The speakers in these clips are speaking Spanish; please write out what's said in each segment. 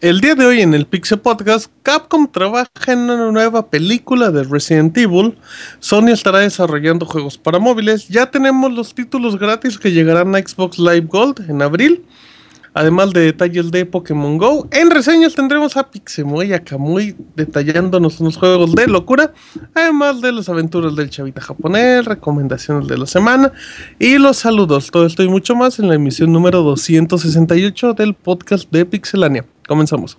El día de hoy en el Pixel Podcast, Capcom trabaja en una nueva película de Resident Evil. Sony estará desarrollando juegos para móviles. Ya tenemos los títulos gratis que llegarán a Xbox Live Gold en abril. Además de detalles de Pokémon Go. En reseñas tendremos a Pixemoy y a detallándonos unos juegos de locura. Además de las aventuras del chavita japonés, recomendaciones de la semana y los saludos. Todo esto y mucho más en la emisión número 268 del podcast de Pixelania. Comenzamos.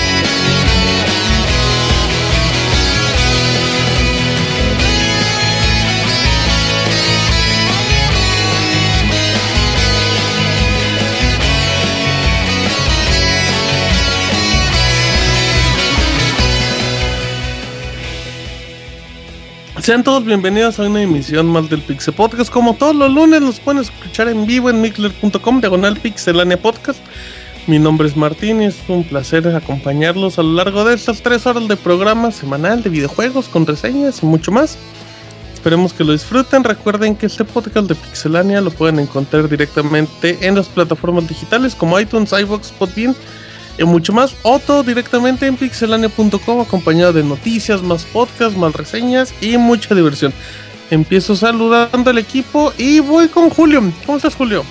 Sean todos bienvenidos a una emisión más del Pixel Podcast. Como todos los lunes, los pueden escuchar en vivo en mixler.com, diagonal pixelania podcast. Mi nombre es Martín y es un placer acompañarlos a lo largo de estas tres horas de programa semanal de videojuegos con reseñas y mucho más. Esperemos que lo disfruten. Recuerden que este podcast de Pixelania lo pueden encontrar directamente en las plataformas digitales como iTunes, iVoox, Podbean y mucho más. O todo directamente en pixelania.com acompañado de noticias, más podcasts, más reseñas y mucha diversión. Empiezo saludando al equipo y voy con Julio. ¿Cómo estás, Julio?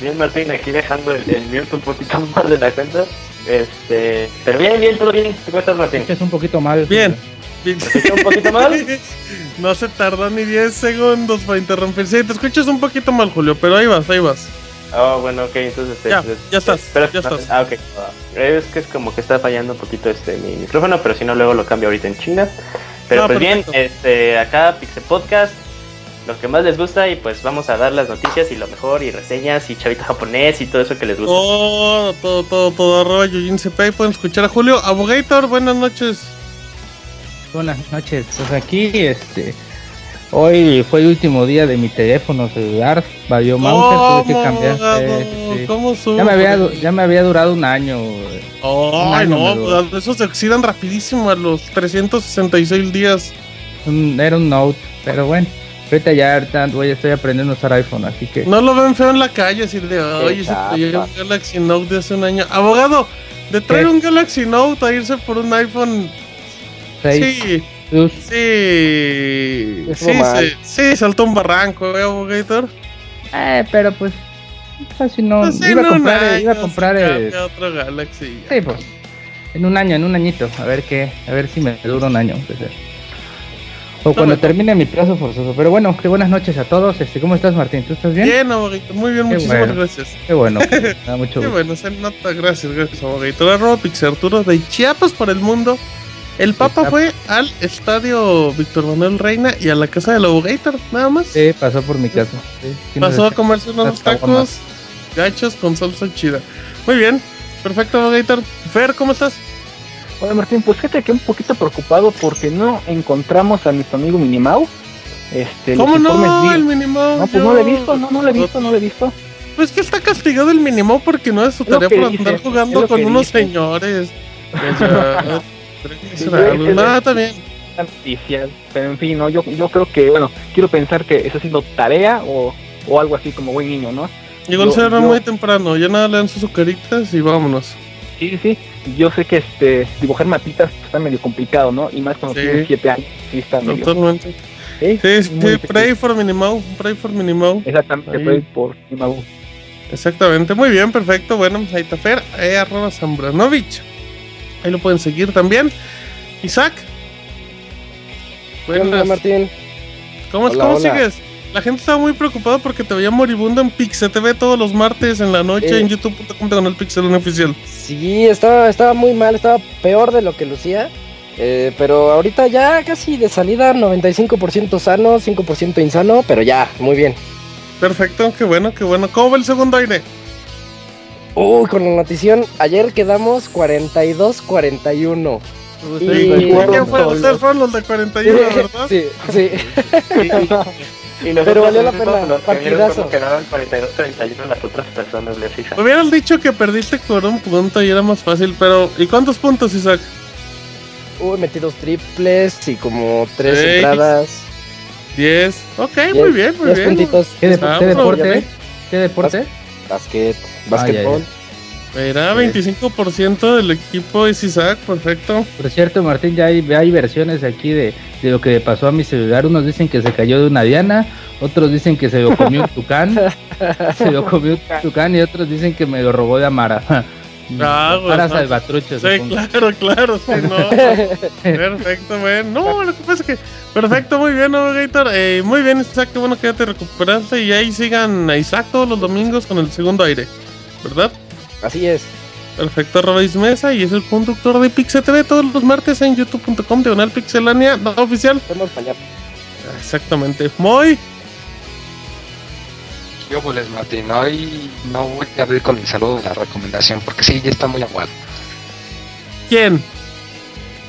Bien, Martín, aquí dejando el, el mute un poquito más de la cuenta. Este, pero bien, bien, todo bien. ¿Cómo estás, Martín? Es un poquito mal. Bien. Bien. ¿Te un poquito mal? No se tardó ni 10 segundos para interrumpir. Sí, te escuchas un poquito mal, Julio, pero ahí vas, ahí vas. Oh, bueno, ok, entonces... Ya, este, ya estás, espera, ya estás. Ah, ok. Ah, Es que es como que está fallando un poquito este mi micrófono, pero si no, luego lo cambio ahorita en China. Pero No, pues bien, este, acá Pixel Podcast, lo que más les gusta y pues vamos a dar las noticias y lo mejor y reseñas y chavita japonés y todo eso que les gusta. Todo, todo, todo, todo, arroba Yujin. Pueden escuchar a Julio. Abogator, buenas noches. Buenas noches. Pues aquí, este. Hoy fue el último día de mi teléfono celular. Valió Mauser, tuve que cambiar. eh, sí. ¿Cómo sube? Ya me, había, ya me había durado un año. eh. un Ay, año no, pues, esos se oxidan rapidísimo a los 366 días. Era un Note, pero bueno. Ahorita ya voy, estoy aprendiendo a usar iPhone, así que. No lo ven feo en la calle, así de, oye, se un Galaxy Note de hace un año. Abogado, de traer ¿Qué? un Galaxy Note a irse por un iPhone, seis sí, sí, sí, se- sí, saltó un barranco, ¿eh, Abogator? Eh, pero pues. Casi no. Pues iba, a comprar, año iba a comprar. cambia otro Galaxy. Sí, pues. En un año, en un añito. A ver qué. A ver si me dura un año. O cuando termine mi plazo forzoso. Pero bueno, qué buenas noches a todos. Este, ¿Cómo estás, Martín? ¿Tú estás bien? Bien, Abogator, muy bien, Qué muchísimas bueno. gracias. Qué bueno. Me da mucho Qué bueno, se nota, gracias, gracias, Abogator. Arroba Pixel Arturo de Chiapas para el mundo. El Papa fue al estadio Víctor Manuel Reina y a la casa del Abogator, nada más. Sí, pasó por mi casa. Sí, Pasó a comerse unos tacos gachos con salsa chida. Muy bien, perfecto, Abogator. Fer, ¿cómo estás? Hola Martín, pues fíjate que un poquito preocupado porque no encontramos a nuestro amigo Minimau. Este, ¿Cómo no? El mínimo. No, pues no lo he visto, no, no lo he visto, no lo he visto. Pues que está castigado el mínimo porque no es su tarea por dice, andar jugando con unos dice. señores. Está bien. Noticia, Pero en fin, no, yo, yo creo que, bueno, quiero pensar que está haciendo tarea o, o algo así como buen niño, ¿no? Llegó el cerro muy temprano. Ya nada le dan sus azucaritas y vámonos. Sí, sí. Yo sé que este dibujar mapitas está medio complicado, ¿no? Y más cuando Sí. tienes 7 años, sí está medio. Totalmente. Sí, Sí, sí, pray for Minimau. Pray for Minimau. Exactamente, Ahí. fue por Minimau. Exactamente, muy bien, perfecto. Bueno, ahí está Fer, eh, arroba Zambranovich. Ahí lo pueden seguir también. Isaac. ¿Qué onda, Buenas. Martín? ¿Cómo, Hola, cómo hola. sigues? La gente estaba muy preocupada porque te veía moribundo en Pixel TV todos los martes en la noche Eh. en youtube.com con el Pixel oficial. Sí, estaba, estaba muy mal, estaba peor de lo que lucía. Eh, pero ahorita ya casi de salida, 95% sano, 5% insano, pero ya, muy bien. Perfecto, qué bueno, qué bueno. ¿Cómo va el segundo aire? Uy, con la notición, ayer quedamos 42-41. ¿Y Y- quién fue? Ustedes fueron los de 41, ¿verdad? Sí, sí. Y nosotros Pero valió la pena, los partidazo. cómo quedaban 42-31 las otras personas de FIFA. Hubieras dicho que perdiste por un punto y era más fácil, pero ¿y cuántos puntos, Isaac? Uy, metí dos triples y como tres Seis. entradas. 10. Ok, Diez- muy bien, muy diez bien. puntitos. ¿Qué, de- Ah, qué deporte? ya eh? ¿Qué deporte? Basket, Ah, basquetbol. Era 25% del equipo es Isaac, perfecto. Por cierto, Martín, ya hay, hay versiones aquí de, de lo que le pasó a mi celular. Unos dicen que se cayó de una diana, otros dicen que se lo comió un tucán, se lo comió un tucán y otros dicen que me lo robó de Amara. Ah, güey, Para ah. salvatruchos. Sí, claro, claro, sí, no. Perfecto, bien. No, lo que pasa es que. Perfecto, muy bien, ¿no, Gator? Eh, muy bien, Isaac, qué bueno que ya te recuperaste. Y ahí sigan a Isaac todos los domingos con el segundo aire, ¿verdad? Así es. Perfecto, Robéis Mesa y es el conductor de Pixel TV todos los martes en youtube.com, diagonal pixelania, no oficial. Mañana. Exactamente. Muy. Yo pues Martín, hoy no voy a abrir con el saludo de la recomendación porque sí, ya está muy aguado. ¿Quién?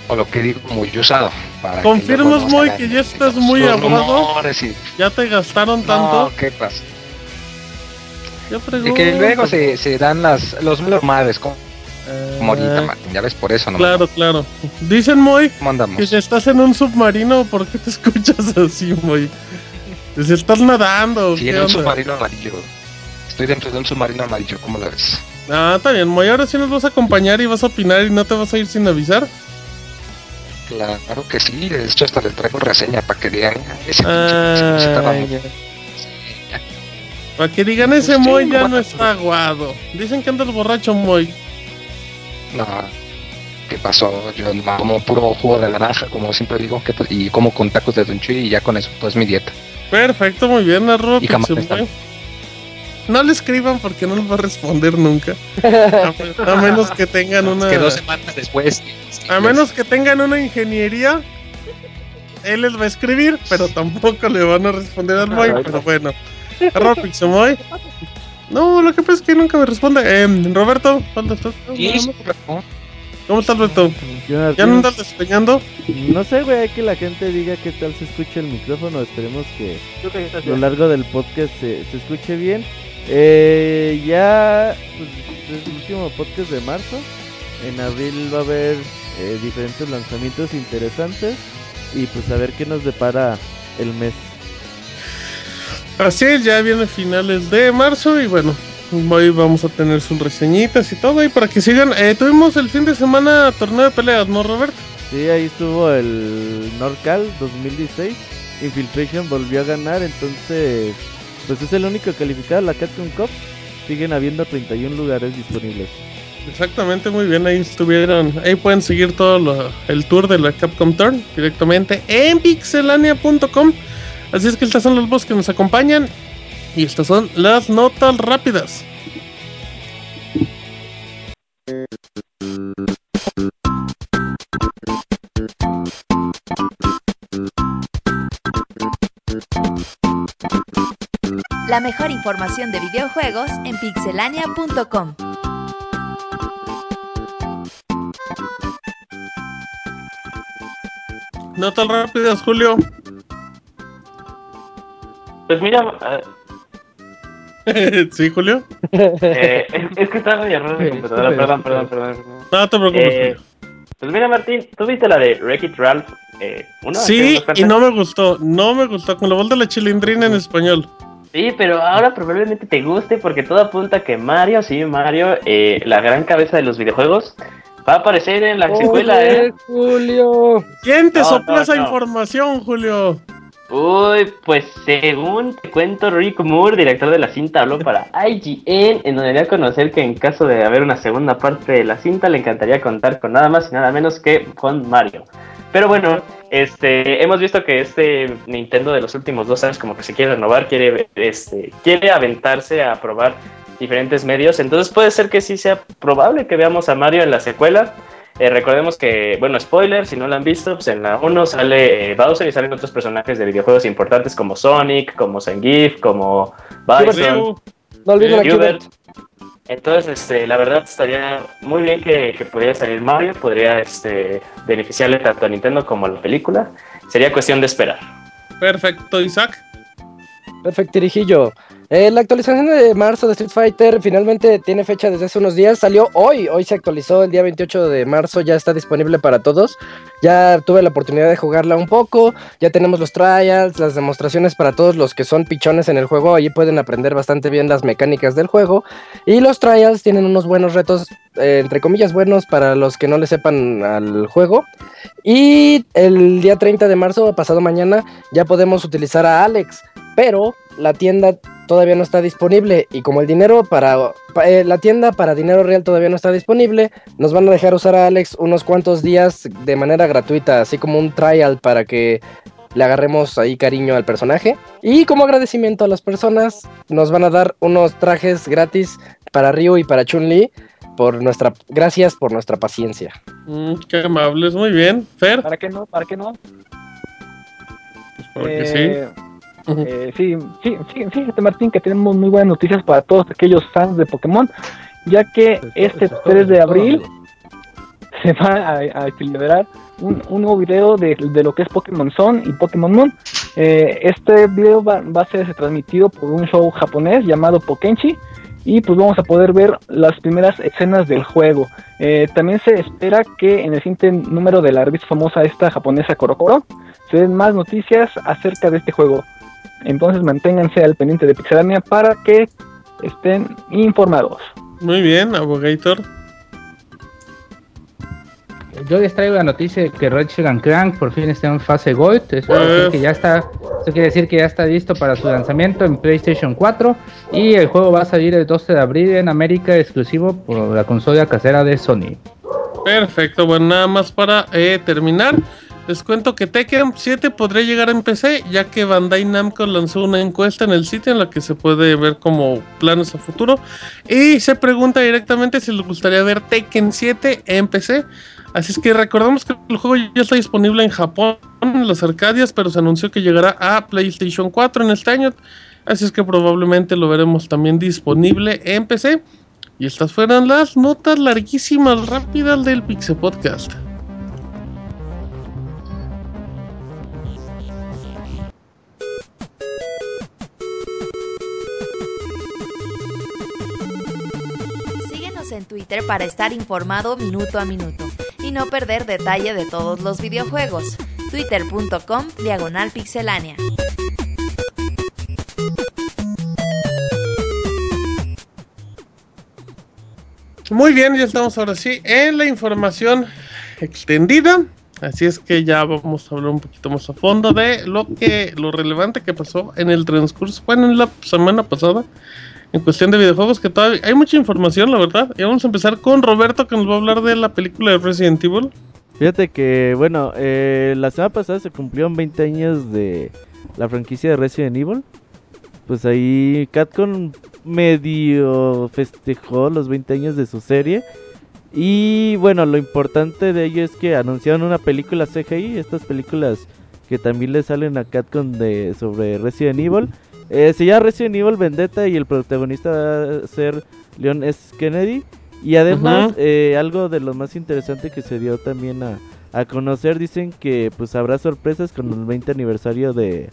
O lo que digo, muy usado. para que ¿Confirmas, Moy, salgan que ya estás muy aguado? y- ¿Ya te gastaron tanto? No, ¿qué pasa? Yo Y pregunto. que luego se, se dan las, los normales, como, ahorita, Ah, Martín. Ya ves, por eso no Claro, claro. Dicen, Moy, que si estás en un submarino, ¿por qué te escuchas así, Moy? Si estás nadando, Sí, ¿qué en un submarino amarillo. Estoy dentro de un submarino amarillo, ¿cómo lo ves? Ah, está bien, Moy. Ahora sí nos vas a acompañar y vas a opinar y no te vas a ir sin avisar. Claro que sí, de hecho hasta les traigo reseña para que digan, ese Ah, Ay, mucho. Para que digan, ese Pues Moy ya no está aguado. Dicen que andas borracho, Moy. No, ¿qué pasó? Yo como puro jugo de naranja, como siempre digo, que, y como con tacos de Don y ya con eso, pues mi dieta. Perfecto, muy bien, Y jamás están. No le escriban porque no les va a responder nunca. A, a menos que tengan una. Que dos semanas después. A menos que tengan una ingeniería, él les va a escribir, pero tampoco le van a responder al Moy. Pero bueno, Pixemoy. No, lo que pasa es que nunca me responde. Eh, Roberto. Sí, ¿Cómo estás? Jonathan, ¿Ya no andas despeñando? No sé, güey, hay que la gente diga qué tal se escucha el micrófono. Esperemos que a lo largo del podcast se, se escuche bien. Eh, ya, pues, es el último podcast de marzo. En abril va a haber eh, diferentes lanzamientos interesantes. Y pues a ver qué nos depara el mes. Así es, ya viene finales de marzo y bueno, hoy vamos a tener sus reseñitas y todo y para que sigan. Eh, tuvimos el fin de semana torneo de peleas, ¿no, Roberto? Sí, ahí estuvo el Norcal 2016. Infiltration volvió a ganar, entonces, pues es el único calificado a la Capcom Cup. Siguen habiendo 31 lugares disponibles. Exactamente, muy bien, ahí estuvieron. Ahí pueden seguir todo lo- el tour de la Capcom Turn directamente en pixelania.com. Así es que estas son los voz que nos acompañan y estas son las notas rápidas. La mejor información de videojuegos en pixelania.com. Notas rápidas, Julio. Pues mira, ah, sí, Julio. eh, es, es que está medio raro mi computadora, perdón, perdón, perdón. No te preocupes. Eh, Julio. pues mira, Martín, ¿tú viste la de Wreck-It Ralph? Eh, ¿una? Sí, ¿Unas y no me gustó, no me gustó. Con la vuelta de la chilindrina en español. Sí, pero ahora probablemente te guste porque todo apunta que Mario, sí, Mario, eh, la gran cabeza de los videojuegos, va a aparecer en la secuela, ¿eh? Julio. ¿Quién te No, sopló no, esa no. información, Julio? Uy, pues según te cuento, Rick Moore, director de la cinta, habló para IGN, en donde dio a conocer que en caso de haber una segunda parte de la cinta, le encantaría contar con nada más y nada menos que con Mario. Pero bueno, este, hemos visto que este Nintendo de los últimos dos años como que se quiere renovar, quiere, este, quiere aventarse a probar diferentes medios, entonces puede ser que sí sea probable que veamos a Mario en la secuela. Eh, recordemos que, bueno, spoiler, si no lo han visto, pues en la 1 sale eh, Bowser y salen otros personajes de videojuegos importantes como Sonic, como Zangief, como Bison, No olviden. Qbert. Entonces, este, la verdad estaría muy bien que, que pudiera salir Mario, podría este, beneficiarle tanto a Nintendo como a la película. Sería cuestión de esperar. Perfecto, Isaac. Perfecto, Tirijillo. Eh, la actualización de marzo de Street Fighter finalmente tiene fecha desde hace unos días. Salió hoy, hoy se actualizó el día 28 de marzo, ya está disponible para todos. Ya tuve la oportunidad de jugarla un poco, ya tenemos los trials, las demostraciones para todos los que son pichones en el juego. Allí pueden aprender bastante bien las mecánicas del juego. Y los trials tienen unos buenos retos, eh, entre comillas buenos, para los que no le sepan al juego. Y el día 30 de marzo, pasado mañana, ya podemos utilizar a Alex, pero la tienda todavía no está disponible y como el dinero para pa- eh, la tienda para dinero real todavía no está disponible, nos van a dejar usar a Alex unos cuantos días de manera gratuita, así como un trial para que le agarremos ahí cariño al personaje y como agradecimiento a las personas nos van a dar unos trajes gratis para Ryu y para Chun-Li por nuestra gracias por nuestra paciencia. Mm, qué amables, muy bien. Fer, ¿Para qué no? ¿Para qué no? pues porque Eh, sí. Ujú. Eh, sí, sí, sí, fíjate Martín que tenemos muy buenas noticias para todos aquellos fans de Pokémon, ya que este 3 de abril se va a, a celebrar un, un nuevo video de, de lo que es Pokémon Sun y Pokémon Moon. Eh, este video va, va a ser transmitido por un show japonés llamado Pokenchi y pues vamos a poder ver las primeras escenas del juego. Eh, también se espera que en el siguiente número de la revista famosa esta japonesa Korokoro se den más noticias acerca de este juego. Entonces manténganse al pendiente de Pixelania para que estén informados. Muy bien, Abogator. Yo les traigo la noticia de que Ratchet Clank por fin está en fase Gold. Eso quiere decir que ya está, eso quiere decir que ya está listo para su lanzamiento en PlayStation 4 y el juego va a salir el 12 de abril en América exclusivo por la consola casera de Sony. Perfecto, bueno, nada más para eh, terminar. Les cuento que Tekken 7 podría llegar en PC, ya que Bandai Namco lanzó una encuesta en el sitio en la que se puede ver como planes a futuro. Y se pregunta directamente si les gustaría ver Tekken 7 en PC. Así es que recordemos que el juego ya está disponible en Japón, en las Arcadias, pero se anunció que llegará a PlayStation 4 en este año. Así es que probablemente lo veremos también disponible en PC. Y estas fueron las notas larguísimas, rápidas del Pixel Podcast. En Twitter para estar informado minuto a minuto y no perder detalle de todos los videojuegos. Twitter.com Diagonal Pixelánea. Muy bien, ya estamos ahora sí en la información extendida. Así es que ya vamos a hablar un poquito más a fondo de lo que lo relevante que pasó en el transcurso, bueno, en la semana pasada en cuestión de videojuegos que todavía hay mucha información, la verdad. Y vamos a empezar con Roberto que nos va a hablar de la película de Resident Evil. Fíjate que, bueno, eh, la semana pasada se cumplieron 20 años de la franquicia de Resident Evil. Pues ahí Capcom medio festejó los 20 años de su serie. Y bueno, lo importante de ello es que anunciaron una película CGI, estas películas que también le salen a Capcom de, sobre Resident Evil. Eh, se llama Resident Evil Vendetta y el protagonista va a ser Leon S. Kennedy. Y además, eh, algo de lo más interesante que se dio también a, a conocer, dicen que pues habrá sorpresas con el 20 aniversario de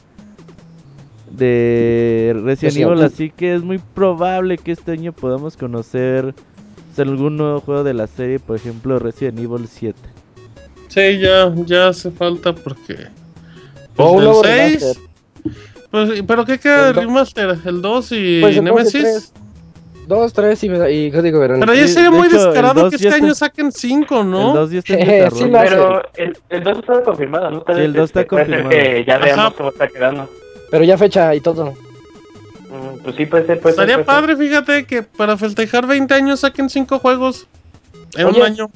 de Resident Evil, así que es muy probable que este año podamos conocer pues, algún nuevo juego de la serie, por ejemplo Resident Evil 7. Sí, ya, ya hace falta porque. O un Pues nuevo el 6. remaster. Pues, ¿Pero qué queda de El do- remaster? ¿El 2 y Pues, el dos y Nemesis? tres. Dos, tres y, y Código Verónica. Pero ya sería de muy hecho, el descarado que este está- año saquen 5, El ¿no? 2 ya está Eh, sí hace. Pero el, el 2 está confirmado, ¿no? Sí, el vez, 2 está este, puede ser confirmado. que ya Ajá. veamos cómo está quedando. Pero ya fecha y todo. Mm, Pues sí, puede ser, puede ser, Estaría puede ser. padre, fíjate, que para festejar 20 años saquen 5 juegos en Oye. un año.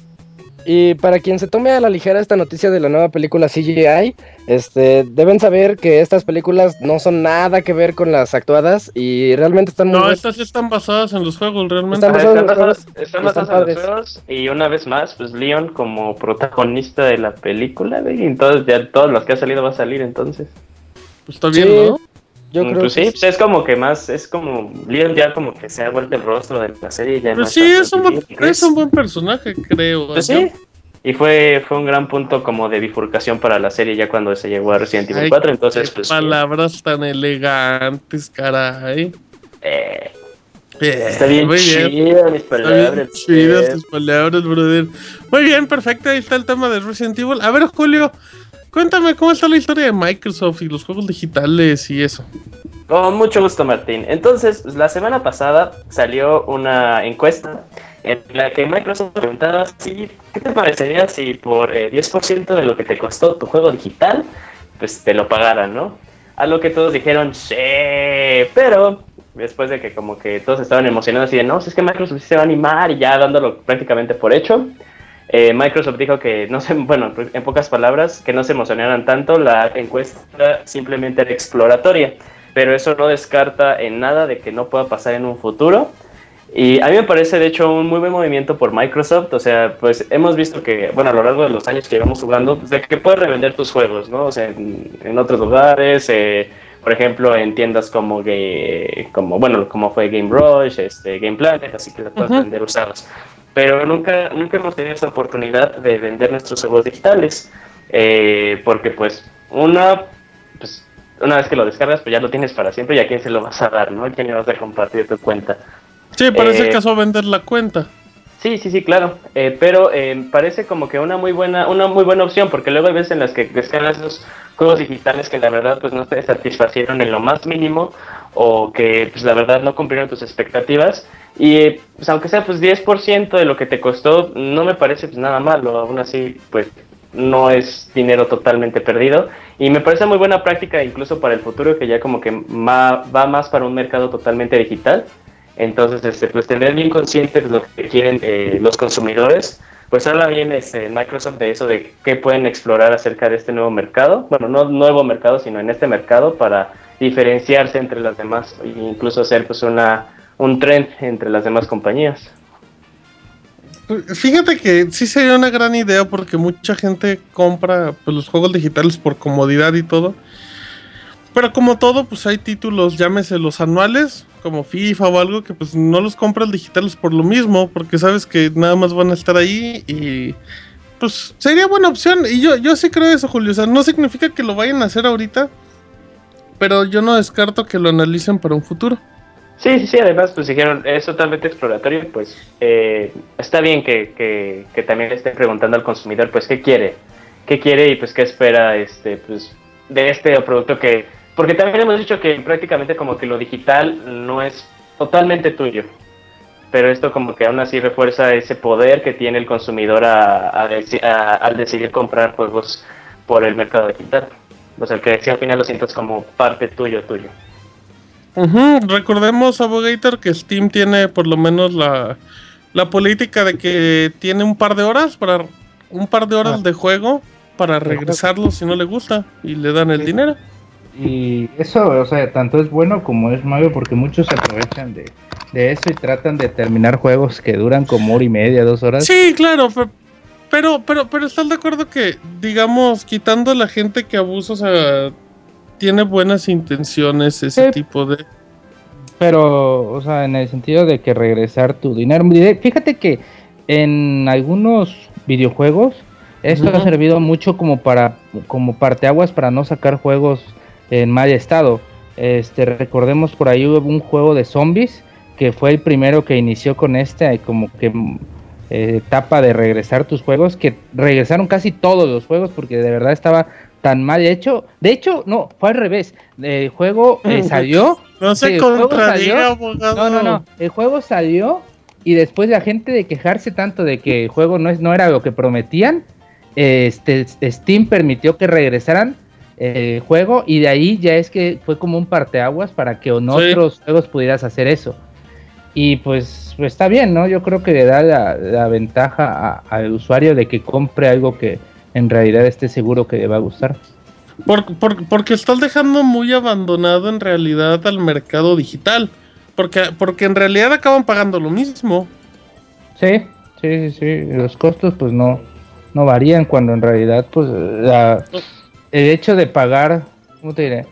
Y para quien se tome a la ligera esta noticia de la nueva película CGI, este, deben saber que estas películas no son nada que ver con las actuadas y realmente están muy No, estas sí están basadas en los juegos, realmente. Están Ah, basados en Están están en los juegos y una vez más, pues Leon como protagonista de la película, y entonces ya todos los que ha salido va a salir entonces. Pues está bien, Sí, ¿no? Yo creo pues que sí, pues es como que más, es como Leon ya como que se ha vuelto el rostro de la serie. Ya no Pues sí, es un, buen, es un buen personaje, creo. Pues sí. Y fue, fue un gran punto como de bifurcación para la serie ya cuando se llegó a Resident Evil Ay, 4, entonces qué pues... palabras tan elegantes, caray. eh, Eh, está bien muy bien. chido mis Está bien palabras. chidas eh. tus palabras, brother. Muy bien, perfecto. Ahí está el tema de Resident Evil. A ver, Julio, cuéntame cómo está la historia de Microsoft y los juegos digitales y eso. Con mucho gusto, Martín. Entonces, pues, la semana pasada salió una encuesta en la que Microsoft preguntaba si, ¿qué te parecería si por eh, 10% de lo que te costó tu juego digital, pues te lo pagaran, ¿no? A lo que todos dijeron, sí, pero después de que como que todos estaban emocionados y de, no, si es que Microsoft se va a animar y ya dándolo prácticamente por hecho, eh, Microsoft dijo que no se, bueno, en pocas palabras, que no se emocionaran tanto, la encuesta simplemente era exploratoria, pero eso no descarta en nada de que no pueda pasar en un futuro. Y a mí me parece, de hecho, un muy buen movimiento por Microsoft. O sea, pues hemos visto que, bueno, a lo largo de los años que llevamos jugando, pues, de que puedes revender tus juegos, ¿no? O sea, en, en otros lugares, eh, por ejemplo, en tiendas como, Ga- como, bueno, como fue Game Rush, este, Game Planet, así que los puedes vender usados. Pero nunca, nunca hemos tenido esa oportunidad de vender nuestros juegos digitales. eh, porque, pues, una, pues, una vez que lo descargas, pues ya lo tienes para siempre y a quién se lo vas a dar, ¿no? ¿A quién le vas a compartir tu cuenta? Sí, parece Eh, caso vender la cuenta. Sí, sí, sí, claro. Eh, pero eh, parece como que una muy buena, una muy buena opción, porque luego hay veces en las que descargas esos juegos digitales que la verdad pues no te satisfacieron en lo más mínimo o que pues la verdad no cumplieron tus expectativas. Y pues aunque sea pues 10% de lo que te costó, no me parece pues nada malo. Aún así, pues no es dinero totalmente perdido. Y me parece muy buena práctica incluso para el futuro, que ya como que va más para un mercado totalmente digital. Entonces, este, pues tener bien consciente de lo que quieren eh, los consumidores, pues habla bien este, Microsoft de eso, de qué pueden explorar acerca de este nuevo mercado, bueno, no nuevo mercado, sino en este mercado para diferenciarse entre las demás e incluso hacer pues una, un trend entre las demás compañías. Fíjate que sí sería una gran idea porque mucha gente compra pues, los juegos digitales por comodidad y todo. Pero como todo, pues hay títulos, llámese los anuales, como FIFA o algo, que pues no los compras digitales por lo mismo, porque sabes que nada más van a estar ahí y pues sería buena opción. Y yo, yo sí creo eso, Julio. O sea, no significa que lo vayan a hacer ahorita, pero yo no descarto que lo analicen para un futuro. Sí, sí, sí, además pues dijeron, es totalmente exploratorio, pues eh, está bien que, que, que también le estén preguntando al consumidor, pues, ¿qué quiere? ¿Qué quiere y pues qué espera este, pues, de este producto que... Porque también hemos dicho que prácticamente como que lo digital no es totalmente tuyo, pero esto como que aún así refuerza ese poder que tiene el consumidor a, a a- al decidir comprar juegos por el mercado digital. O sea, que si al final lo sientes como parte tuyo, tuyo. Recordemos, Abogator, que Steam tiene por lo menos la, la política de que tiene un par de horas para un par de horas Ah. de juego para regresarlo si no le gusta y le dan el Sí. dinero. Y eso, o sea, tanto es bueno como es malo porque muchos se aprovechan de, de eso y tratan de terminar juegos que duran como hora y media, dos horas. Sí, claro, pe- pero, pero, pero estás de acuerdo que, digamos, quitando a la gente que abusa, o sea, tiene buenas intenciones ese Sí. tipo de. Pero, o sea, en el sentido de que regresar tu dinero. Fíjate que en algunos videojuegos esto ha servido mucho como para como parteaguas para no sacar juegos en mal estado. Este, recordemos por ahí hubo un juego de zombies que fue el primero que inició con esta como que eh, etapa de regresar tus juegos que regresaron casi todos los juegos porque de verdad estaba tan mal hecho. De hecho, no, fue al revés. El juego eh, salió No se contradiga, no, no, no. El juego salió y después la gente de quejarse tanto de que el juego no, es, no era lo que prometían, este, Steam permitió que regresaran eh, el juego y de ahí ya es que fue como un parteaguas para que en Sí. otros juegos pudieras hacer eso. Y pues, pues está bien, ¿no? Yo creo que le da la, la ventaja al usuario de que compre algo que en realidad esté seguro que le va a gustar. Por- por- porque estás dejando muy abandonado en realidad al mercado digital. Porque, porque en realidad acaban pagando lo mismo. Sí, sí, sí, sí. Los costos pues no, no varían cuando en realidad pues la- el hecho de pagar, ¿cómo te diré?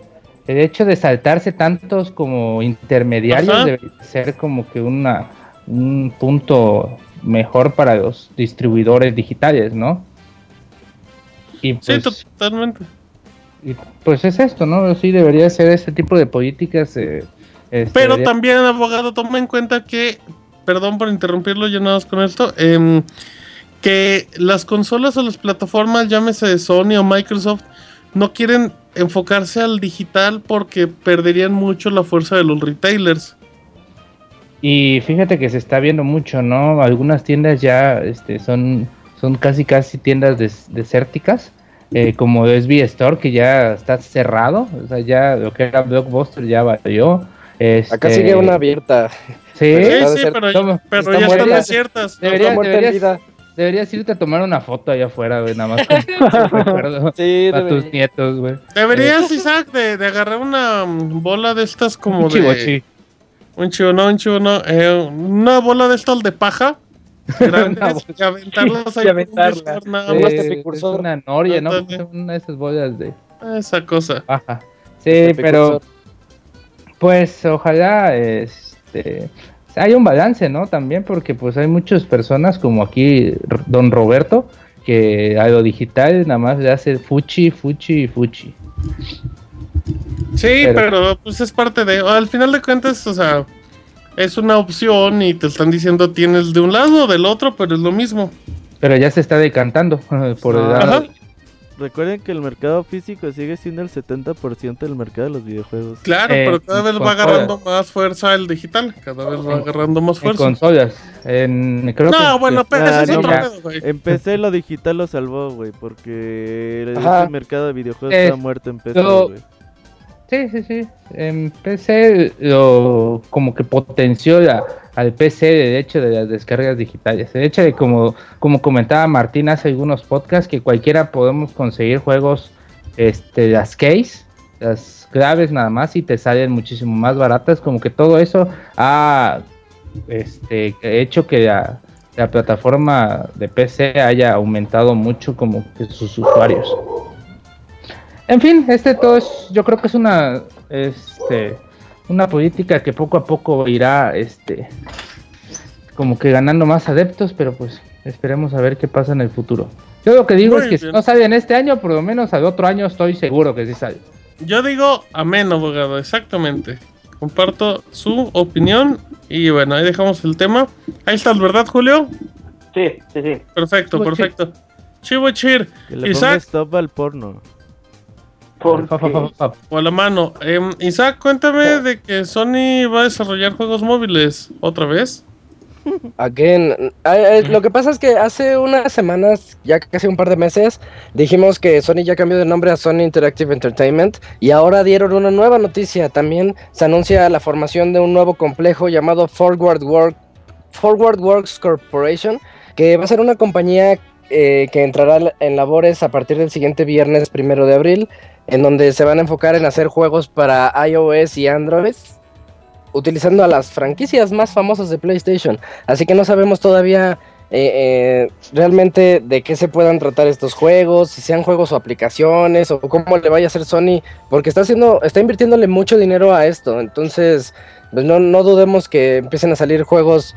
El hecho de saltarse tantos como intermediarios Ajá. debe ser como que una, un punto mejor para los distribuidores digitales, ¿no? Y Sí, pues, totalmente. y, pues es esto, ¿no? Sí debería ser este tipo de políticas. eh, este, Pero debería- también, abogado, toma en cuenta que, perdón por interrumpirlo, ya nada más con esto, em, que las consolas o las plataformas, llámese Sony o Microsoft, no quieren enfocarse al digital porque perderían mucho la fuerza de los retailers. Y fíjate que se está viendo mucho, ¿no? Algunas tiendas ya este, son, son casi casi tiendas des- desérticas, eh, como SB Store, que ya está cerrado, o sea, ya lo que era Blockbuster ya valió. Acá Este, sigue una abierta. Sí, Sí, sí, pero, pero está ya están desiertas. Debería- Está muerta en deberías- vida. Deberías irte a tomar una foto allá afuera, güey, nada más como recuerdo Sí, a tus nietos, güey. Deberías, Isaac, de, de agarrar una mm, bola de estas como Un de... chivochi. Un chivo, no, un chivo, no. eh, una bola de estas de paja. Grandes, y aventarlas ahí Y por un aventarla. visor, nada Sí. más. este Eh, precursor. es una noria, ¿no? Una de esas bolas de Esa cosa. paja. Sí, Este pero precursor. Pues ojalá este haya un balance, ¿no? También porque pues hay muchas personas como aquí Don Roberto que a lo digital nada más le hace fuchi, fuchi y fuchi. Sí, Pero- pero, pues es parte de. Al final de cuentas, o sea, es una opción y te están diciendo tienes de un lado o del otro, pero es lo mismo. Pero ya se está decantando por el lado. Ajá. Recuerden que el mercado físico sigue siendo el 70% del mercado de los videojuegos. Claro, Eh, pero cada vez va consolas. agarrando más fuerza el digital. Cada vez va agarrando más En fuerza. consolas. En, creo No, que- bueno, pero Ah, ese es no, otro pedo, güey. En PC lo digital lo salvó, güey, porque ese mercado de videojuegos Es- está muerto en PC, güey. Sí, sí, sí. En PC lo como que potenció la- al PC el hecho de las descargas digitales. El hecho de como, como comentaba Martín hace algunos podcasts, que cualquiera podemos conseguir juegos, este, las case, las claves nada más, y te salen muchísimo más baratas. Como que todo eso ha este, hecho que la, la plataforma de PC haya aumentado mucho como que sus usuarios. En fin, este todo es, yo creo que es una, este, una política que poco a poco irá, este, como que ganando más adeptos, pero pues esperemos a ver qué pasa en el futuro. Yo lo que digo Muy es que si no sale en este año, por lo menos al otro año estoy seguro que sí sale. Yo digo amén, abogado, exactamente. Comparto su opinión y bueno, ahí dejamos el tema. Ahí estás, ¿verdad, Julio? Sí, sí, sí. Perfecto, Chivo perfecto. Chivo Chir, Que le ponga Isaac, stop al porno. Porque Fa, fa, fa, fa, fa. o a la mano. Em, Isaac, cuéntame de que Sony va a desarrollar juegos móviles otra vez. Again, lo que pasa es que hace unas semanas, ya casi un par de meses, dijimos que Sony ya cambió de nombre a Sony Interactive Entertainment y ahora dieron una nueva noticia. También se anuncia la formación de un nuevo complejo llamado Forward, Work, Forward Works Corporation, que va a ser una compañía eh, que entrará en labores a partir del siguiente viernes primero de abril, en donde se van a enfocar en hacer juegos para iOS y Android utilizando a las franquicias más famosas de PlayStation. Así que no sabemos todavía eh, eh, realmente de qué se puedan tratar estos juegos, si sean juegos o aplicaciones, o cómo le vaya a hacer Sony, porque está haciendo, está invirtiéndole mucho dinero a esto. Entonces, pues no, no dudemos que empiecen a salir juegos.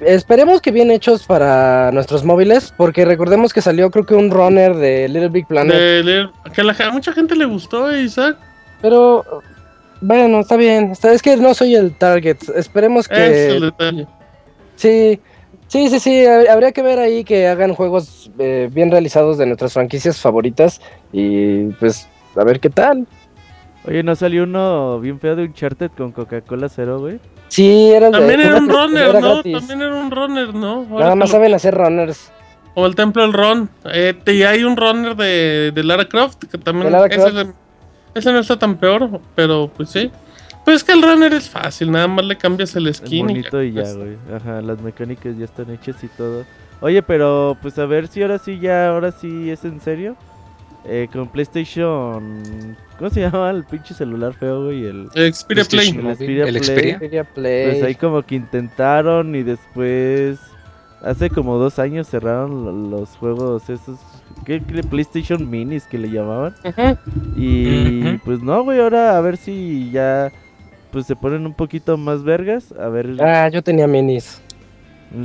Esperemos que bien hechos para nuestros móviles, porque recordemos que salió creo que un runner de Little Big Planet. De que a la- a mucha gente le gustó, eh, Isaac. Pero bueno, está bien. Está, es que no soy el target. Esperemos Ese es el que detalle. sí, sí, sí, sí. hab- Habría que ver ahí que hagan juegos eh, bien realizados de nuestras franquicias favoritas y pues a ver qué tal. Oye, ¿no salió uno bien feo de Uncharted con Coca-Cola cero, güey? Sí, era de- También era un era runner, ¿no? gratis. También era un runner, ¿no? Ahora Nada más lo- saben hacer runners. O el Templo del Ron. Eh, y hay un runner de, de Lara Croft que también. De Lara ese, Croft. ese no está tan peor, pero pues sí. Pues es que el runner es fácil, nada más le cambias el skin. y bonito y ya, pues. güey. Ajá, las mecánicas ya están hechas y todo. Oye, pero pues a ver si ahora sí ya, ahora sí es en serio. Eh, con PlayStation... ¿Cómo se llama el pinche celular feo, güey? El... Xperia Play. El Xperia el Play. Xperia. Xperia Play. Pues ahí como que intentaron y después... Hace como dos años cerraron lo- los juegos esos... ¿Qué, qué PlayStation Minis que le llamaban? Ujú. Y pues no, güey, ahora a ver si ya... Pues se ponen un poquito más vergas. A ver... Ah, yo tenía minis.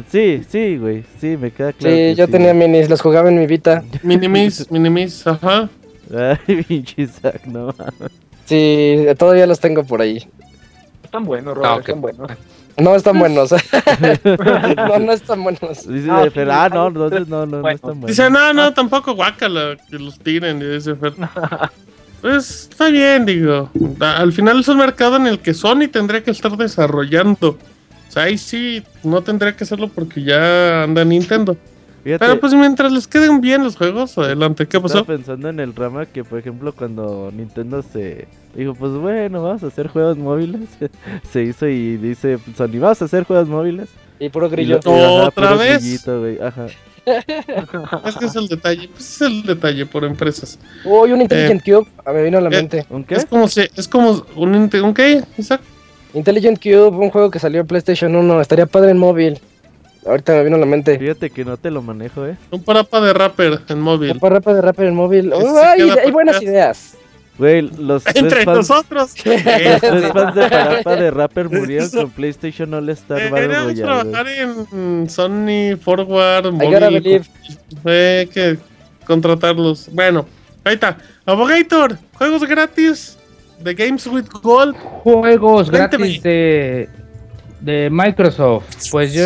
Sí, sí, güey. Sí, me queda claro. sí, que yo tenía minis, los jugaba en mi Vita. Minimis, minimis, ajá. Ay, pinche Zack, no mames. Sí, todavía los tengo por ahí. Están buenos, Robert, No, que- están buenos. No están buenos. no, no están buenos. Dice Ah, de Fer, ah, no, no, no, no bueno. está bueno. Dice, no, no, tampoco guácala, que los tiren, y dice Fer. Pues está bien, digo. Da- Al final es un mercado en el que Sony tendría que estar desarrollando. O sea, ahí sí, no tendría que hacerlo porque ya anda Nintendo. Fíjate, Pero pues mientras les queden bien los juegos, adelante. ¿Qué estaba pasó? pensando en el rama que, por ejemplo, cuando Nintendo se dijo, pues bueno, vamos a hacer juegos móviles, se hizo y dice, Sony, vamos a hacer juegos móviles. Y puro Y grillo. lo- y, ajá, ¿Otra vez? grillito, güey, ajá. Es que es el detalle. Pues es el detalle por empresas. Uy, un Intelligent Cube. A me vino a la eh, mente. ¿Un qué? Es como si, es como un, un qué, Isaac? Intelligent Cube, un juego que salió en PlayStation 1. Estaría padre en móvil. Ahorita me vino a la mente. Fíjate que no te lo manejo, eh. Un parapa de rapper en móvil. Para rap de rapper en móvil. Uy, hay, buenas ideas. Güey, los tres Entre fans, nosotros. los Eh, tres fans de Parapa de Rapper murieron con PlayStation All Star Battle Royale, trabajar en Sony Forward. Hay que contratarlos. Bueno, ahí está. Abogator, juegos gratis de Games with Gold. Juegos Cuénteme. gratis de, de Microsoft. Pues yo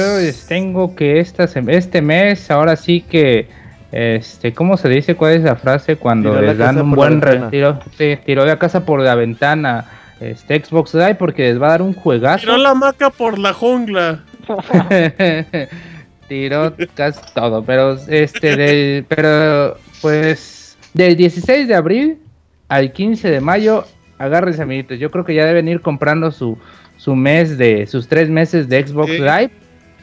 tengo que esta, este mes, ahora sí que, este, ¿cómo se dice? ¿Cuál es la frase cuando Tiró les dan un buen retiro? Sí, tiró la casa por la ventana. Este Xbox Live porque les va a dar un juegazo. Tiró la maca por la jungla. Tiró casi todo, pero este de, pero pues del 16 de abril al 15 de mayo, agárrense amiguitos. Yo creo que ya deben ir comprando su su mes de sus tres meses de Xbox. Live.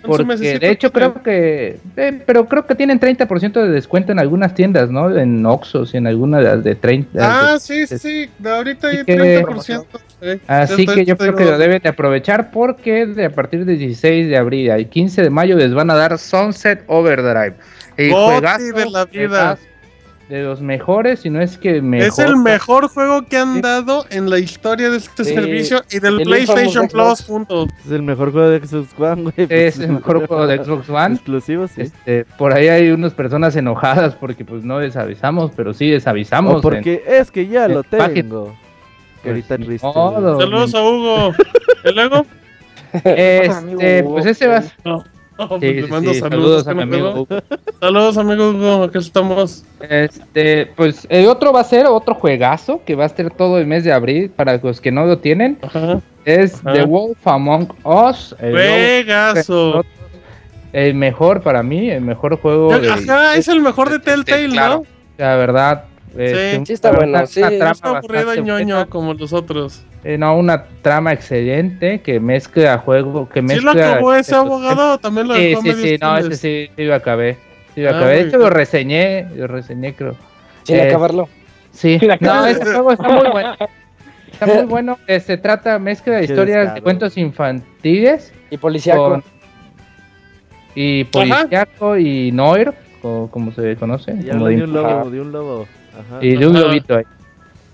Porque de hecho creo que, eh, pero creo que tienen 30% de descuento en algunas tiendas, ¿no? En Oxxos y en algunas de las de 30. Ah, sí, sí, sí. De ahorita hay Así que- 30%. eh. Así que yo creo que lo deben de aprovechar porque de a partir del 16 de abril al 15 de mayo les van a dar Sunset Overdrive. Goti juegazo, de la vida. juegazo De los mejores, si no es que mejor. Es el mejor juego que han dado en la historia de este Sí. servicio y del El PlayStation. Plus juntos. Es el mejor juego de Xbox One, güey. Es el mejor juego de Xbox One. Exclusivo, sí. Este, por ahí hay unas personas enojadas porque pues no les avisamos, pero sí les avisamos. O porque es que ya en lo tengo. Pues, Carita ni triste. Saludos a Hugo. ¿Y luego? Este, pues ese va. No. No, pues Sí, le sí, mando sí, saludos. saludos a mi ¿qué me amigo. Saludos, amigo Hugo. Aquí estamos. Este, pues el otro va a ser otro juegazo que va a estar todo el mes de abril para los que no lo tienen. Ajá. Es Ajá. The Wolf Among Us. El, Juegazo. el mejor para mí, el mejor juego de Ajá, es el mejor de Telltale, claro. ¿no? la verdad. Este, Sí, está una- bueno, una sí, trama Es aburrido y ñoño buena. como los otros. Eh, no, una trama excelente que mezcla juego, que ¿Sí mezcla. lo acabó ese abogado o también lo Sí, dejó sí, sí, no, ese sí, sí lo acabé. Sí lo Ah, acabé. De hecho, lo reseñé, lo reseñé, creo. Sin Eh, acabarlo. Sí, no, ese juego está muy bueno. Está muy bueno. eh, Se trata, mezcla de historias de cuentos infantiles Y policíaco. con- y policíaco y noir, co- como se conoce. Y como de- un lobo, de un lobo. Ajá. y de un Ajá. lobito ahí.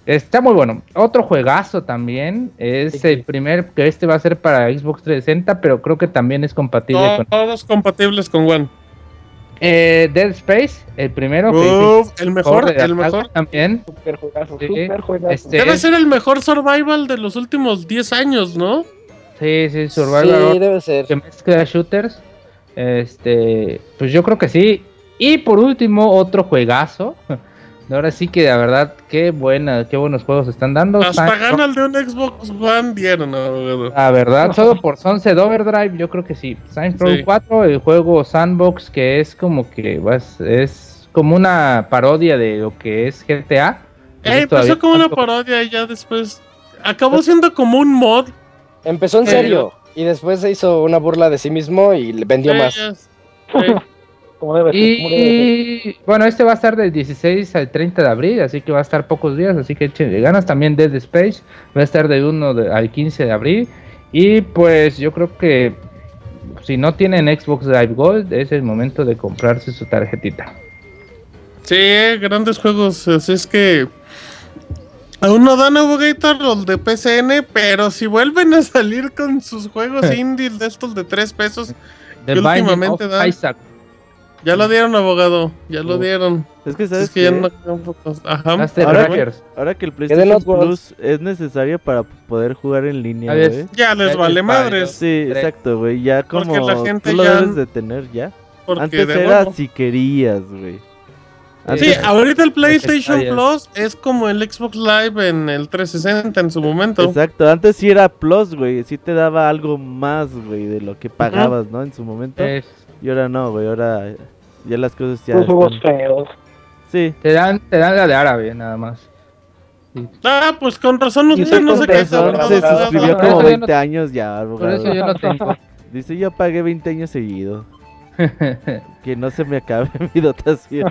Está muy bueno. Otro juegazo también es Sí, el primer que este va a ser para Xbox 360, pero creo que también es compatible No, con Todos compatibles con One. eh, Dead Space, el primero que el mejor, el mejor. también. Super juegazo, Sí, super juegazo. este- Debe es- ser el mejor survival de los últimos 10 años, ¿no? Sí, sí, Survival Sí, debe ser. que mezcla shooters. Este, pues yo creo que sí. Y por último, otro juegazo. Ahora sí que la verdad, qué buena, qué buenos juegos están dando. Hasta Saints gana el de un Xbox One dieron, abogado. La verdad, solo por Sunset Overdrive, yo creo que sí. Saints Row Sí. 4, el juego Sandbox, que es como que vas- es como una parodia de lo que es GTA. Eh, empezó como una parodia y ya después acabó siendo como un mod. Empezó en serio y después se hizo una burla de sí mismo y le vendió más. Como debe ser, como debe ser. Y bueno, este va a estar del 16 al 30 de abril, así que va a estar pocos días, así que échenle ganas. También Dead Space va a estar del 1 de- al 15 de abril. Y pues yo creo que si no tienen Xbox Live Gold, es el momento de comprarse su tarjetita. Sí, grandes juegos. Así es que. Aún no dan Gator los de PCN, pero si vuelven a salir con sus juegos indies de estos de 3 pesos, The Que Binding últimamente dan- Isaac. Ya lo dieron, abogado. Ya lo Uh, dieron. Es que sabes Es que ya qué? no quedan pocos. Ajá. Ahora, que el PlayStation. Plus es necesario para poder jugar en línea, güey. Ya les Ya vale madres. Sí, exacto, güey. Ya Porque como la gente tú lo ya- debes de tener ya. Porque Antes era nuevo- si querías, güey. Sí, ahorita el PlayStation. Plus es como el Xbox Live en el 360 en su momento. Exacto, antes sí era Plus, güey. Sí te daba algo más, güey, de lo que pagabas, ¿no? En su momento. Es- Y ahora no, güey. Ahora ya las cosas ya. Los juegos están- feos. Sí. te dan, te dan la de árabe, nada más. Ah, pues con razón Y usted no se ¿verdad? se abogado. suscribió como yo 20 no- años ya, Por eso abogado. yo no tengo. Dice, yo pagué 20 años seguido. Que no se me acabe mi dotación.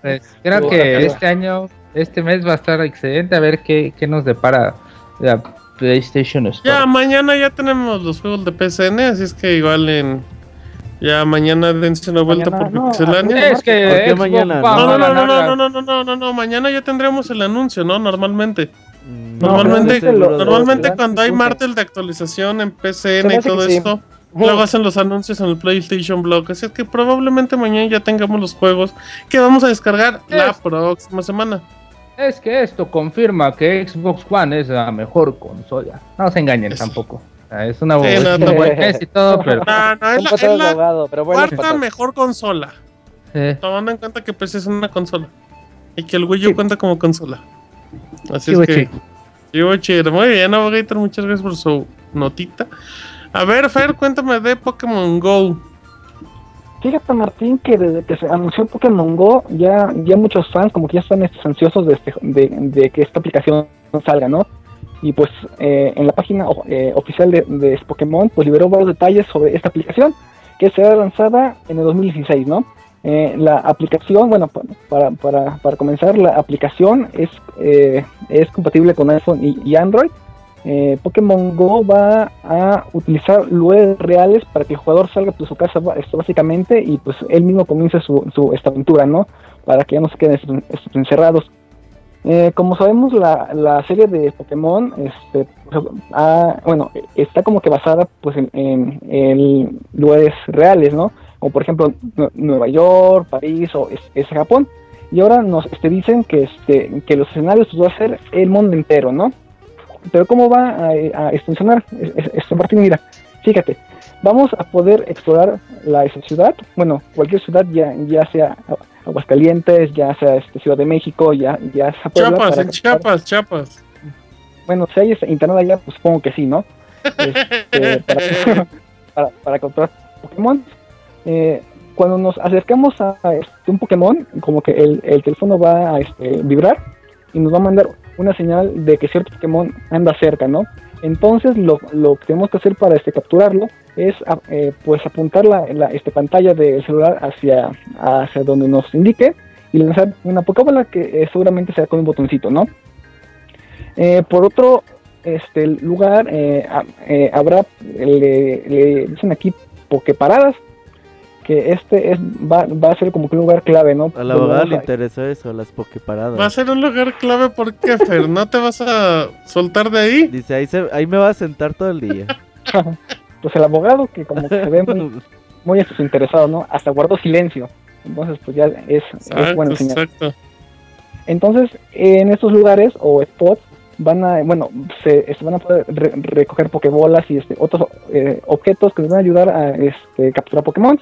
Pues, creo que este año, este mes va a estar excelente. A ver qué, qué nos depara la PlayStation Store. Ya, mañana ya tenemos los juegos de PCN, así es que igual en... Ya mañana dense una vuelta Mañana, por no, Pixelania. es que ¿Por qué Xbox mañana? No, no, no, no, no, la- no, no, no, no, no, no, mañana ya tendremos el anuncio, ¿no? Normalmente. Mm, Normalmente, de- normalmente cuando hay Sí, martel de actualización en PCN y todo sí. esto, luego hacen los anuncios en el PlayStation Blog. Así es que probablemente mañana ya tengamos los juegos que vamos a descargar la Es- próxima semana. Es que esto confirma que Xbox One es la mejor consola. No se engañen Es- tampoco. Sea, Es una Sí, no, buena no, y todo, pero No, no, es la, es la abogado, pero bueno. cuarta mejor consola. eh, Tomando en cuenta que PC es una consola. Y que el Wii U cuenta como consola. Así chivo, es que. chido. Muy bien, Abogator, muchas gracias por su notita. A ver, Fer, cuéntame de Pokémon Go. Fíjate, Martín, que desde que se anunció Pokémon Go, ya, ya muchos fans como que ya están ansiosos de, este- de, de que esta aplicación salga, ¿no? Y pues eh, en la página eh, oficial de, de Pokémon, pues liberó varios detalles sobre esta aplicación, que será lanzada en el 2016, ¿no? Eh, la aplicación, bueno, pa- para, para, para comenzar, la aplicación es, eh, es compatible con iPhone y, Android. Pokémon Go va a utilizar lugares reales para que el jugador salga de su casa esto básicamente y pues él mismo comience su, su esta aventura, ¿no? Para que ya no se queden encerrados. Eh, como sabemos, la, la serie de Pokémon, este, pues, ha- bueno, está como que basada pues en, en- lugares reales, ¿no? Como por ejemplo Nue- Nueva York, París o es, Japón. Y ahora nos este, dicen que, este, que los escenarios pues, va a ser el mundo entero, ¿no? Pero ¿cómo va a, a extensionar esto, Martín? Mira, fíjate, vamos a poder explorar la ciudad, bueno, cualquier ciudad, ya, ya sea Aguascalientes, ya sea este, Ciudad de México, ya, ya sea Puebla, Chiapas, en Chiapas, Chiapas. Bueno, si hay este internet allá, pues supongo que sí, ¿no? Este, para, para, para capturar Pokémon. Eh, cuando nos acercamos a, a, este, un Pokémon, como que el, el teléfono va a este, vibrar y nos va a mandar una señal de que cierto Pokémon anda cerca, ¿no? Entonces lo, lo que tenemos que hacer para este, capturarlo es a- eh, pues apuntar la, la este, pantalla del celular hacia, hacia donde nos indique y lanzar una Pokébola que eh, seguramente será con un botoncito, ¿no? Eh, por otro este lugar eh, habrá le, le dicen aquí Poképaradas que este es va, va a ser como que un lugar clave, ¿no? A la abogada le interesó eso, las pokeparadas. Va a ser un lugar clave porque, Fer, ¿no te vas a soltar de ahí? Dice, ahí, se, ahí me va a sentar todo el día. pues el abogado que como que se ve muy, muy interesado, ¿no? Hasta guardó silencio. Entonces, pues ya es, es Exacto, bueno señal. exacto. Entonces, en estos lugares o spots van a, bueno, se, se van a poder re- recoger pokebolas y este, otros eh, objetos que nos van a ayudar a este, capturar Pokémon.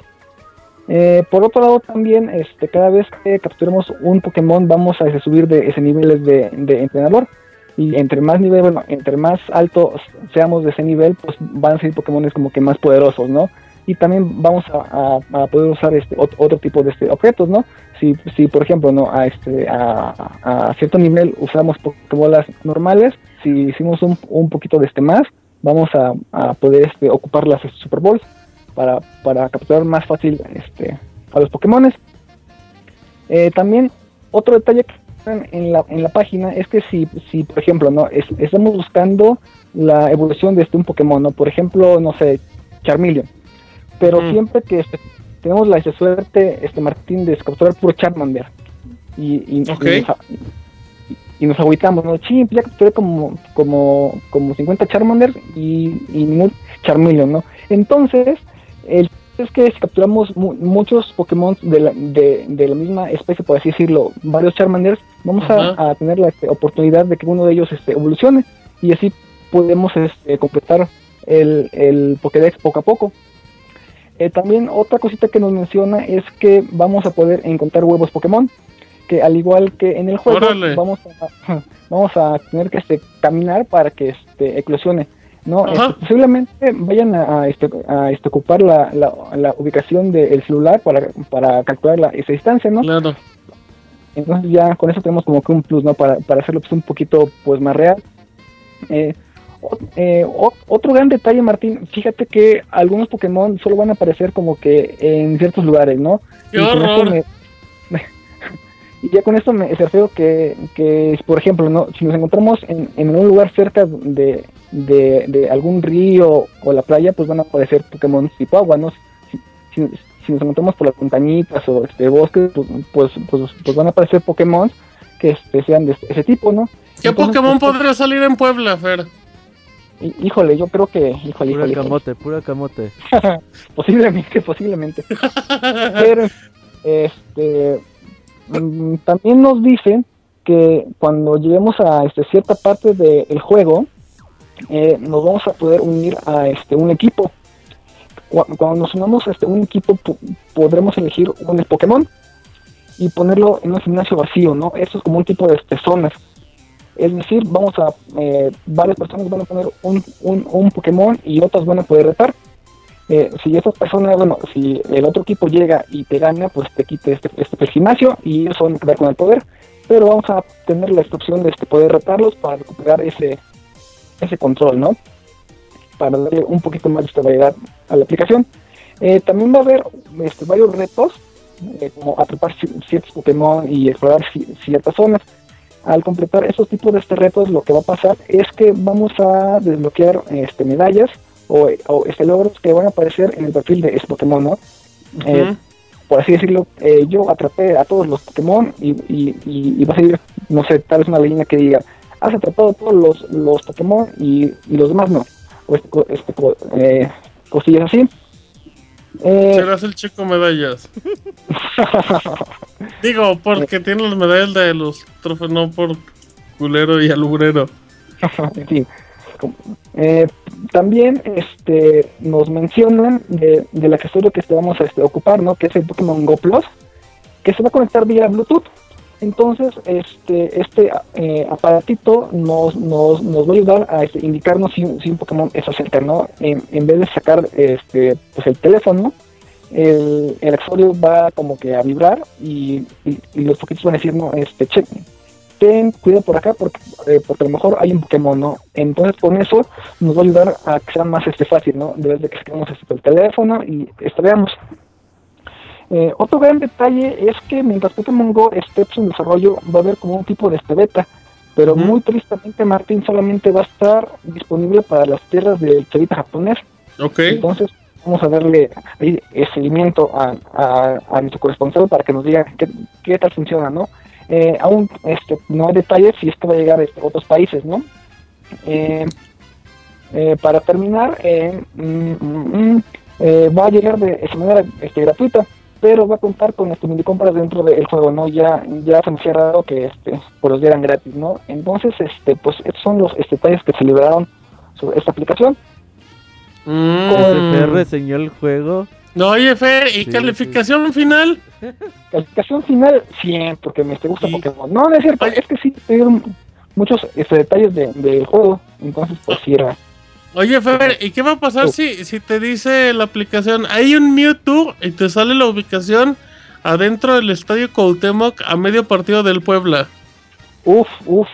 Eh, por otro lado, también, este, cada vez que capturemos un Pokémon, vamos a subir de ese niveles de, entrenador. Y entre más nivel, bueno, entre más altos seamos de ese nivel, pues van a ser Pokémon como que más poderosos, ¿no? y también vamos a, poder usar este ot- otro tipo de este objetos, ¿no? Si, si por ejemplo, ¿no? A este a, cierto nivel usamos Pokébolas normales, si hicimos un, poquito de este más, vamos a, a poder este, ocupar las este, Super Balls para, para capturar más fácil este a los Pokémones. Eh, también otro detalle que están en la, en la página es que si, si por ejemplo, no Es- estamos buscando la evolución de este un Pokémon, ¿no? Por ejemplo, no sé, Charmeleon. Pero Ujú. siempre que este, tenemos la suerte, este Martín, de capturar puro Charmander. Y, y, nos, a- y nos agüitamos, ¿no? Sí, ya capturé como, como, como 50 Charmander y, y Charmeleon, ¿no? Entonces, el es que si capturamos mu- muchos Pokémon de la, de, de la misma especie, por así decirlo, varios Charmanders, vamos a, tener la este, oportunidad de que uno de ellos este, evolucione y así podemos este, completar el, el Pokédex poco a poco. Eh, también otra cosita que nos menciona es que vamos a poder encontrar huevos Pokémon, que al igual que en el juego Órale. vamos a, vamos a tener que este, caminar para que este, eclosione. ¿No? Este, posiblemente vayan a, a, este, a este, ocupar la, la, la ubicación del celular para, para calcular la, esa distancia, ¿no? Claro. Entonces ya con eso tenemos como que un plus, ¿no? Para, para hacerlo pues, un poquito pues más real. Eh, o- eh, o- otro gran detalle, Martín, fíjate que algunos Pokémon solo van a aparecer como que en ciertos lugares, ¿no? ¡Qué Y con esto horror! me- y ya con esto me refiero que, que, por ejemplo, ¿no? si nos encontramos en, en un lugar cerca de, de, de algún río o la playa, pues van a aparecer Pokémon tipo agua, ¿no? Si, si- si nos encontramos por las montañitas o este bosque, pues, pues, pues, pues van a aparecer Pokémon que este, sean de ese tipo, ¿no? ¿Qué Entonces, Pokémon pues, podría salir en Puebla, Fer? hí- Híjole, yo creo que, híjole, Pura híjole, híjole. camote, pura camote. posiblemente, posiblemente. Pero este mm, también nos dicen que cuando lleguemos a este, cierta parte del juego, eh, nos vamos a poder unir a este un equipo. Cu- Cuando nos unamos a este, un equipo, po- podremos elegir un Pokémon y ponerlo en un gimnasio vacío, ¿no? Eso es como un tipo de este, zonas. Es decir, vamos a, eh, varias personas van a poner un, un, un Pokémon y otras van a poder retar. Eh, si esas personas, bueno, si el otro equipo llega y te gana, pues te quite este, este gimnasio y ellos van a quedar con el poder. Pero vamos a tener la instrucción de este poder retarlos para recuperar ese, ese control, ¿no? Para darle un poquito más de esta variedad a la aplicación. Eh, también va a haber este, varios retos, eh, como atrapar ci- ciertos Pokémon y explorar ci- ciertas zonas. Al completar esos tipos de este retos, lo que va a pasar es que vamos a desbloquear este, medallas o, o este, logros que van a aparecer en el perfil de ese Pokémon, ¿no? Eh, por así decirlo, yo atrapé a todos los Pokémon y, y, y, y va a salir, no sé, tal vez una leyenda que diga, has atrapado todos los, los Pokémon y, y los demás no. O este, este eh, cosillas así. Eh, Serás el chico medallas. Digo, porque tiene las medallas de los trofeos, no por culero y alugrero. en fin. Como- eh, también este, nos mencionan de, del accesorio que este vamos a este, ocupar, ¿no? Que es el Pokémon Go Plus, que se va a conectar vía Bluetooth. Entonces, este, este eh, aparatito nos, nos, nos va a ayudar a este, indicarnos si, si un Pokémon está cerca, ¿no? En, vez de sacar este, pues el teléfono, el, el accesorio va como que a vibrar y, los poquitos van a decir, no, este, che, ten cuidado por acá porque, eh, porque a lo mejor hay un Pokémon, ¿no? Entonces con eso nos va a ayudar a que sea más este fácil, ¿no? De vez de que saquemos este, el teléfono y estudiamos. Eh, otro gran detalle es que mientras Pokémon Go esté en desarrollo va a haber como un tipo de este beta, pero muy tristemente Martín solamente va a estar disponible para las tierras del chavita japonés. Ok. Entonces vamos a darle ahí el seguimiento a, a, a nuestro corresponsal para que nos diga qué, qué tal funciona, ¿no? Eh, aún este, no hay detalles si esto va a llegar a otros países, ¿no? Eh, eh, para terminar, eh, mm, mm, mm, eh, va a llegar de, de manera este, gratuita, pero va a contar con este, mini compras dentro del juego, ¿no? Ya, ya se me cerrado que este, pues los dieran gratis, ¿no? Entonces, este, pues estos son los este, detalles que se liberaron sobre esta aplicación. Mm. SFR reseñó el juego. No, oye, Fer, ¿y Sí, calificación final? Calificación final, 100, porque me gusta Sí. Pokémon. No, no es cierto, es que sí, te dieron muchos este, detalles de- del juego, entonces pues sí era. Oye, Fer, ¿y qué va a pasar si, si te dice la aplicación, hay un Mewtwo y te sale la ubicación adentro del estadio Cuauhtémoc a medio partido del Puebla? Uf, uf.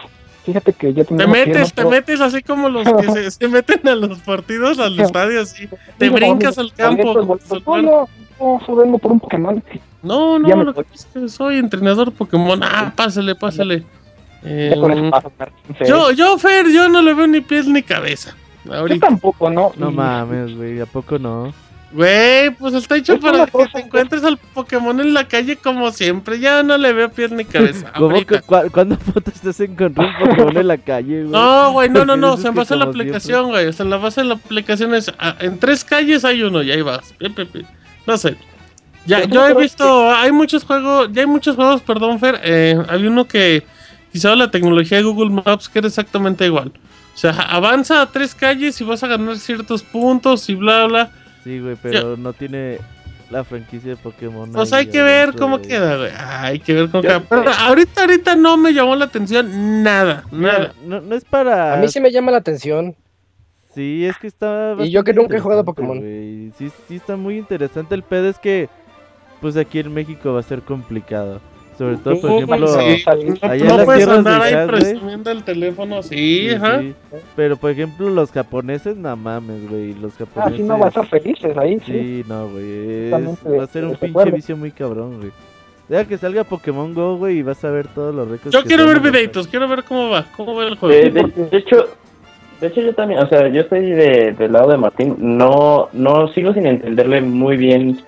Fíjate que yo Te metes, te metes así como los que se, se meten a los partidos, al estadio, así. Te brincas al campo. No, no, vengo por un Pokémon. No, no, lo que es que soy entrenador Pokémon. Ah, pásale, pásale. Eh, sí. yo, yo, Fer, yo no le veo ni pies ni cabeza. Yo Ahorita. tampoco, ¿no? No Y- mames, güey, ¿a poco no? Güey, pues está hecho Es para que cosa- te encuentres al Pokémon en la calle como siempre. Ya no le veo pies ni cabeza. ¿Cómo que, cua- ¿Cuándo has encontrado un Pokémon en la calle, güey? No, güey, no, no, no. Se basa en la siempre. aplicación, güey. O sea, la base de la aplicación es. ah, en tres calles hay uno y ahí vas. Pi, pi, pi. No sé. Ya, yo he visto. Hay muchos juegos. Ya hay muchos juegos, perdón, Fer. Eh, hay uno que. Quizá la tecnología de Google Maps que era exactamente igual. O sea, avanza a tres calles y vas a ganar ciertos puntos y bla, bla. Sí, güey, pero no tiene la franquicia de Pokémon. Pues hay que ver cómo queda, güey. Hay que ver cómo Yo- queda. Pero ahorita, ahorita no me llamó la atención nada, nada. No, no es para. A mí sí me llama la atención. Sí, es que está. Y yo que nunca he jugado interesante, Pokémon. Sí, sí, está muy interesante. El pedo es que, pues aquí en México va a ser complicado. Sobre todo, por ejemplo. sí. allá en No las puedes tierras andar del ahí presumiendo el teléfono así, Sí, ajá. sí. Pero por ejemplo, los japoneses, no mames, güey. Los Ah, japoneses. sí, no, va a estar felices ahí, sí. Sí, no, güey. Va a ser un pinche vicio muy cabrón, güey. Deja que salga Pokémon Go, güey, y vas a ver todos los récords. Yo quiero ver videitos, quiero ver cómo va, cómo va el Eh, juego. de, de hecho, de hecho yo también, o sea, yo estoy de- del lado de Martín. No, no sigo sin entenderle muy bien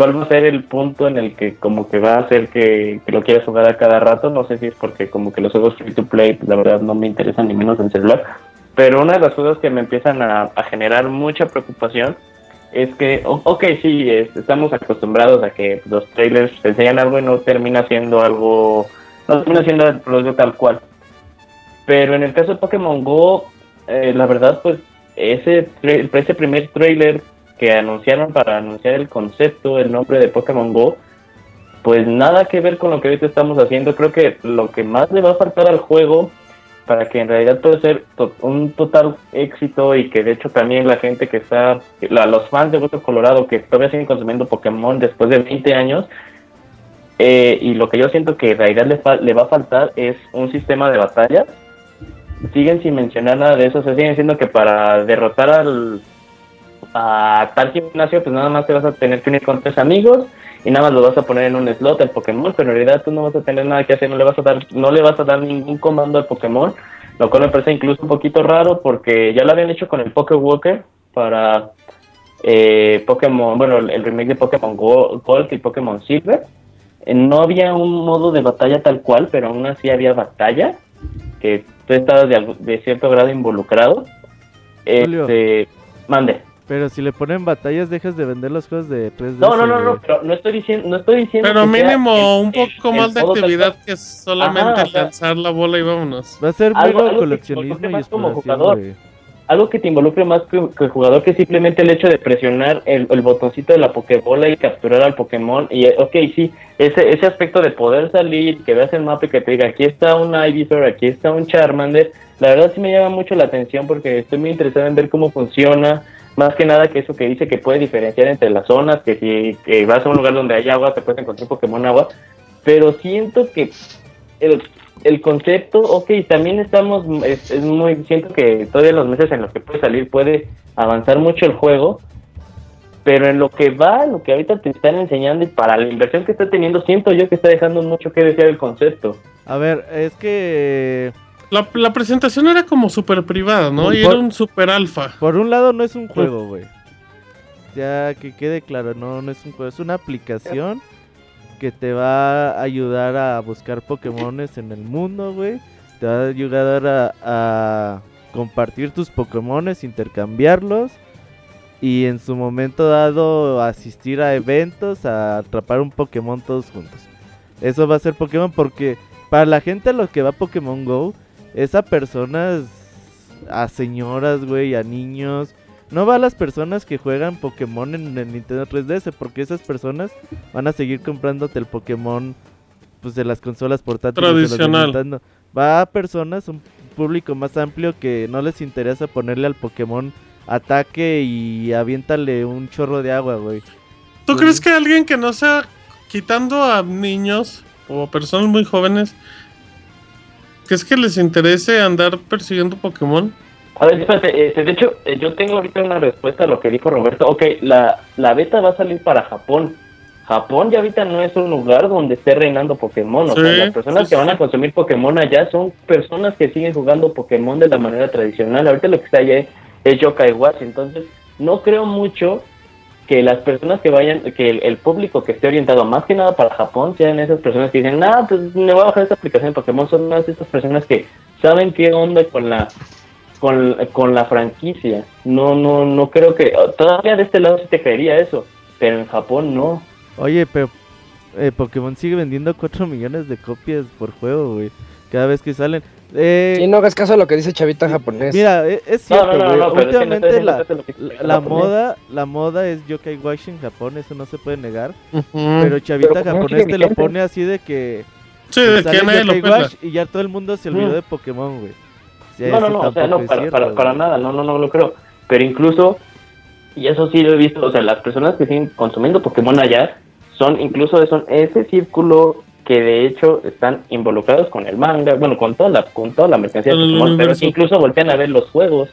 cuál va a ser el punto en el que como que va a hacer que, que lo quieras jugar a cada rato. No sé si es porque como que los juegos free to play, la verdad no me interesan ni menos en celular. Pero una de las cosas que me empiezan a, a generar mucha preocupación es que, ok, sí, es- estamos acostumbrados a que los trailers te enseñan algo y no termina siendo algo, no termina siendo el producto tal cual. Pero en el caso de Pokémon Go, eh, la verdad, pues ese, ese primer trailer que anunciaron para anunciar el concepto, el nombre de Pokémon Go, pues nada que ver con lo que ahorita estamos haciendo. Creo que lo que más le va a faltar al juego para que en realidad pueda ser to- un total éxito y que de hecho también la gente que está, la- los fans de Hueso Colorado que todavía siguen consumiendo Pokémon después de 20 años, eh, y lo que yo siento que en realidad le, fa- le va a faltar es un sistema de batallas. Siguen sin mencionar nada de eso, o sea, siguen diciendo que para derrotar al a tal gimnasio, pues nada más te vas a tener que unir con tres amigos y nada más lo vas a poner en un slot al Pokémon, pero en realidad tú no vas a tener nada que hacer, no le vas a dar, no le vas a dar ningún comando al Pokémon, lo cual me parece incluso un poquito raro porque ya lo habían hecho con el Poké Walker para eh, Pokémon, bueno, el el remake de Pokémon Go- Gold y Pokémon Silver. Eh, no había un modo de batalla tal cual, pero aún así había batalla, que tú estabas de cierto grado involucrado. Julio. Este, mande. Pero si le ponen batallas, dejas de vender los juegos de 3D. No, no, no, no, pero no estoy diciendo, no estoy diciendo Pero mínimo el- un poco el más de actividad que solamente Ajá, o sea, lanzar la bola y vámonos. Va a ser Algo- algo que coleccionismo involucre y más como jugador. algo que te involucre más que, que el jugador que simplemente el hecho de presionar el, el botoncito de la Pokébola y capturar al Pokémon. Y, ok, sí, ese, ese aspecto de poder salir, que veas el mapa y que te diga, aquí está un Ivysaur, aquí está un Charmander, la verdad sí me llama mucho la atención porque estoy muy interesado en ver cómo funciona. Más que nada que eso que dice que puede diferenciar entre las zonas, que si vas a un lugar donde hay agua, te puedes encontrar Pokémon agua. Pero siento que el, el concepto, ok, también estamos, es, es muy, siento que todavía los meses en los que puede salir puede avanzar mucho el juego, pero en lo que va, lo que ahorita te están enseñando y para la inversión que está teniendo, siento yo que está dejando mucho que desear el concepto. A ver, es que La, la presentación era como super privada, ¿no? Y era un super alfa. por un lado no es un juego, güey. Ya que quede claro, no, no es un juego, es una aplicación que te va a ayudar a buscar Pokémones en el mundo, güey. Te va a ayudar a, a compartir tus Pokémones, intercambiarlos. Y en su momento dado asistir a eventos, a atrapar un Pokémon todos juntos. Eso va a ser Pokémon porque para la gente a los que va Pokémon Go, es a personas, a señoras, güey, a niños. No va a las personas que juegan Pokémon en el Nintendo 3DS, porque esas personas van a seguir comprándote el Pokémon pues de las consolas portátiles. de los de Tradicional. Va a personas un público más amplio que no les interesa ponerle al Pokémon ataque y aviéntale un chorro de agua, güey. ¿Tú crees que alguien que no sea quitando a niños o a personas muy jóvenes, que es que les interese andar persiguiendo Pokémon? A ver, espérate, este, de hecho, eh, yo tengo ahorita una respuesta a lo que dijo Roberto. Ok, la, la beta va a salir para Japón. Japón ya ahorita no es un lugar donde esté reinando Pokémon. O Sí, sea, las personas sí, que van a consumir Pokémon allá son personas que siguen jugando Pokémon de la manera tradicional. Ahorita lo que está allá es Yokai Watch. Entonces, no creo mucho que las personas que vayan, que el, público que esté orientado más que nada para Japón sean esas personas que dicen, nah, pues me voy a bajar esta aplicación de Pokémon. Son más esas personas que saben qué onda con la con, con la franquicia. No, no, no creo que. Todavía de este lado sí te creería eso, pero en Japón no. Oye, pero eh, Pokémon sigue vendiendo 4 millones de copias por juego, güey. Cada vez que salen. Eh, Y no hagas caso a lo que dice Chavita japonés. Mira, e- es cierto, no, no, güey. no, pero es que no Últimamente la, la, moda, la moda es yokai wash en Japón, eso no se puede negar. Pero Chavita Pero japonés te lo pone así de que sí, de que nadie lo wash y ya todo el mundo se olvidó Mm. de Pokémon, güey. Sí, No, no, no, o sea, tampoco no, es para, cierto, para, güey. para nada, no, no, no lo creo. Pero incluso, y eso sí lo he visto, o sea, las personas que siguen consumiendo Pokémon allá son incluso son ese círculo que de hecho están involucrados con el manga, bueno, con toda la, con toda la mercancía de Pokémon, pero que incluso voltean a ver los juegos.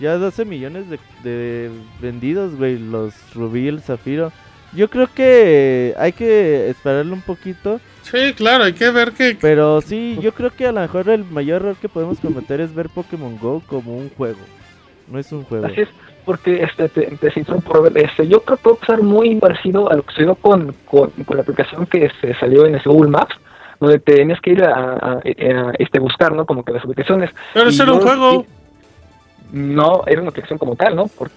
Ya 12 millones de, de vendidos, güey, los Rubí y el Zafiro. Yo creo que hay que esperarle un poquito. Sí, claro, hay que ver que. Pero sí, yo creo que a lo mejor el mayor error que podemos cometer es ver Pokémon Go como un juego. No es un juego. Así es, porque este, te, te cito por ver, este, yo creo que puede pasar muy parecido a lo que sucedió con, con, con la aplicación que este, salió en ese Google Maps, donde tenías que ir a, a- a, este, buscar, ¿no? Como que las aplicaciones. Pero Y ese era un juego. No, era una aplicación como tal, ¿no? Porque,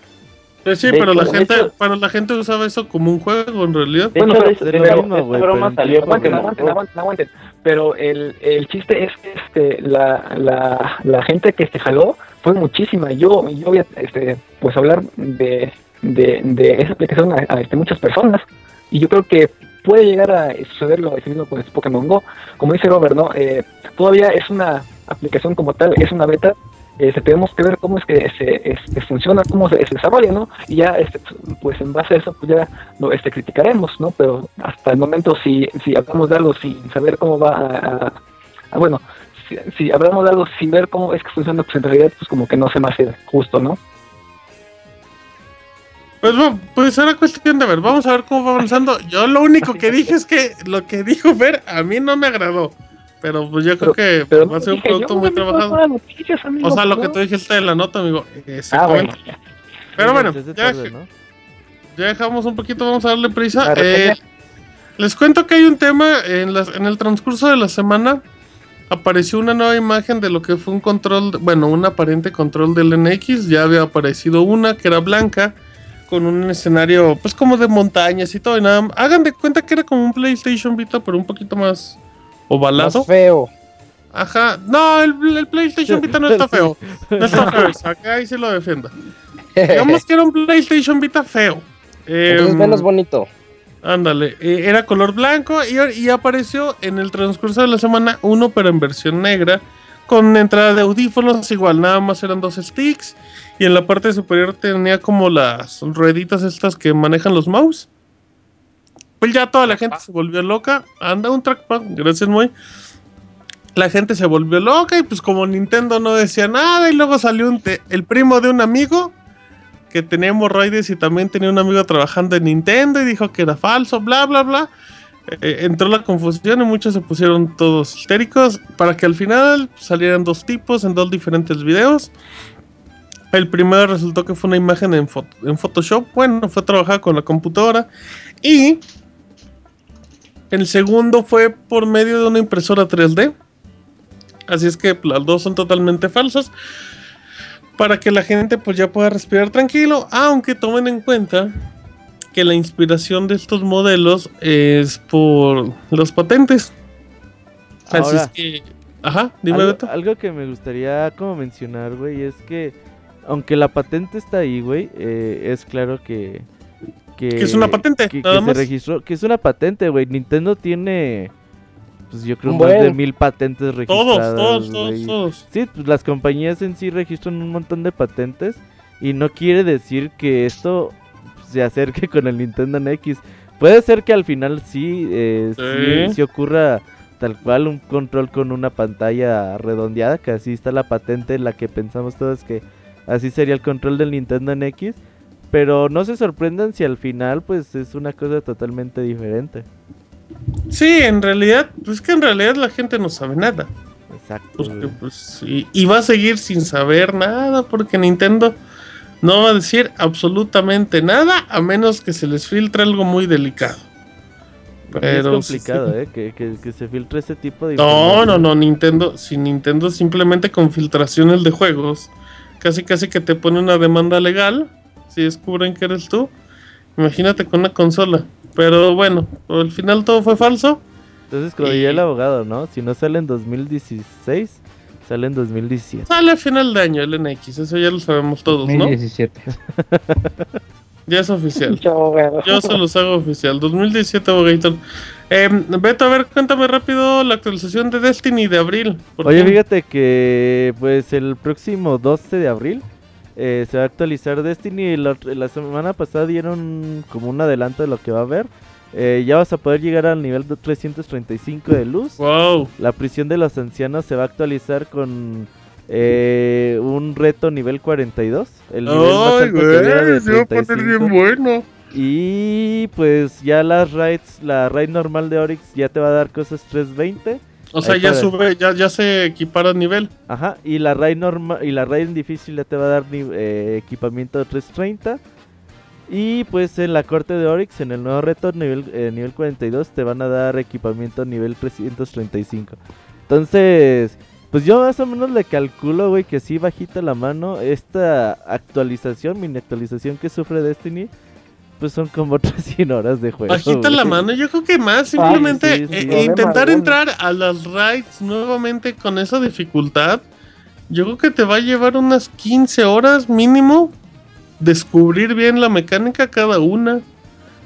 Pues sí, De pero la hecho- gente, hecho- para la gente usaba eso como un juego en realidad. De Bueno, pero es pero mismo, broma pero salió tiempo aguanten, Pokémon aguanten, Go. aguanten, aguanten. Pero el, el chiste es que este, la, la, la gente que se jaló fue muchísima. Yo, yo voy a este, pues hablar de, de, de esa aplicación a, este, muchas personas. Y yo creo que puede llegar a suceder lo mismo con Pokémon Go. Como dice Robert, ¿no? Eh, todavía es una aplicación como tal, es una beta. Este, tenemos que ver cómo es que se este, funciona, cómo se, desarrolla, ¿no? Y ya, este, pues en base a eso, pues ya lo este, criticaremos, ¿no? Pero hasta el momento, si, si hablamos de algo sin saber cómo va a- bueno, si, si hablamos de algo sin ver cómo es que funciona, pues en realidad, pues como que no se me hace justo, ¿no? Pues, bueno, pues era cuestión de ver. Vamos a ver cómo va avanzando. Yo lo único que dije es que lo que dijo Fer a mí no me agradó. Pero pues yo creo que Pero va a ser un producto yo, muy amigo, trabajado. noticias, amigo, O sea, lo que tú dijiste de la nota, amigo. Ah, bueno. ya. Pero bueno, ya, tarde, ¿no? ya dejamos un poquito, vamos a darle prisa. Eh, les cuento que hay un tema en, las- en el transcurso de la semana. Apareció una nueva imagen de lo que fue un control, bueno, un aparente control del NX. Ya había aparecido una que era blanca, con un escenario, pues como de montañas y todo. Y nada, hagan de cuenta que era como un PlayStation Vita, pero un poquito más ovalado. Más feo. Ajá, no, el, el PlayStation Vita no está feo. No está feo, acá ahí se lo defiendo. Digamos que era un PlayStation Vita feo. Entonces Em, menos bonito. Ándale, eh, era color blanco y, apareció en el transcurso de la semana uno, pero en versión negra, con entrada de audífonos, igual, nada más eran dos sticks. Y en la parte superior tenía como las rueditas estas que manejan los mouse. Pues ya toda la gente se volvió loca. Anda un trackpad, gracias muy. La gente se volvió loca y pues como Nintendo no decía nada y luego salió el primo de un amigo que tenía hemorroides y también tenía un amigo trabajando en Nintendo y dijo que era falso, bla, bla, bla. Eh, entró la confusión y muchos se pusieron todos histéricos para que al final salieran dos tipos en dos diferentes videos. El primero resultó que fue una imagen en, en Photoshop, bueno, fue trabajada con la computadora. Y el segundo fue por medio de una impresora 3D. Así es que las dos son totalmente falsas para que la gente pues ya pueda respirar tranquilo, aunque tomen en cuenta que la inspiración de estos modelos es por los patentes. Así Ahora- es que, ajá, dime algo, Beto. algo que me gustaría como mencionar, güey, es que aunque la patente está ahí, güey, eh, es claro que... Que, Que es una patente, que, nada que se registró, que es una patente, güey. Nintendo tiene... pues yo creo Un más de mil patentes registradas. Todos, todos, todos, todos. Sí, pues las compañías en sí registran un montón de patentes y no quiere decir que esto se acerque con el Nintendo NX. Puede ser que al final sí, eh, sí, Sí. sí ocurra tal cual un control con una pantalla redondeada, que así está la patente en la que pensamos todos que así sería el control del Nintendo NX. Pero no se sorprendan si al final pues es una cosa totalmente diferente. Sí, en realidad, pues que en realidad la gente no sabe nada. Exacto. Porque, güey. pues, y, y va a seguir sin saber nada porque Nintendo no va a decir absolutamente nada a menos que se les filtre algo muy delicado. es Pero complicado, sí. ¿eh? Que, que- que se filtre ese tipo de No, no, no, Nintendo, si Nintendo simplemente con filtraciones de juegos, casi casi que te pone una demanda legal, si descubren que eres tú, imagínate con una consola. Pero bueno, al final todo fue falso. Entonces, como diría el Y- abogado, ¿no? Si no sale en 2016, sale en 2017. Sale a final de año el NX, eso ya lo sabemos todos, ¿no? 2017. Ya es oficial. Yo, bueno. Yo se los hago oficial. 2017 Abogator. Eh, Beto, a ver, cuéntame rápido la actualización de Destiny de abril. Oye, fíjate que pues el próximo 12 de abril eh, se va a actualizar Destiny. La, la semana pasada dieron como un adelanto de lo que va a haber. Eh, ya vas a poder llegar al nivel de 335 de luz. Wow. La prisión de los ancianos se va a actualizar con eh, un reto nivel 42. El nivel más Ay, alto que hubiera de güey, se va a poner 35. bien bueno. Y pues ya las raids, la raid normal de Oryx ya te va a dar cosas 320. O sea, ya sube, ya, ya se equipara nivel. Ajá, y la raid normal y la raid difícil ya te va a dar eh, equipamiento de 330. Y pues en la corte de Oryx, en el nuevo reto nivel, eh, nivel 42, te van a dar equipamiento nivel 335. Entonces, pues yo más o menos le calculo, güey, que sí bajita la mano. Esta actualización, mini actualización que sufre Destiny, pues son como otras 100 horas de juego. Bajita la mano, yo creo que más. Simplemente sí, sí. eh, intentar entrar a las raids nuevamente con esa dificultad. Yo creo que te va a llevar unas 15 horas mínimo. Descubrir bien la mecánica cada una.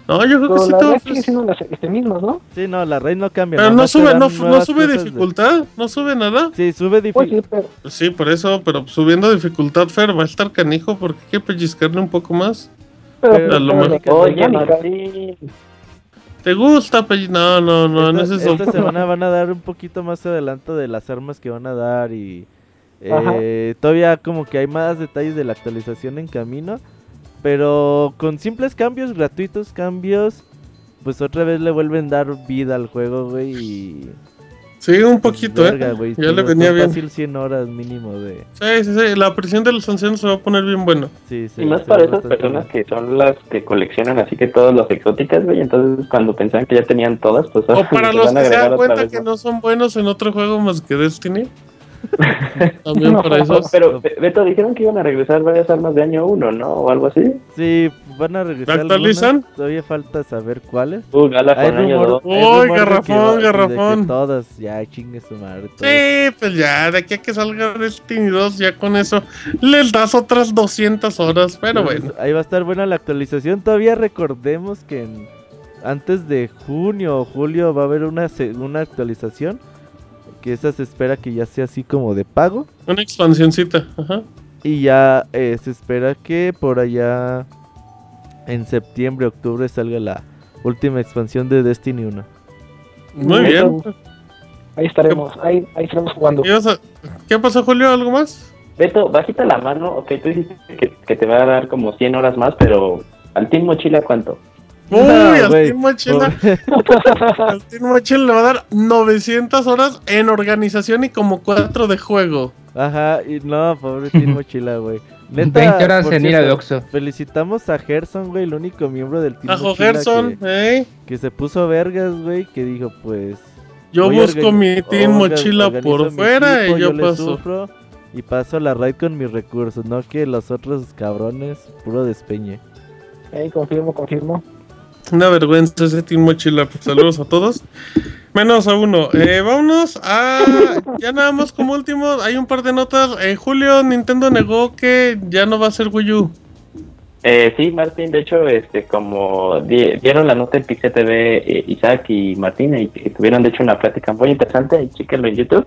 No, yo creo que sí te va a verdad sigue siendo las este mismas, ¿no? Sí, no, la raid no cambia. Pero no sube, no, no sube de- dificultad, no sube nada. Sí, sube Pues dificultad. sí, pero Sí, por eso, pero subiendo dificultad, Fer, va a estar canijo porque hay que pellizcarle un poco más. Pero, lo mejor- la Oye, Martín. ¿Te gusta pellizcar? No, no, no, no es esta, eso. esta semana van a dar un poquito más adelanto de las armas que van a dar y eh, todavía como que hay más detalles de la actualización en camino, pero con simples cambios, gratuitos cambios, pues otra vez le vuelven a dar vida al juego, güey, y... Sí, un poquito, verga, eh. güey, Ya sí, le venía bien. fácil 100 horas mínimo de... Sí, sí, sí. La prisión de los ancianos se va a poner bien bueno. Sí, sí, Y más para esas personas bien. que son las que coleccionan así que todas las exóticas, güey. Entonces, cuando pensaban que ya tenían todas, pues O para los que se agregar dan cuenta que no son buenos en otro juego más que Destiny. También No, para eso. Pero, Be- Beto, dijeron que iban a regresar varias armas de año 1, ¿no? O algo así. Sí, van a regresar ¿La actualizan? algunas, todavía falta saber cuáles. Uh, Gala con año rumor, 2. hay Uy, rumor de que garrafón, va- de que garrafón. todas, ya chingue su madre. todas. Sí, pues ya, de aquí a que salga Destiny 2, ya con eso les das otras 200 horas. Pero Entonces, bueno, Ahí va a estar buena la actualización. Todavía recordemos que en- antes de junio o julio va a haber una, una actualización. Que esa se espera que ya sea así como de pago. una expansioncita. Ajá. Y ya eh, se espera que por allá en septiembre, octubre salga la última expansión de Destiny 1. Muy bien. Ahí estaremos, ahí, ahí estaremos jugando. ¿Qué, a- ¿Qué pasó, Julio? ¿Algo más? Beto, bajita la mano. Ok, tú dijiste que, que te va a dar como 100 horas más, pero al Team Mochila, ¿cuánto? Uy, No, al Team Mochila. Al Team Mochila le va a dar 900 horas en organización y como 4 de juego. Ajá, y no, pobre Team Mochila, güey. 20 horas en ir al Oxxo. Felicitamos a Gerson, güey, el único miembro del Team Mochila Gerson, que, ¿eh? que se puso vergas, güey, que dijo, pues... Yo busco mi Team Mochila por fuera equipo, y yo le paso. sufro y paso la raid con mis recursos, no que los otros cabrones, puro despeñe. Ahí confirmo, confirmo. Una vergüenza ese Team Mochila. Pues, saludos a todos. Menos a uno. Eh, vámonos a. Ya nada más como último. Hay un par de notas. En julio, Nintendo negó que ya no va a ser Wii U. Eh, sí, Martín, de hecho, este, como di- dieron la nota en Pixel TV, eh, Isaac y Martín, y, y tuvieron de hecho una plática muy interesante, y chíquenlo en YouTube.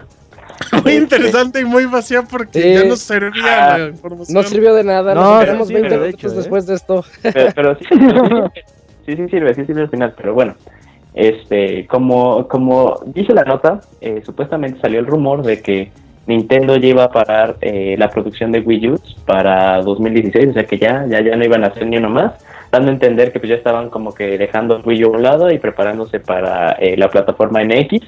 Muy interesante y muy vacía porque Sí. ya nos servía la información. No sirvió de nada, No, nos sí enteramos sirve, 20 de minutos hecho, ¿eh? después de esto. Pero, pero sí, sí, sí, sirve, sí sirve al final, pero bueno. Este, como, como dice la nota, eh, supuestamente salió el rumor de que Nintendo ya iba a parar eh, la producción de Wii U para 2016, o sea que ya, ya, ya no iban a hacer ni uno más, dando a entender que pues ya estaban como que dejando Wii U a un lado y preparándose para eh, la plataforma NX.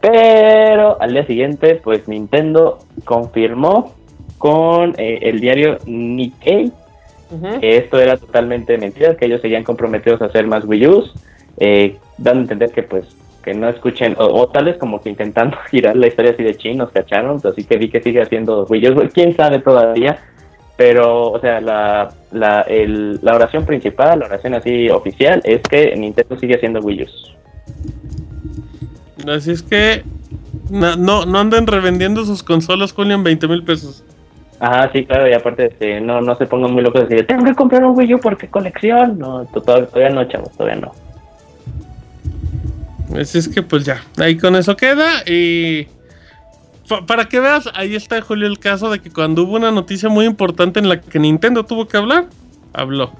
Pero al día siguiente, pues Nintendo confirmó con el diario Nikkei Que esto era totalmente mentira, que ellos seguían comprometidos a hacer más Wii U's, eh, dando a entender que pues que no escuchen, o, o tal vez como que intentando girar la historia así de chinos, cacharon, así que vi que sigue haciendo Wii U's, quién sabe todavía, pero o sea, la, la, el- la oración principal, la oración así oficial, es que Nintendo sigue haciendo Wii U's. Así es que no, no, no anden revendiendo sus consolas, Julio, en 20 mil pesos. Ajá, sí, claro, y aparte este, no, no se pongan muy locos de decir, tengo que comprar un Wii U porque colección, no, to- todavía, no, chavos, todavía no. Así es que pues ya, ahí con eso queda y... pa- Para que veas, ahí está Julio el caso de que cuando hubo una noticia muy importante en la que Nintendo tuvo que hablar, habló.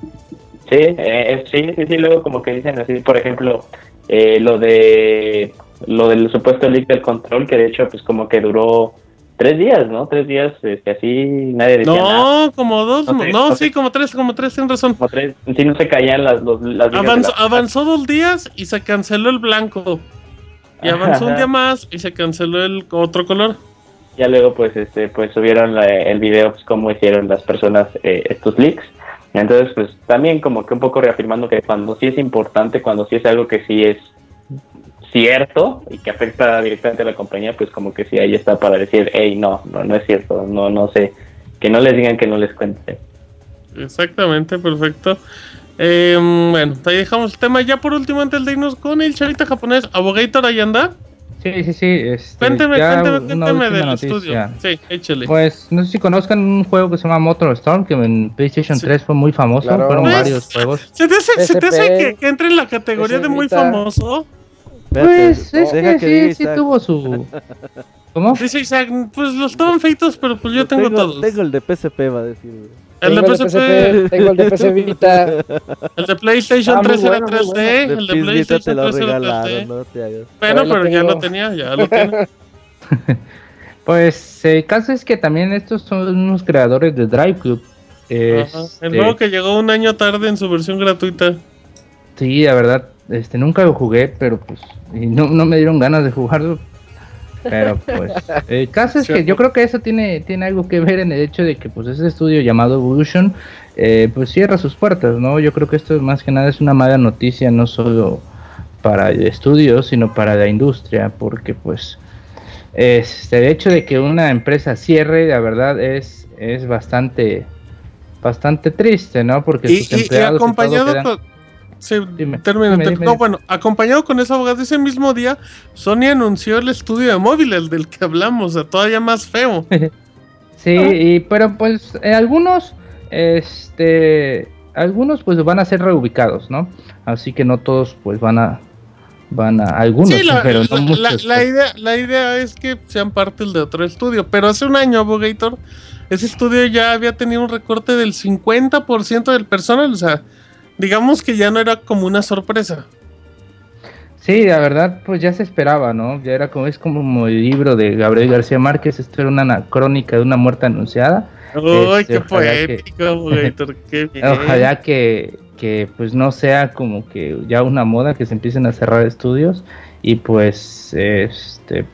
Sí, eh, sí, sí, sí, luego como que dicen así, por ejemplo, eh, lo de lo del supuesto leak del control, que de hecho pues como que duró tres días, ¿no? Tres días, este, así nadie decía nada. No, como dos, No no, no, no sí, como tres, como tres, tienes razón. Como tres, sí no se caían las, los, las Avanzó, la- avanzó dos días y se canceló el blanco. Y avanzó un día más y se canceló el otro color. Ya luego pues este pues subieron la- el video pues cómo hicieron las personas eh, estos leaks. Entonces pues también como que un poco reafirmando que cuando sí es importante, cuando sí es algo que sí es cierto y que afecta directamente a la compañía, pues como que sí ahí está para decir, hey, no, no, no es cierto, no, no sé, que no les digan que no les cuente. Exactamente, perfecto. Eh, bueno, ahí dejamos el tema. Ya por último, antes de irnos con el chavita japonés, Abogator, ahí anda. Sí, sí, sí. Este, Cuénteme, cuénteme, cuénteme del noticia. estudio. Sí, échale. Pues no sé si conozcan un juego que se llama Motor Storm, que en PlayStation Sí. 3 fue muy famoso. Claro. Fueron varios juegos. ¿Se te hace, se te hace que, que entre en la categoría de muy famoso? Espérate, Pues es deja que, que diga sí, sí tuvo su. ¿Cómo? Dice Isaac, pues los estaban feitos, pero pues yo tengo, todos. Tengo el de PSP, va a decir. el de tengo PSP, PSP, tengo el de PC Vita. el de PlayStation Ah, muy 3 era bueno, muy 3D, De el de PSP te PlayStation lo 3 era regalaron, 3D. no te hagas. Bueno, pero ya lo tenía, ya lo tiene. Pues el caso es que también estos son unos creadores de Drive Club. Ajá. Este, El juego que llegó un año tarde en su versión gratuita. Sí, la verdad, este, nunca lo jugué, pero pues y no, no me dieron ganas de jugarlo. Pero pues, el caso es que yo creo que eso tiene, tiene algo que ver en el hecho de que pues ese estudio llamado Evolution, eh, pues cierra sus puertas, ¿no? Yo creo que esto más que nada es una mala noticia, no solo para el estudio, sino para la industria, porque pues este, el hecho de que una empresa cierre, la verdad es, es bastante, bastante triste, ¿no? Porque Y, sus y- y empleados y todo acompañado quedan- con. Sí, Dime, termina, dime, ter- dime, no, dime. bueno, acompañado con esa abogada, ese mismo día, Sony anunció el estudio de móviles del que hablamos, o sea, todavía más feo. Sí, y, pero pues eh, algunos, este, algunos pues van a ser reubicados, ¿no? Así que no todos pues van a, van a, algunos, sí, la, pero no la- muchos. la- la pues. idea, la idea es que sean parte de otro estudio, pero hace un año, Abogator, ese estudio ya había tenido un recorte del 50% del personal, o sea, digamos que ya no era como una sorpresa. Sí, la verdad pues ya se esperaba, ¿no? Ya era como, es como el libro de Gabriel García Márquez, esto era una na- crónica de una muerte anunciada. ¡Uy, Este, qué que- poético! ¡Qué bien! Ojalá que, que pues no sea como que ya una moda que se empiecen a cerrar estudios y pues este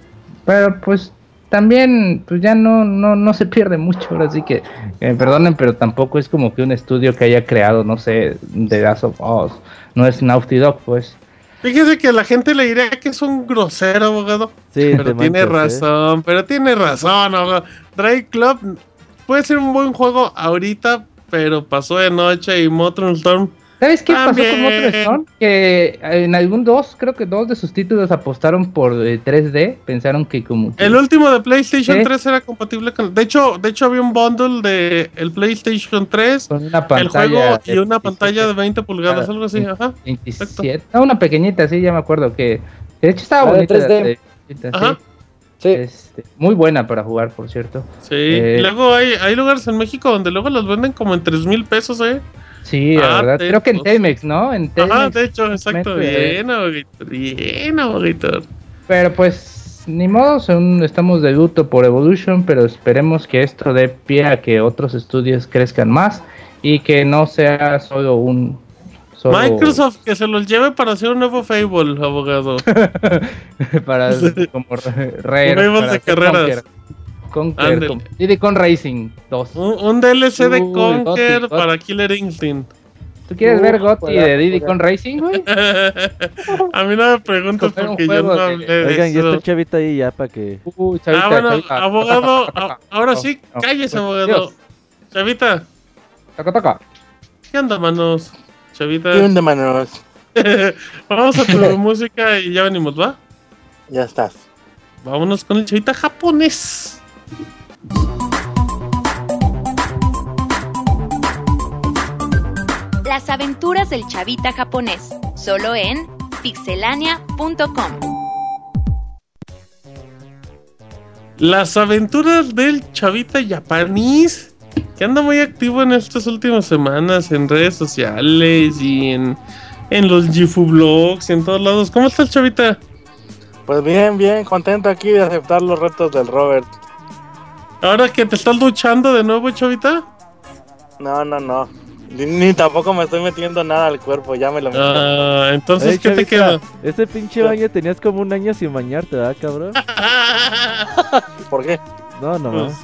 pero pues también pues ya no no no se pierde mucho ahora sí que eh, perdonen pero tampoco es como que un estudio que haya creado no sé The Last of Us no es Naughty Dog pues Fíjese que a la gente le diría que es un grosero, abogado. Sí, Pero tiene ¿eh? razón, pero tiene razón, abogado. Drive Club puede ser un buen juego ahorita, pero pasó de noche y Motor Storm ¿Sabes qué pasó También. con otro Stone? Que en algún dos, creo que dos de sus títulos apostaron por eh, 3D. Pensaron que como. que- El último de PlayStation ¿Eh? 3 era compatible con. De hecho, de hecho había un bundle de el PlayStation 3, con una el pantalla. juego y una pantalla de 20 pulgadas, algo así, sí. ajá. 27. No, una pequeñita, sí, ya me acuerdo que. de hecho estaba bonita. 3D. de- sí. Ajá. Sí. Este, muy buena para jugar, por cierto. Sí. Eh. Y luego hay, hay lugares en México donde luego los venden como en 3 mil pesos, eh. Sí, la Ah, verdad. Creo que en. Telmex, ¿no? En Telmex. Ajá, de hecho, exacto. Bien, abogator. Bien, abogator. Pero pues, ni modo, aún estamos de luto por Evolution, pero esperemos que esto dé pie a que otros estudios crezcan más y que no sea solo un... solo Microsoft que se los lleve para hacer un nuevo Fable, abogado. para como re- Rare, Fable para de carreras. Ándale. con- Diddy Con Racing 2. Un, un DLC de Uy, Conker Gotti, para Killer Instinct. ¿Tú quieres ver Gotti de Diddy. Con Racing, güey? A mí no me un porque yo no hablé de Oigan, eso. está el chavito ahí ya para que. Uy, chavita, Ah, bueno, chavita. abogado, a- ahora sí, No, cállese, no, abogado. Dios. Chavita, Toca, toca. ¿qué onda, manos? Chavita, ¿Qué onda, manos? vamos a tu música y ya venimos, ¿va? Ya estás. Vámonos con el chavita japonés. Las aventuras del chavita japonés, solo en pixelania.com. Las aventuras del chavita japonés, que anda muy activo en estas últimas semanas en redes sociales y en, en los Gifu blogs y en todos lados. ¿Cómo está el chavita? Pues bien, bien, contento aquí de aceptar los retos del Robert. Ahora que te estás luchando de nuevo, chavita. No, no, no. Ni, ni tampoco me estoy metiendo nada al cuerpo, ya me lo metí. Ah, entonces, Ey, ¿qué te queda? Ese pinche baño tenías como un año sin bañarte, ¿verdad, cabrón? ¿Por qué? No, no Pues, más.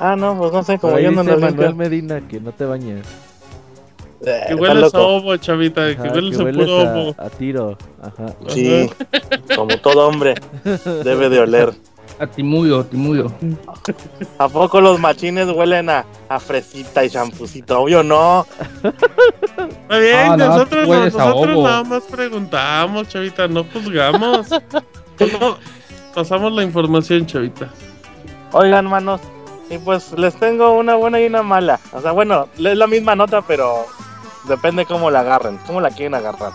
Ah, no, pues no sé, como ahí yo no dice Manuel limpio. Medina que no te bañes. Eh, que hueles a ovo, chavita, que Ajá, hueles que a puro ovo. a, a tiro. Ajá. Sí, como todo hombre debe de oler. A Timuyo, Timuyo. ¿A poco los machines huelen a, a fresita y champucito? Obvio no. Está bien, Ah, no, nosotros, tú hueles a nosotros nada más preguntamos, chavita, no juzgamos. Pasamos la información, chavita. Oigan, manos, y pues les tengo una buena y una mala. O sea, bueno, es la misma nota, pero depende cómo la agarren, cómo la quieren agarrar.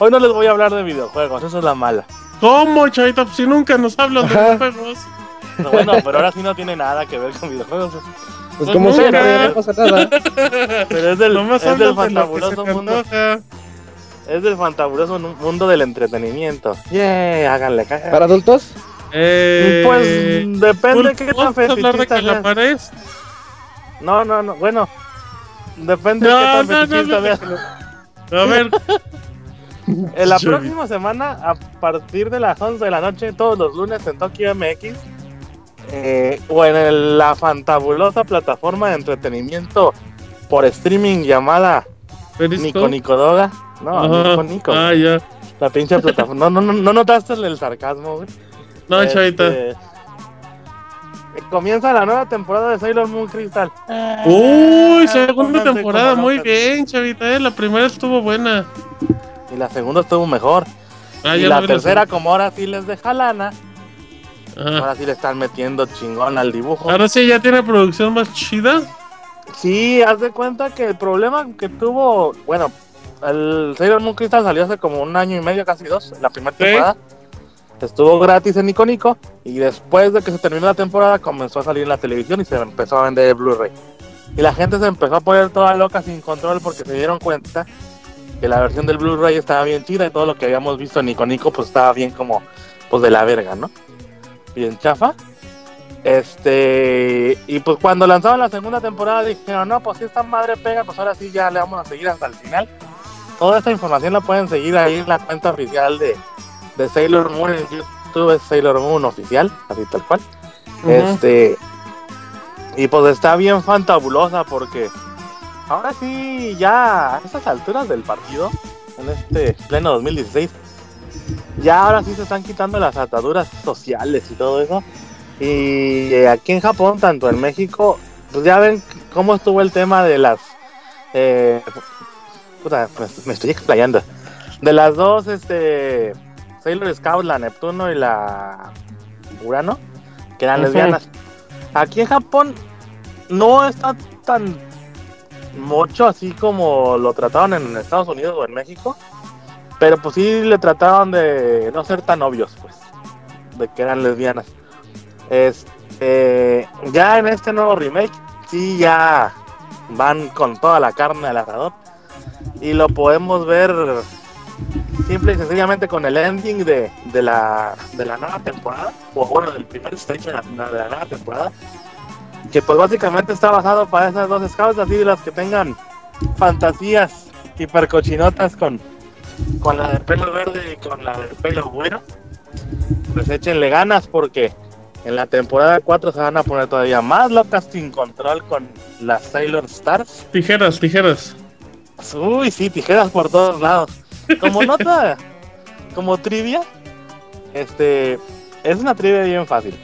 Hoy no les voy a hablar de videojuegos, esa es la mala. ¿Cómo, chavita? Pues si nunca nos hablan de Ajá. los juegos. No, bueno, pero ahora sí no tiene nada que ver con videojuegos. Pues Pues como nunca. siempre, no pasa nada. Pero es del, Nomás es de fantabuloso mundo. Es del fantabuloso mundo del entretenimiento. Yeah, háganle caja. ¿Para adultos? Eh, Pues depende qué tan ¿Puedes hablar de fetichista que pared? No, no, no, bueno. Depende No, qué tan no, no, fetichista no. veas. A ver, En la próxima semana, a partir de las 11 de la noche, todos los lunes en Tokio MX, eh, o en el- la fantabulosa plataforma de entretenimiento por streaming llamada. Nico Nicodoga. No, Ajá. Nico Nico. Ah, ya. La pinche plataforma. No, no, no, no notaste el sarcasmo, güey. No, Este, chavita. Comienza la nueva temporada de Sailor Moon Crystal. Uy, segunda temporada, muy bien, chavita. eh, La primera estuvo buena. Y la segunda estuvo mejor. Ah, y la vi tercera, como ahora sí les deja lana, Ajá. ahora sí le están metiendo chingón al dibujo. Ahora sí ya tiene producción más chida. Sí, haz de cuenta que el problema que tuvo, bueno, el Sailor Moon Crystal salió hace como un año y medio, casi dos, la primera Sí. temporada. Estuvo gratis en Nico Nico y después de que se terminó la temporada comenzó a salir en la televisión y se empezó a vender Blu-ray. Y la gente se empezó a poner toda loca sin control porque se dieron cuenta que la versión del Blu-ray estaba bien chida y todo lo que habíamos visto en Nico Nico pues estaba bien como pues de la verga, ¿no? Bien chafa. Este, y pues cuando lanzaron la segunda temporada dijeron, no, pues si esta madre pega, pues ahora sí ya le vamos a seguir hasta el final. Toda esta información la pueden seguir ahí en la cuenta oficial de, de Sailor Moon en YouTube, es Sailor Moon oficial, así tal cual. Este, y pues está bien fantabulosa porque ahora sí, ya a estas alturas del partido, en este pleno 2016, ya ahora sí se están quitando las ataduras sociales y todo eso. Y eh, aquí en Japón, tanto en México, pues ya ven cómo estuvo el tema de las eh, puta, me estoy explayando. De las dos, este, Sailor Scout, la Neptuno y la Urano, que eran lesbianas. Aquí en Japón no está tan mucho así como lo trataban en Estados Unidos o en México, pero pues sí le trataban de no ser tan obvios, pues, de que eran lesbianas. Este, ya en este nuevo remake, sí ya van con toda la carne al asador y lo podemos ver simple y sencillamente con el ending de, de la, de la nueva temporada, o bueno, del primer stage de la, de la nueva temporada, que pues básicamente está basado para esas dos scouts, así de las que tengan fantasías hipercochinotas con, con la de pelo verde y con la de pelo güero, pues échenle ganas porque en la temporada 4 se van a poner todavía más locas sin control con las Sailor Stars. Tijeras, tijeras. Uy, sí, tijeras por todos lados. Como nota, como trivia, este, es una trivia bien fácil.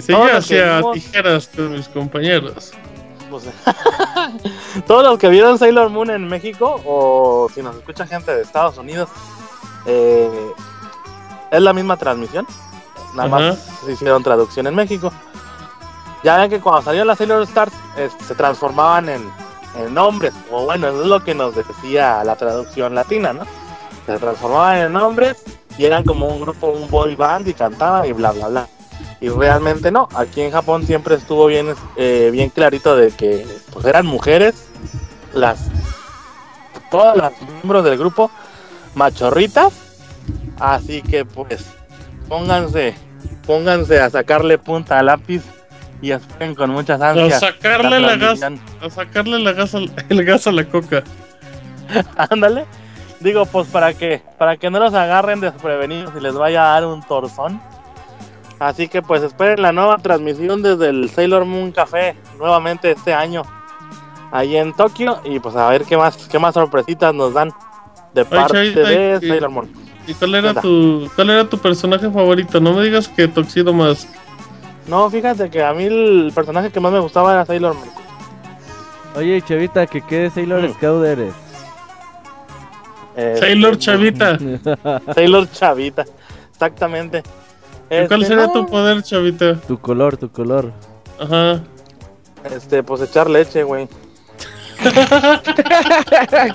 Todo yo hacía vimos- tijeras con mis compañeros. Pues, todos los que vieron Sailor Moon en México, o si nos escucha gente de Estados Unidos, eh, es la misma transmisión. Nada Ajá. más se hicieron traducción en México. Ya ven que cuando salieron las Sailor Stars este, se transformaban en, en hombres, o bueno, eso es lo que nos decía la traducción latina, ¿no? Se transformaban en hombres y eran como un grupo, un boy band y cantaban y bla, bla, bla. Y realmente no, aquí en Japón siempre estuvo bien, eh, bien clarito de que pues eran mujeres, las todas las miembros del grupo machorritas, así que pues pónganse, pónganse a sacarle punta al lápiz y esperen con muchas A ansias. sacarle la gas, a sacarle la gas el gas a la coca. Ándale. Digo, pues para que, para que no los agarren desprevenidos y les vaya a dar un torzón. Así que pues esperen la nueva transmisión desde el Sailor Moon Café nuevamente este año. Ahí en Tokio. Y pues a ver qué más, qué más sorpresitas nos dan de parte de y- Sailor Moon. ¿Y cuál era tu cuál era tu personaje favorito? No me digas que Toxido más. No, fíjate que a mí el personaje que más me gustaba era Sailor Moon. Oye, Chavita, ¿que qué Sailor Mm. Scout eres? Eh, Sailor Chavita. Sailor Chavita. Exactamente. ¿Y ¿Cuál Este, sería no, tu poder, Chavita? tu color, tu color. Ajá. Este, pues echar leche, güey.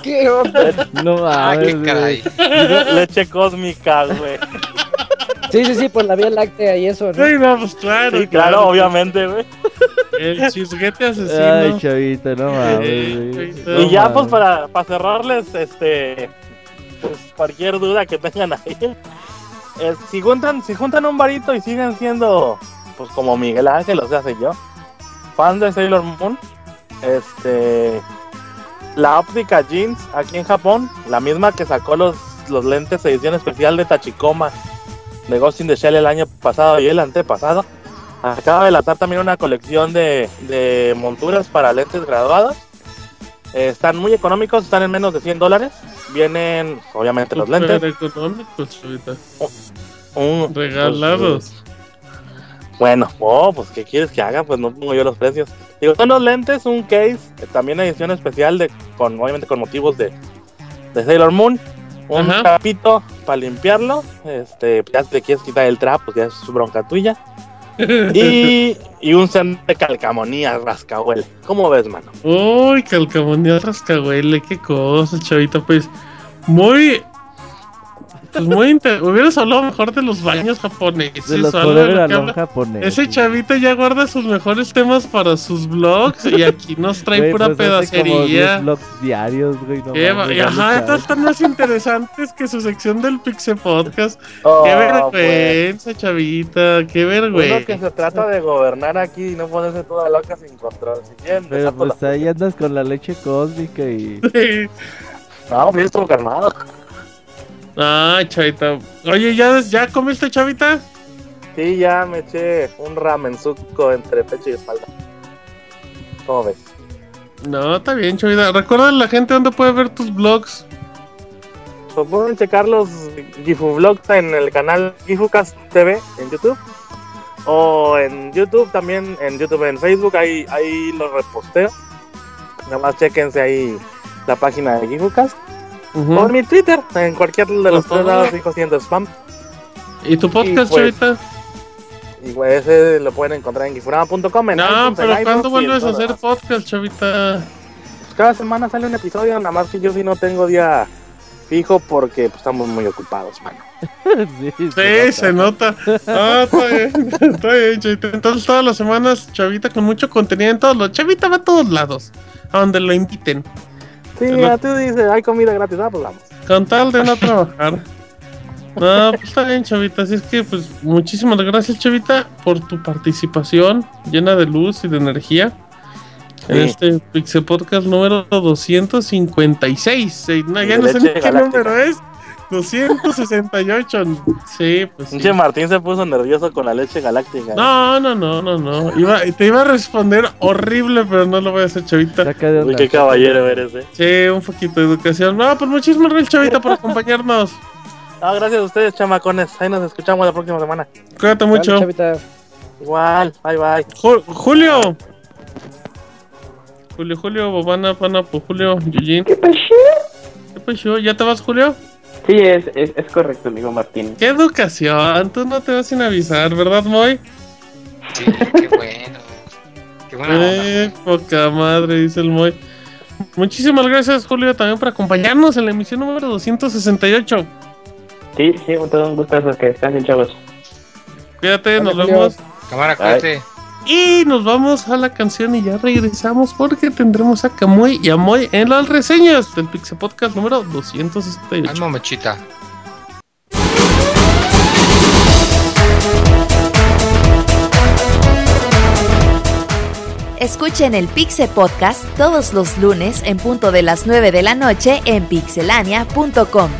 ¿Qué onda? No mames, qué güey. caray. leche cósmica, güey. Sí, sí, sí, por la vía láctea y eso, ¿no? Sí, no, pues claro. Sí, claro, obviamente, güey. El chisguete Ay, asesino. Chavita, no mames, Eh, güey. Chavita. No Y ya, mames. pues, para, para cerrarles, este, pues, cualquier duda que tengan ahí, eh, si juntan, si juntan un varito y siguen siendo, pues, como Miguel Ángel, o sea, sé yo, fan de Sailor Moon, este, la óptica Jeans aquí en Japón, la misma que sacó los, los lentes edición especial de Tachikoma de Ghost in the Shell el año pasado y el antepasado, acaba de lanzar también una colección de, de monturas para lentes graduados. Eh, están muy económicos, están en menos de 100 dólares. Vienen, obviamente, los lentes. económicos, Chavita. un- Regalados. pues, bueno, oh, pues, ¿qué quieres que haga? Pues no pongo yo los precios. Digo, son los lentes, un case, eh, también edición especial, de con obviamente con motivos de, de Sailor Moon. Un Ajá. trapito para limpiarlo. Este, ya te quieres quitar el trapo, pues ya es su bronca tuya. Y, y un set de calcamonía rascahuele. ¿Cómo ves, mano? Uy, calcamonía rascahuele, qué cosa, Chavita. Pues muy. Pues muy inter... Hubieras hablado mejor de los baños japoneses. De los o algo de lo japonés. Ese chavita ya guarda sus mejores temas para sus vlogs y aquí nos trae pura pues hace como 10 pedacería. vlogs diarios, güey. No Ajá, estas están más interesantes que su sección del Pixel Podcast. Oh, qué pues, vergüenza, chavita, qué Uno vergüenza. que se trata de gobernar aquí y no ponerse toda loca sin control. Si quieren, Pero pues ahí andas con la leche cósmica y... No, pues estuvo calmado. Ay, chavita. Oye, ¿ya, ¿ya comiste, chavita? Sí, ya me eché un ramenzuco entre pecho y espalda. ¿Cómo ves? No, está bien, chavita. Recuerda a la gente dónde puede ver tus vlogs. Pues pueden checar los Gifu Vlogs en el canal GifuCast TV en YouTube. O en YouTube también, en YouTube, en Facebook, ahí, ahí los reposteo. Nada más chequense ahí la página de Gifucast. O en mi Twitter, en cualquier de los Por tres lados fijo siendo spam. ¿Y tu podcast, pues, Chavita? Y pues, ese lo pueden encontrar en gifurama.com. en No, pero ¿cuándo vuelves a hacer podcast, Chavita? Pues cada semana sale un episodio, nada más que yo sí no tengo día fijo porque pues, estamos muy ocupados, mano. sí, Sí, se nota. Ah, está bien, está bien, Chavita. Entonces todas las semanas, Chavita con mucho contenido en todos los... Chavita va a todos lados, a donde lo inviten. Sí, ya tú dices, hay comida gratis, ah, pues vamos. Con tal de no trabajar. No, pues está bien, Chavita. Así es que, pues, muchísimas gracias, Chavita, por tu participación llena de luz y de energía en este Pixel Podcast número 256. Eh, No, ya no sé ni qué número es. 268. Sí, pues. sí. Pinche Martín se puso nervioso con la leche galáctica. No, no, no, no, no. Iba, te iba a responder horrible, pero no lo voy a hacer, Chavita. Uy, qué caballero eres, eh. Sí, un poquito de educación. No, pues muchísimas gracias, Chavita, por acompañarnos. Ah, gracias a ustedes, chamacones. Ahí nos escuchamos la próxima semana. Cuídate Dale, mucho. chavita. Igual, bye bye. Ju- Julio. Julio, Julio, Bobana, Panapo, Julio, Yujin. ¿Qué pasó? ¿Qué pasó? ¿Ya te vas, Julio? Sí, es, es, es correcto, amigo Martín. ¡Qué educación! Tú no te vas sin avisar, ¿verdad, Moy? Sí, qué bueno. Qué buena onda. Eh, poca madre, dice el Moy. Muchísimas gracias, Julio, también por acompañarnos en la emisión número 268. Sí, sí, todo un gustazo que descansen, chavos. Cuídate, nos Julio. vemos. Cámara, cuídate. Y nos vamos a la canción y ya regresamos porque tendremos a Camuy y a Moy en las reseñas del Pixel Podcast número 268. Alma mechita. Escuchen el Pixel Podcast todos los lunes en punto de las 9 de la noche en pixelania.com.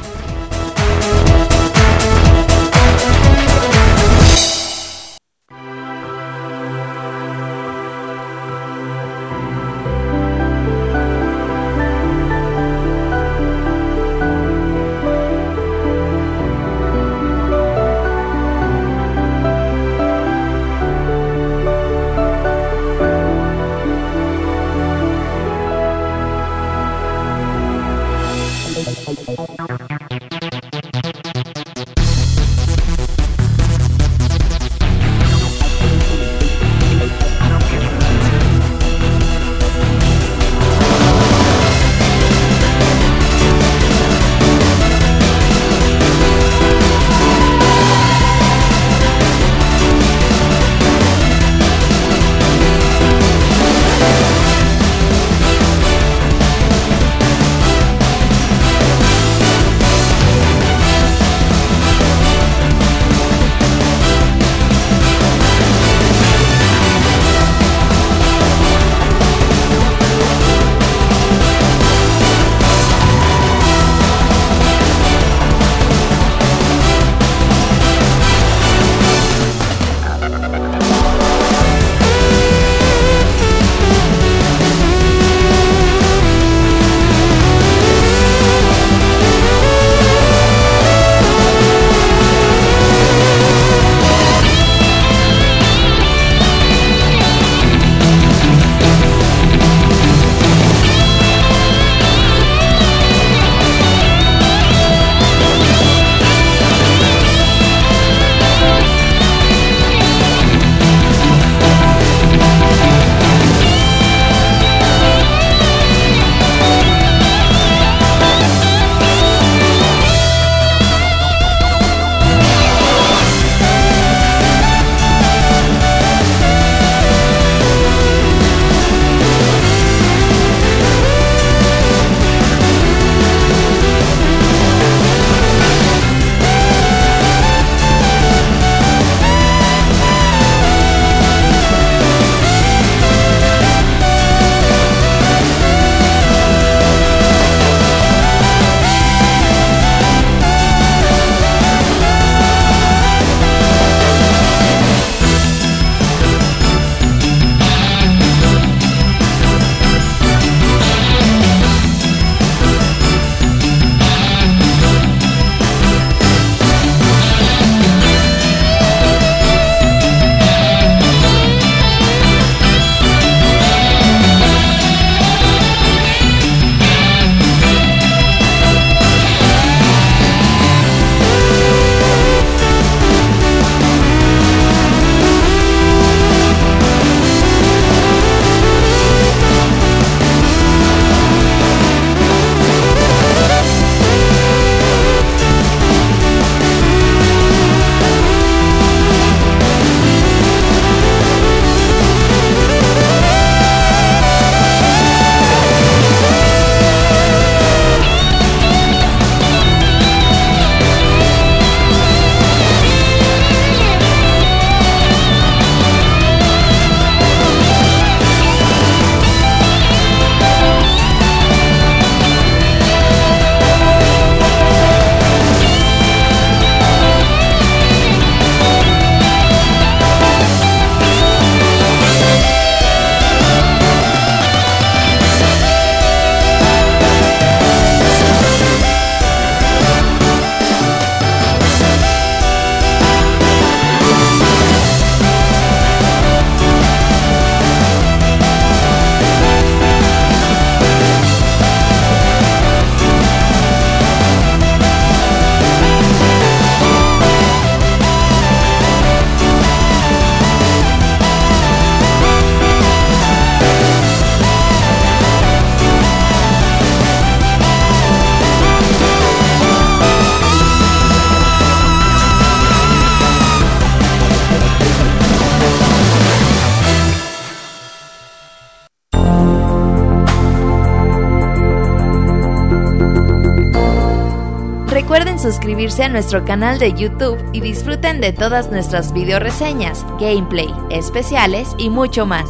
a nuestro canal de YouTube y disfruten de todas nuestras video reseñas, gameplay, especiales y mucho más.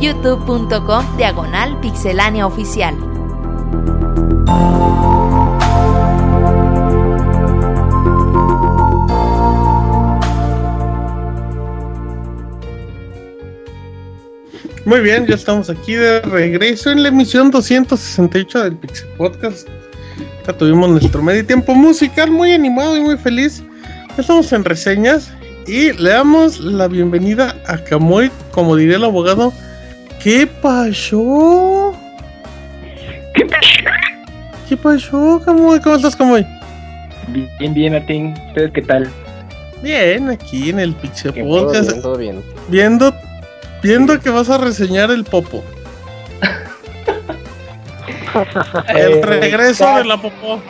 youtube.com diagonal pixelánea oficial. Muy bien, ya estamos aquí de regreso en la emisión 268 del Pixel Podcast. Ya tuvimos nuestro medio tiempo musical muy animado y muy feliz. Ya estamos en reseñas y le damos la bienvenida a Camoy, como diría el abogado. ¿Qué pasó? ¿Qué pasó? ¿Qué pasó, Camoy? ¿Cómo estás, Camoy? Bien, bien, Martín. ¿Ustedes qué tal? Bien, aquí en el Pixel Que todo Podcast. bien, todo bien. Viendo, viendo que vas a reseñar el Popo. El Eh, regreso casi- de la Popó.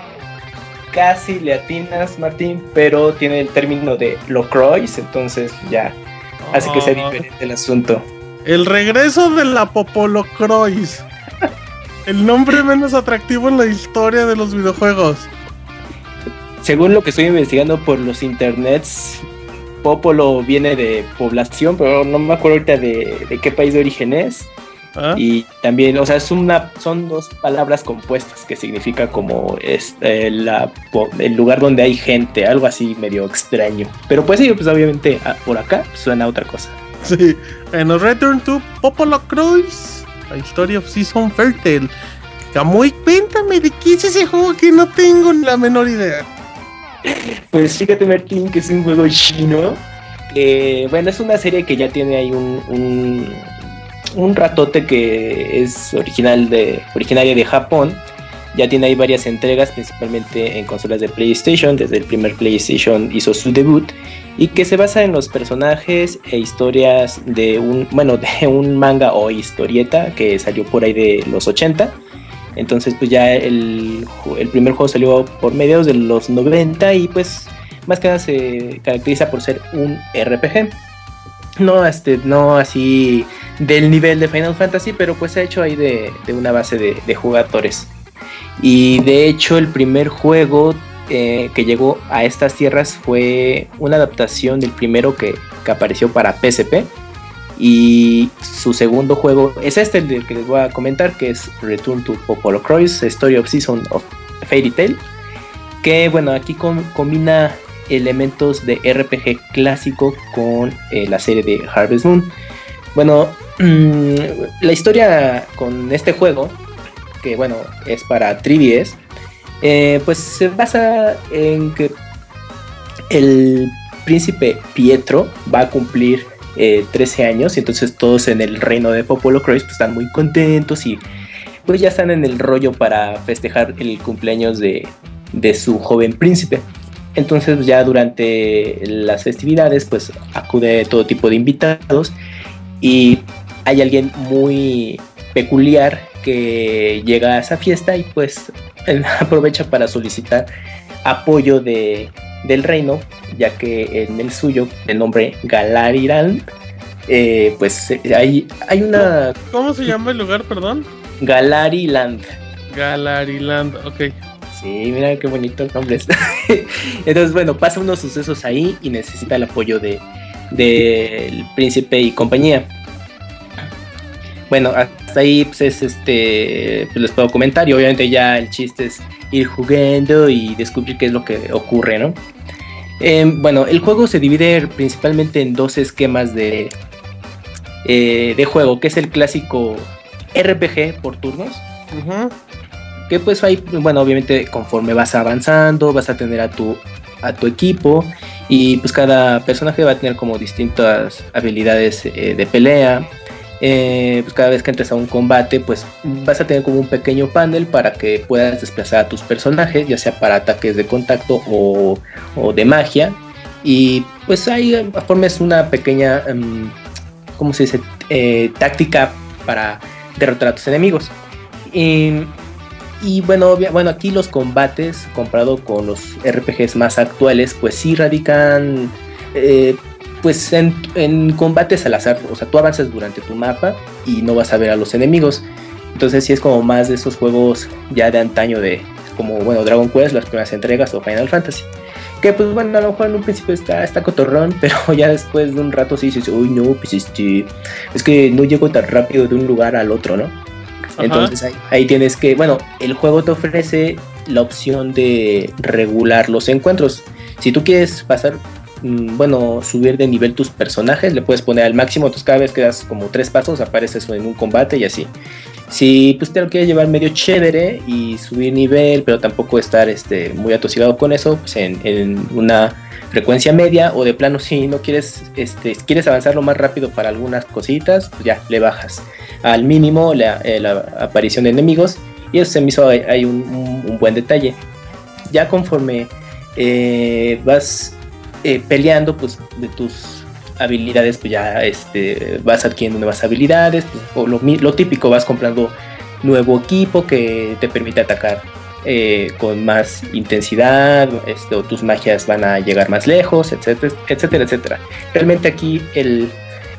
Casi le atinas, Martín, pero tiene el término de Locroix, entonces ya hace que sea Ah. diferente el asunto. El regreso de la Popolocrois. El nombre menos atractivo en la historia de los videojuegos. Según lo que estoy investigando por los internets, Popolo viene de población, pero no me acuerdo ahorita de, de qué país de origen es. ¿Ah? Y también, o sea, es una, son dos palabras compuestas que significa como es, eh, la, po- el lugar donde hay gente, algo así medio extraño. Pero pues sí, pues obviamente ah, por acá suena a otra cosa. Sí. Bueno, Return to Popolocrois. La historia of Season Fertile. Camuy, cuéntame de qué es ese juego que no tengo la menor idea. Pues fíjate, Martín, que es un juego chino. que, bueno, es una serie que ya tiene ahí un, un, un ratote que es original de, originaria de Japón. Ya tiene ahí varias entregas, principalmente en consolas de PlayStation. Desde el primer PlayStation hizo su debut. Y que se basa en los personajes e historias de un, bueno, de un manga o historieta que salió por ahí de los 80. Entonces, pues ya el, el primer juego salió por mediados de los 90 y pues más que nada se caracteriza por ser un RPG. No, este, no así del nivel de Final Fantasy, pero pues se ha hecho ahí de, de una base de, de jugadores. Y de hecho el primer juego eh, que llegó a estas tierras fue una adaptación del primero que, que apareció para PSP. Y su segundo juego es este, el que les voy a comentar, que es Return to Popolo Croix, Story of Season of Fairy Tail. Que bueno, aquí com- combina elementos de RPG clásico con eh, la serie de Harvest Moon. Bueno, la historia con este juego, que bueno, es para 3DS, eh, pues se basa en que el príncipe Pietro va a cumplir eh, 13 años y entonces todos en el reino de Popolo Croix pues, están muy contentos y pues ya están en el rollo para festejar el cumpleaños de su joven príncipe. Entonces ya durante las festividades pues acude todo tipo de invitados y hay alguien muy peculiar que llega a esa fiesta y pues aprovecha para solicitar apoyo de, del reino, ya que en el suyo, de nombre Galariran, eh, pues hay, hay una ¿Cómo se llama el lugar, perdón? Galariland. Galariland, ok. Sí, mira qué bonito nombre es. Entonces, bueno, pasa unos sucesos ahí y necesita el apoyo de del príncipe y compañía. Bueno, hasta ahí pues es este pues les puedo comentar y obviamente ya el chiste es ir jugando y descubrir qué es lo que ocurre, ¿no? Eh, bueno, el juego se divide principalmente en dos esquemas de, eh, de juego, que es el clásico RPG por turnos, Ujú. Que pues ahí, bueno, obviamente conforme vas avanzando, vas a tener a tu, a tu equipo y pues cada personaje va a tener como distintas habilidades eh, de pelea. Eh, pues cada vez que entres a un combate, pues vas a tener como un pequeño panel para que puedas desplazar a tus personajes, ya sea para ataques de contacto o, o de magia. Y pues ahí formes una pequeña, em, ¿cómo se dice? Eh, táctica para derrotar a tus enemigos. Y, y bueno, bueno, aquí los combates, comparado con los RPGs más actuales, pues sí radican eh, pues en, en combates al azar. O sea, tú avanzas durante tu mapa y no vas a ver a los enemigos. Entonces sí es como más de esos juegos ya de antaño de como, bueno, Dragon Quest, las primeras entregas o Final Fantasy. Que pues bueno, a lo mejor en un principio está, está cotorrón, pero ya después de un rato sí dices, uy no, pues este, es que no llego tan rápido de un lugar al otro, ¿no? Entonces ahí, tienes que, bueno, el juego te ofrece la opción de regular los encuentros. Si tú quieres pasar, mm, bueno, subir de nivel tus personajes, le puedes poner al máximo, entonces cada vez que das como tres pasos apareces en un combate y así. Si pues te lo quieres llevar medio chévere y subir nivel, pero tampoco estar este, muy atosigado con eso, pues en, en una frecuencia media o de plano si no quieres este quieres avanzarlo más rápido para algunas cositas pues ya le bajas. Al mínimo la, eh, aparición de enemigos y eso se me hizo hay un buen detalle. Ya conforme eh, vas eh, peleando pues de tus habilidades pues ya este vas adquiriendo nuevas habilidades pues, o lo, típico vas comprando nuevo equipo que te permite atacar eh, con más intensidad, este, o tus magias van a llegar más lejos, etcétera, etcétera, etcétera. Realmente aquí el,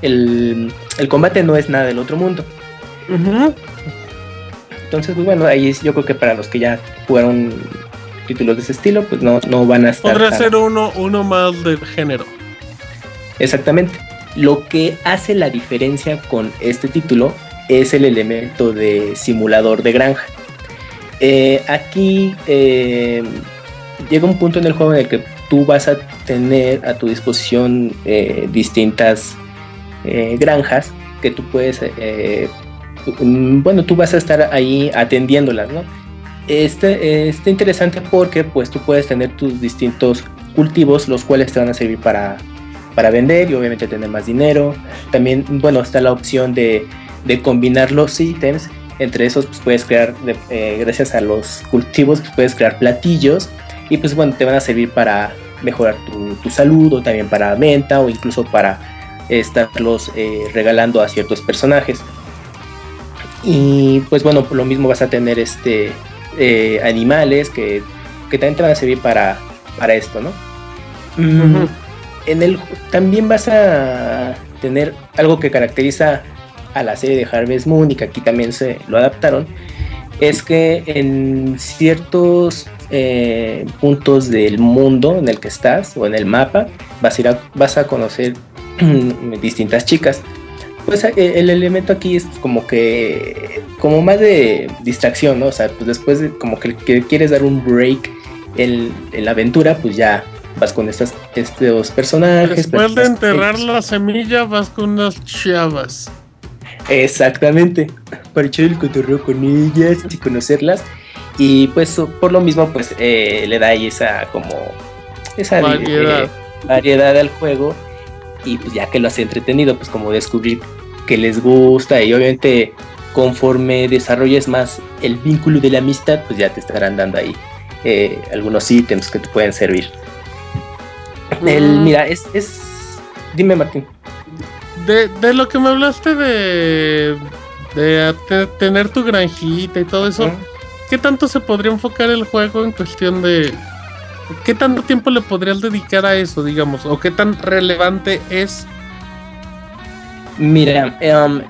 el, el combate no es nada del otro mundo. Entonces, pues bueno, ahí es- yo creo que para los que ya jugaron títulos de ese estilo, pues no, no van a estar. Podría tan- ser uno, uno más del género. Exactamente. Lo que hace la diferencia con este título es el elemento de simulador de granja. Eh, aquí eh, llega un punto en el juego en el que tú vas a tener a tu disposición eh, distintas granjas que tú puedes, bueno, tú vas a estar ahí atendiéndolas, ¿no? Este, está interesante porque pues tú puedes tener tus distintos cultivos, los cuales te van a servir para, para vender y obviamente tener más dinero. También, bueno, está la opción de, combinar los ítems. Entre esos, pues puedes crear, eh, gracias a los cultivos, pues, puedes crear platillos y pues bueno, te van a servir para mejorar tu, salud o también para venta o incluso para estarlos eh, regalando a ciertos personajes. Y pues bueno, lo mismo vas a tener este eh, animales que, que también te van a servir para, para esto, ¿no? Mm, en el también vas a tener algo que caracteriza a la serie de Harvest Moon y que aquí también se lo adaptaron es que en ciertos eh, puntos del mundo en el que estás o en el mapa vas a ir vas a conocer distintas chicas. Pues eh, el elemento aquí es como que como más de distracción no o sea pues después de como que, que quieres dar un break en, en la aventura pues ya vas con estas estos personajes Después de enterrar la semilla, vas con unas chavas. Exactamente, para echar el cotorreo con ellas y conocerlas. Y pues por lo mismo, pues eh, le da ahí esa como esa Variedad. eh, variedad al juego. Y pues ya que lo hace entretenido, pues como descubrir que les gusta. Y obviamente conforme desarrolles más el vínculo de la amistad, pues ya te estarán dando ahí eh, algunos ítems que te pueden servir. El, mira, es, es... Dime Martín. De, de lo que me hablaste de, de tener tu granjita y todo eso, ¿qué tanto se podría enfocar el juego en cuestión de... ¿Qué tanto tiempo le podrías dedicar a eso, digamos? ¿O qué tan relevante es? Mira, em,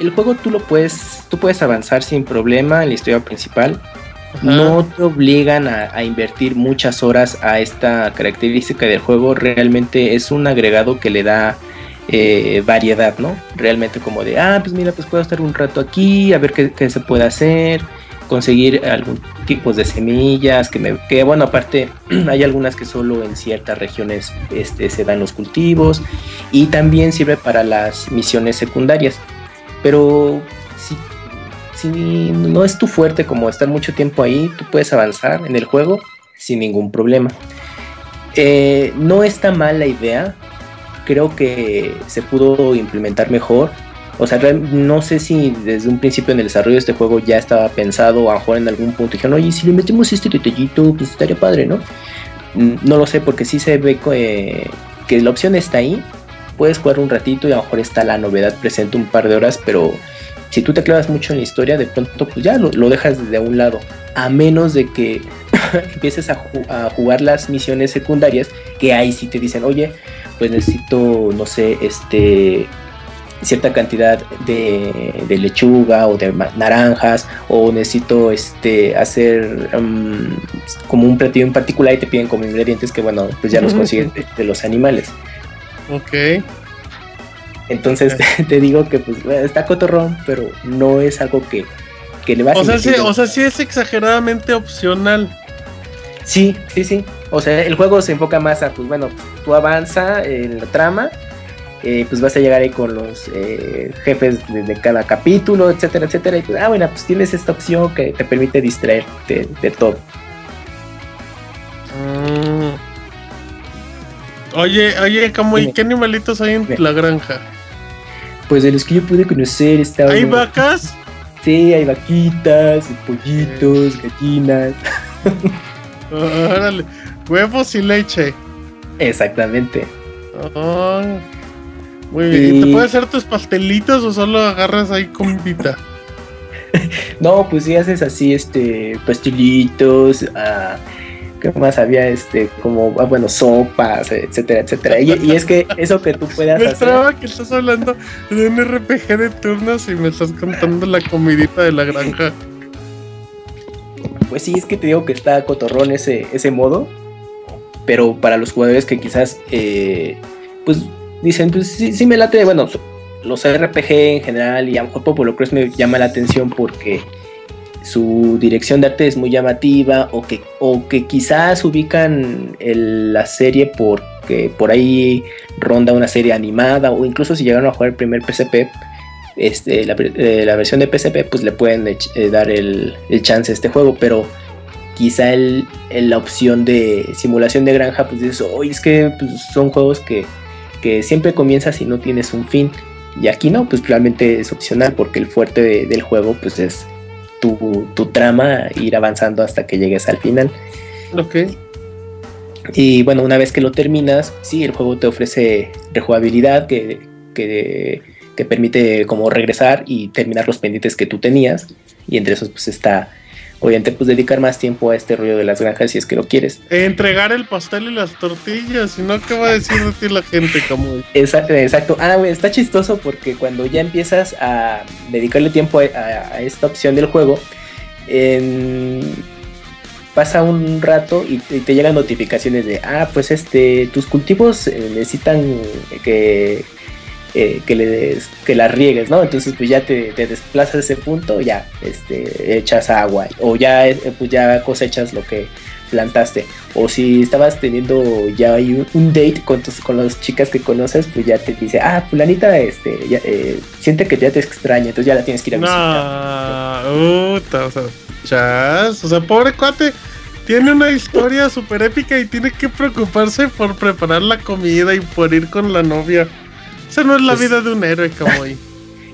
el juego tú lo puedes, tú puedes avanzar sin problema en la historia principal. No te obligan a, invertir muchas horas a esta característica del juego. Realmente es un agregado que le da eh, variedad, ¿no? Realmente como de, ah, pues mira, pues puedo estar un rato aquí, a ver qué, qué se puede hacer, conseguir algún tipo de semillas, que, me, que bueno, aparte hay algunas que solo en ciertas regiones este, se dan los cultivos y también sirve para las misiones secundarias. Pero si, si no es tu fuerte como estar mucho tiempo ahí, tú puedes avanzar en el juego sin ningún problema. Eh, no está mal la idea, creo que se pudo implementar mejor. O sea, no sé si desde un principio en el desarrollo de este juego ya estaba pensado, a lo mejor en algún punto dijeron, oye, si le metemos este detallito, pues estaría padre, ¿no? Mm, No lo sé, porque sí se ve que, que la opción está ahí. Puedes jugar un ratito y a lo mejor está la novedad presente un par de horas, pero si tú te clavas mucho en la historia, de pronto pues ya lo, lo dejas de un lado. A menos de que empieces a, ju- a jugar las misiones secundarias, que ahí sí te dicen, oye, pues necesito, no sé, este, cierta cantidad de, de lechuga o de naranjas o necesito este hacer mm, como un platillo en particular y te piden como ingredientes que bueno pues ya los consigues de, de los animales Ok. Entonces te, te digo que pues está cotorrón pero no es algo que, que le vas O a sea, sí, o sea, sí es exageradamente opcional. Sí, sí, sí. O sea, el juego se enfoca más a, pues bueno, tú avanza en la trama, eh, pues vas a llegar ahí con los eh, jefes de, de cada capítulo, etcétera, etcétera. Y pues, ah, bueno, pues tienes esta opción que te permite distraerte de todo. Mm. Oye, oye, como, ¿y qué animalitos hay en Dime. la granja? Pues de los que yo pude conocer está. ¿Hay vacas? Sí, hay vaquitas, pollitos, gallinas. Órale. Huevos y leche. Exactamente. Ah, muy bien. ¿Y Y- ¿Te puedes hacer tus pastelitos o solo agarras ahí comidita? No, pues si haces así, este, pastelitos, ah, ¿qué más había? Este, como, ah, bueno, sopas, etcétera, etcétera. Y, y es que eso que tú puedas Me hacer, esperaba que estás hablando de un RPG de turnos y me estás contando la comidita de la granja. pues sí, es que te digo que está cotorrón ese, ese modo, pero para los jugadores que quizás, eh, pues dicen, pues sí, sí me late, bueno, los RPG en general y a lo mejor Popolo Cross me llama la atención porque su dirección de arte es muy llamativa o que, o que quizás ubican la serie porque por ahí ronda una serie animada o incluso si llegaron a jugar el primer PSP, este, la, eh, la versión de PSP pues le pueden eh, dar el, chance a este juego, pero quizá el, la opción de simulación de granja pues dices, oye es que pues, son juegos que, que siempre comienzas y no tienes un fin. Y aquí no, pues realmente es opcional porque el fuerte de- del juego pues es tu, tu trama, ir avanzando hasta que llegues al final. Ok. Y bueno, una vez que lo terminas, sí, el juego te ofrece rejugabilidad que, que te permite como regresar y terminar los pendientes que tú tenías. Y entre esos pues está, obviamente, pues dedicar más tiempo a este rollo de las granjas si es que lo quieres. Entregar el pastel y las tortillas, si no, ¿qué va a decir de ti la gente? Como... Exacto, exacto. Ah, güey, está chistoso porque cuando ya empiezas a dedicarle tiempo a, a- a esta opción del juego, pasa un rato y te, y te llegan notificaciones de, ah, pues este, tus cultivos eh, necesitan que, eh, que, les, que las riegues, ¿no? Entonces pues ya te, te desplazas a ese punto, ya este, echas agua o ya, eh, pues ya cosechas lo que plantaste. O si estabas teniendo ya un, un date con, tus, con las chicas que conoces, pues ya te dice, ah, fulanita, este, eh, siente que ya te extraña, entonces ya la tienes que ir a visitar. No, o sea, chas, o sea, pobre cuate, tiene una historia súper épica y tiene que preocuparse por preparar la comida y por ir con la novia. Esa no es la Pues- vida de un héroe, como ahí.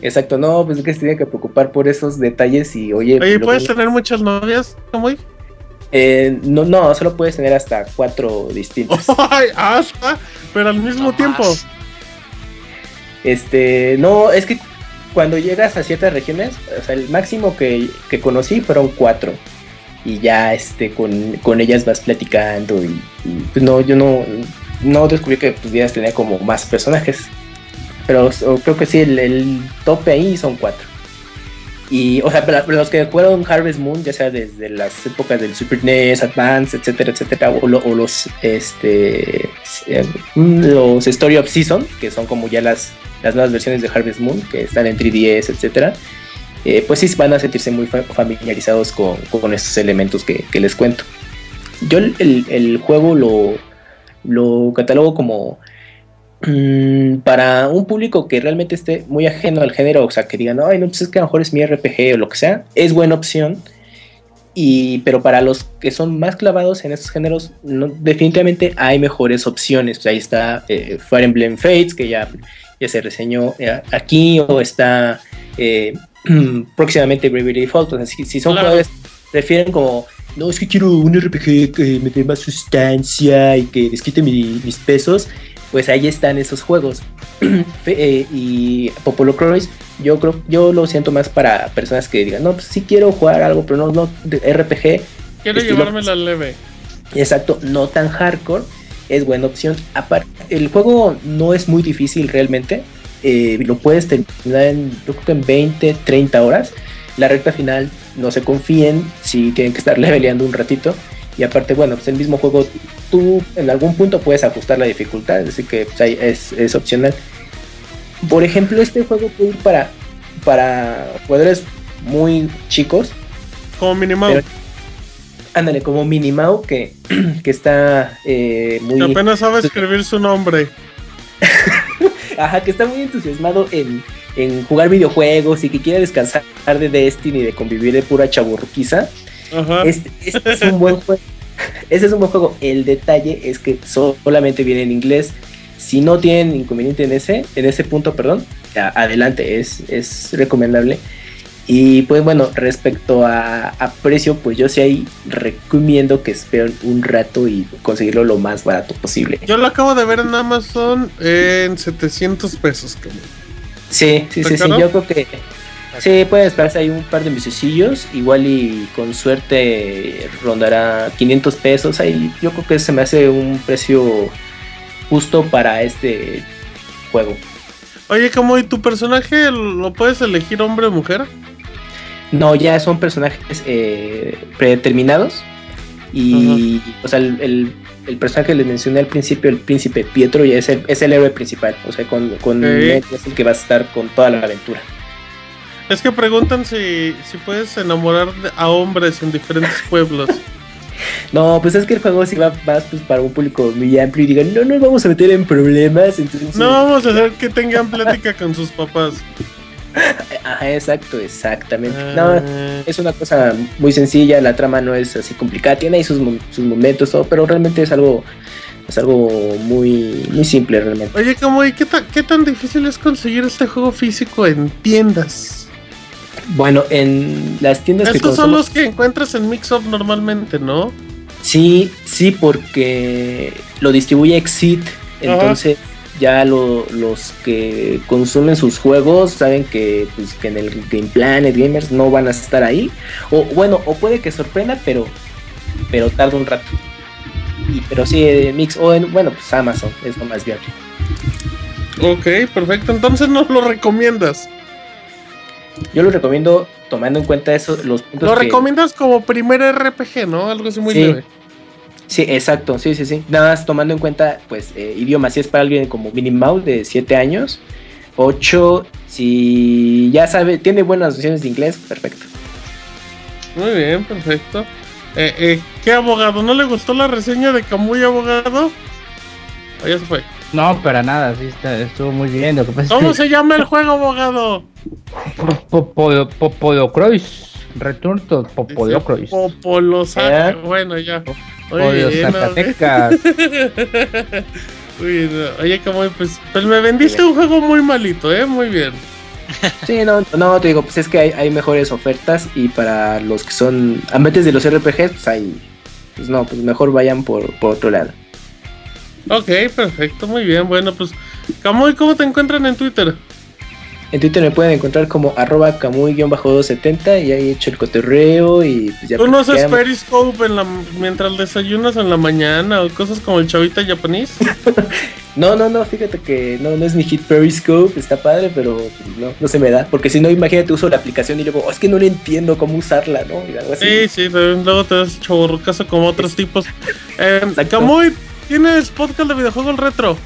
Exacto, no, pues es que se tiene que preocupar por esos detalles y oye, Oye, luego- ¿puedes tener muchas novias, como ahí? eh, no, no, solo puedes tener hasta cuatro distintas. Ay, hasta, pero al mismo tiempo. Este, no, es que cuando llegas a ciertas regiones, o sea, el máximo que, que conocí fueron cuatro. Y ya este, con, con ellas vas platicando y, y, pues no, yo no, no descubrí que pudieras tener como más personajes. Pero creo que sí, el, el tope ahí son cuatro. Y, o sea, pero los que fueron Harvest Moon, ya sea desde las épocas del Super NES, Advance, etcétera, etcétera, o, lo- o los, este, eh, los Story of Season, que son como ya las, las nuevas versiones de Harvest Moon, que están en 3DS, etcétera, eh, pues sí van a sentirse muy fa- familiarizados con, con estos elementos que, que les cuento. Yo el, el- juego lo, lo catalogo como para un público que realmente esté muy ajeno al género, o sea, que digan, ay, no, pues es que a lo mejor es mi RPG o lo que sea, es buena opción. Y, pero para los que son más clavados en estos géneros, no- definitivamente hay mejores opciones. Sea, ahí está eh, Fire Emblem Fates, que ya, ya se reseñó eh, aquí, o está eh, próximamente Bravely Default. O sea, si, si son Claro. jugadores prefieren como, no, es que quiero un RPG que me dé más sustancia y que les quite mi- mis pesos, pues ahí están esos juegos. Eh, y Popolo Cross, yo creo, yo lo siento más para personas que digan, no, pues sí quiero jugar algo, pero no, no, RPG, Quiero estilo- llevármela leve. exacto, no tan hardcore, es buena opción. Aparte, el juego no es muy difícil realmente. eh, lo puedes terminar en, yo creo que en 20, 30 horas. La recta final, no se confíen, si tienen que estar leveleando un ratito. Y aparte, bueno, pues el mismo juego, tú en algún punto puedes ajustar la dificultad, así que pues, ahí es, es opcional. Por ejemplo, este juego puede ir para, para jugadores muy chicos. Como Minimau. Pero- Ándale, como Minimau, que, que está eh, muy... Que apenas sabe escribir su nombre. Ajá, que está muy entusiasmado en, en jugar videojuegos y que quiere descansar de Destiny y de convivir de pura chaburruquiza. Ajá. Este, este es un buen juego. Este es un buen juego. El detalle es que solamente viene en inglés. Si no tienen inconveniente en ese, en ese punto, perdón, adelante, es, es recomendable. Y pues bueno, respecto a, a precio, pues yo sí ahí recomiendo que esperen un rato y conseguirlo lo más barato posible. Yo lo acabo de ver en Amazon en 700 pesos. Sí, sí, sí, sí, yo creo que sí, pueden esperarse ahí un par de mesecillos, igual y con suerte rondará 500 pesos, ahí yo creo que se me hace un precio justo para este juego. Oye, como y tu personaje lo puedes elegir hombre o mujer? No, ya son personajes eh, predeterminados. Y, o sea, el, el- el personaje que les mencioné al principio, el príncipe Pietro, ya es el, es el héroe principal, o sea, con, con es el que va a estar con toda la aventura. Es que preguntan si, si puedes enamorar a hombres en diferentes pueblos. No, pues es que el juego sí va más pues, para un público muy amplio y digan, no nos vamos a meter en problemas. Entonces, No vamos a hacer que tengan plática con sus papás. Ajá, exacto, exactamente. Ah. No, es una cosa muy sencilla, la trama no es así complicada, tiene ahí sus, sus momentos, todo, pero realmente es algo, es algo muy, muy simple realmente. Oye, como y qué, ta- qué tan difícil es conseguir este juego físico en tiendas? Bueno, en las tiendas que Estos son los que encuentras en Mix Up normalmente, ¿no? Sí, sí, porque lo distribuye Exit, entonces ya lo- los que consumen sus juegos saben que, pues, que en el Game Planet Gamers no van a estar ahí. O bueno, o puede que sorprenda, pero, pero tarda un rato. Y, pero sí, Mix o en, bueno, pues Amazon es lo más viable. Ok, perfecto. Entonces nos lo recomiendas. Yo lo recomiendo tomando en cuenta eso, los puntos Lo que- recomiendas como primer RPG, ¿no? Algo así muy Sí. leve. Sí, exacto, sí, sí, sí. Nada más tomando en cuenta, pues, eh, idioma, si es para alguien como Minimau de 7 años. 8, si ya sabe, tiene buenas nociones de inglés, perfecto. Muy bien, perfecto. Eh, eh, ¿Qué abogado? ¿No le gustó la reseña de Camuy Abogado? Ya se fue. No, para nada, sí, está, estuvo muy bien. Lo que pasa ¿Cómo es se llama el juego, abogado? que Popolo- Popolocrois. Return to Popolocrois. Popolo Saca- ¿Eh? Bueno, ya. Oye, no, Zacatecas. Uy, no. Oye, Camuy, pues, pues me vendiste un juego muy malito, ¿eh? Muy bien. Sí, no, no, te digo, pues es que hay, hay mejores ofertas y para los que son amantes de los RPGs, pues hay, pues no, pues mejor vayan por, por otro lado. Ok, perfecto, muy bien. Bueno, pues, Camuy, ¿cómo te encuentran en Twitter? En Twitter me pueden encontrar como arroba camuy-270 y ahí he hecho el cotorreo y pues ya ¿Tú no haces. Periscope en la, mientras desayunas en la mañana o cosas como el chavita japonés? No, no, no, fíjate que no, no es mi hit Periscope, está padre, pero no, no se me da. Porque si no, imagínate, uso la aplicación y luego, "Oh, es que no le entiendo cómo usarla, ¿no? Y algo así. Sí, sí, luego te das chaburrucazo como otros tipos. Eh, Camuy, ¿tienes podcast de videojuegos retro?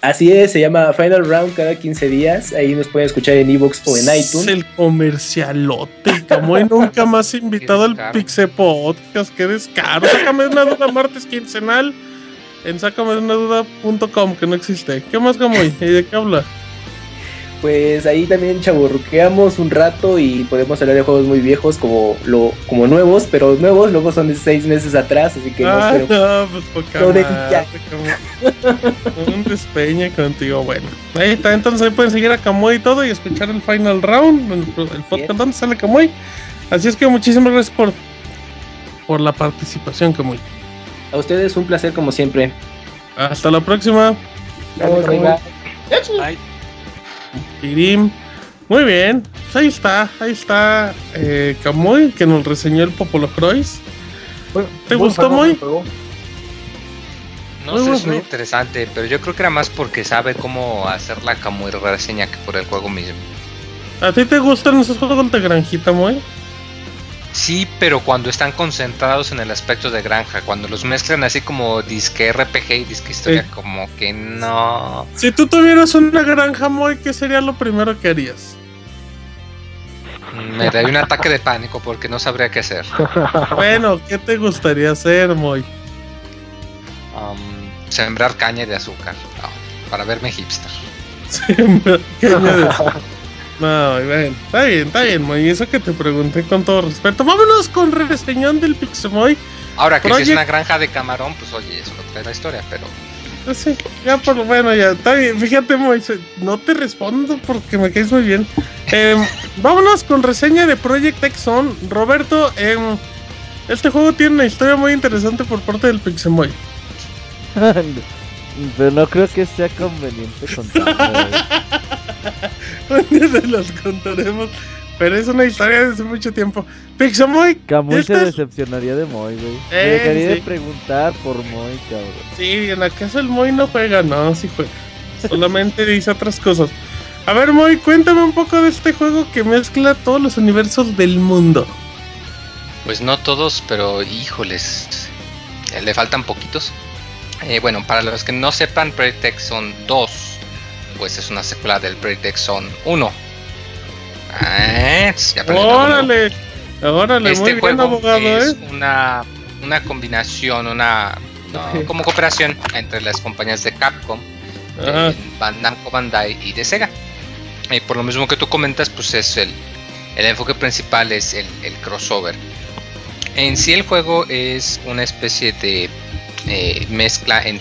Así es, se llama Final Round cada 15 días. Ahí nos pueden escuchar en Evox o en Es iTunes. el comercialote. Camuy nunca más invitado al Pixel Podcast. Qué descaro. Sácame de una duda martes quincenal en sácamedeunaduda.com que no existe. ¿Qué más, Camuy? ¿Y de qué habla? Pues ahí también chaburruqueamos un rato y podemos hablar de juegos muy viejos como, lo, como nuevos, pero nuevos luego son de 6 meses atrás, así que no Ah, espero. no, pues poca No, ya. Camuy. Un despeñe contigo. Bueno, ahí está. Entonces ahí pueden seguir a Camuy y todo y escuchar el final round, el, el podcast donde sale Camuy. Así es que muchísimas gracias por, por la participación, Camuy. A ustedes un placer como siempre. Hasta la próxima. Vamos, arriba. Muy bien, pues ahí está, ahí está eh, Camuy que nos reseñó el Popolo Croix. ¿Te gustó juego. No Muy sé, es muy interesante, pero yo creo que era más porque sabe cómo hacerla como reseña que por el juego mismo. ¿A ti te gustan esos juegos de granjita, muy? Sí, pero cuando están concentrados en el aspecto de granja, cuando los mezclan así como disque RPG y disque historia, Sí. como que no. Si tú tuvieras una granja, muy, ¿qué sería lo primero que harías? Me daría un ataque de pánico porque no sabría qué hacer. Bueno, ¿qué te gustaría hacer, Moy? Um, sembrar caña de azúcar, no, para verme hipster. Siempre, caña de azúcar. No, bueno, está bien, está bien, Moy. Eso que te pregunté con todo respeto. Vámonos con reseñón del Pixemoy. Ahora que si es una granja de camarón, pues oye, eso trae la historia, pero Pues sí, ya por lo bueno, ya está bien. Fíjate, Moy, no te respondo porque me caes muy bien. Em, vámonos con reseña de Project X On. Roberto, em, este juego tiene una historia muy interesante por parte del Pixemoy. Pero no creo que sea conveniente contarlo. Un día se los contaremos. Pero es una historia de hace mucho tiempo. Pixemoy, Camuy se decepcionaría de Moy, güey. Me Eh, dejaría de preguntar por Moy, cabrón. Sí, en acaso el Moy no juega, no, sí juega. Solamente dice otras cosas. A ver, Moy, cuéntame un poco de este juego que mezcla todos los universos del mundo. Pues no todos, pero híjoles, le faltan poquitos. Eh, bueno, para los que no sepan, Project X son 2, pues es una secuela del Project son 1. Ah, ya. Órale, órale, Este muy bien, juego abogado, es ¿eh? una, una combinación, una no, como cooperación entre las compañías de Capcom, Namco Bandai y de Sega. Y por lo mismo que tú comentas, pues es el, el enfoque principal es el, el crossover. En sí el juego es una especie de eh, mezcla en-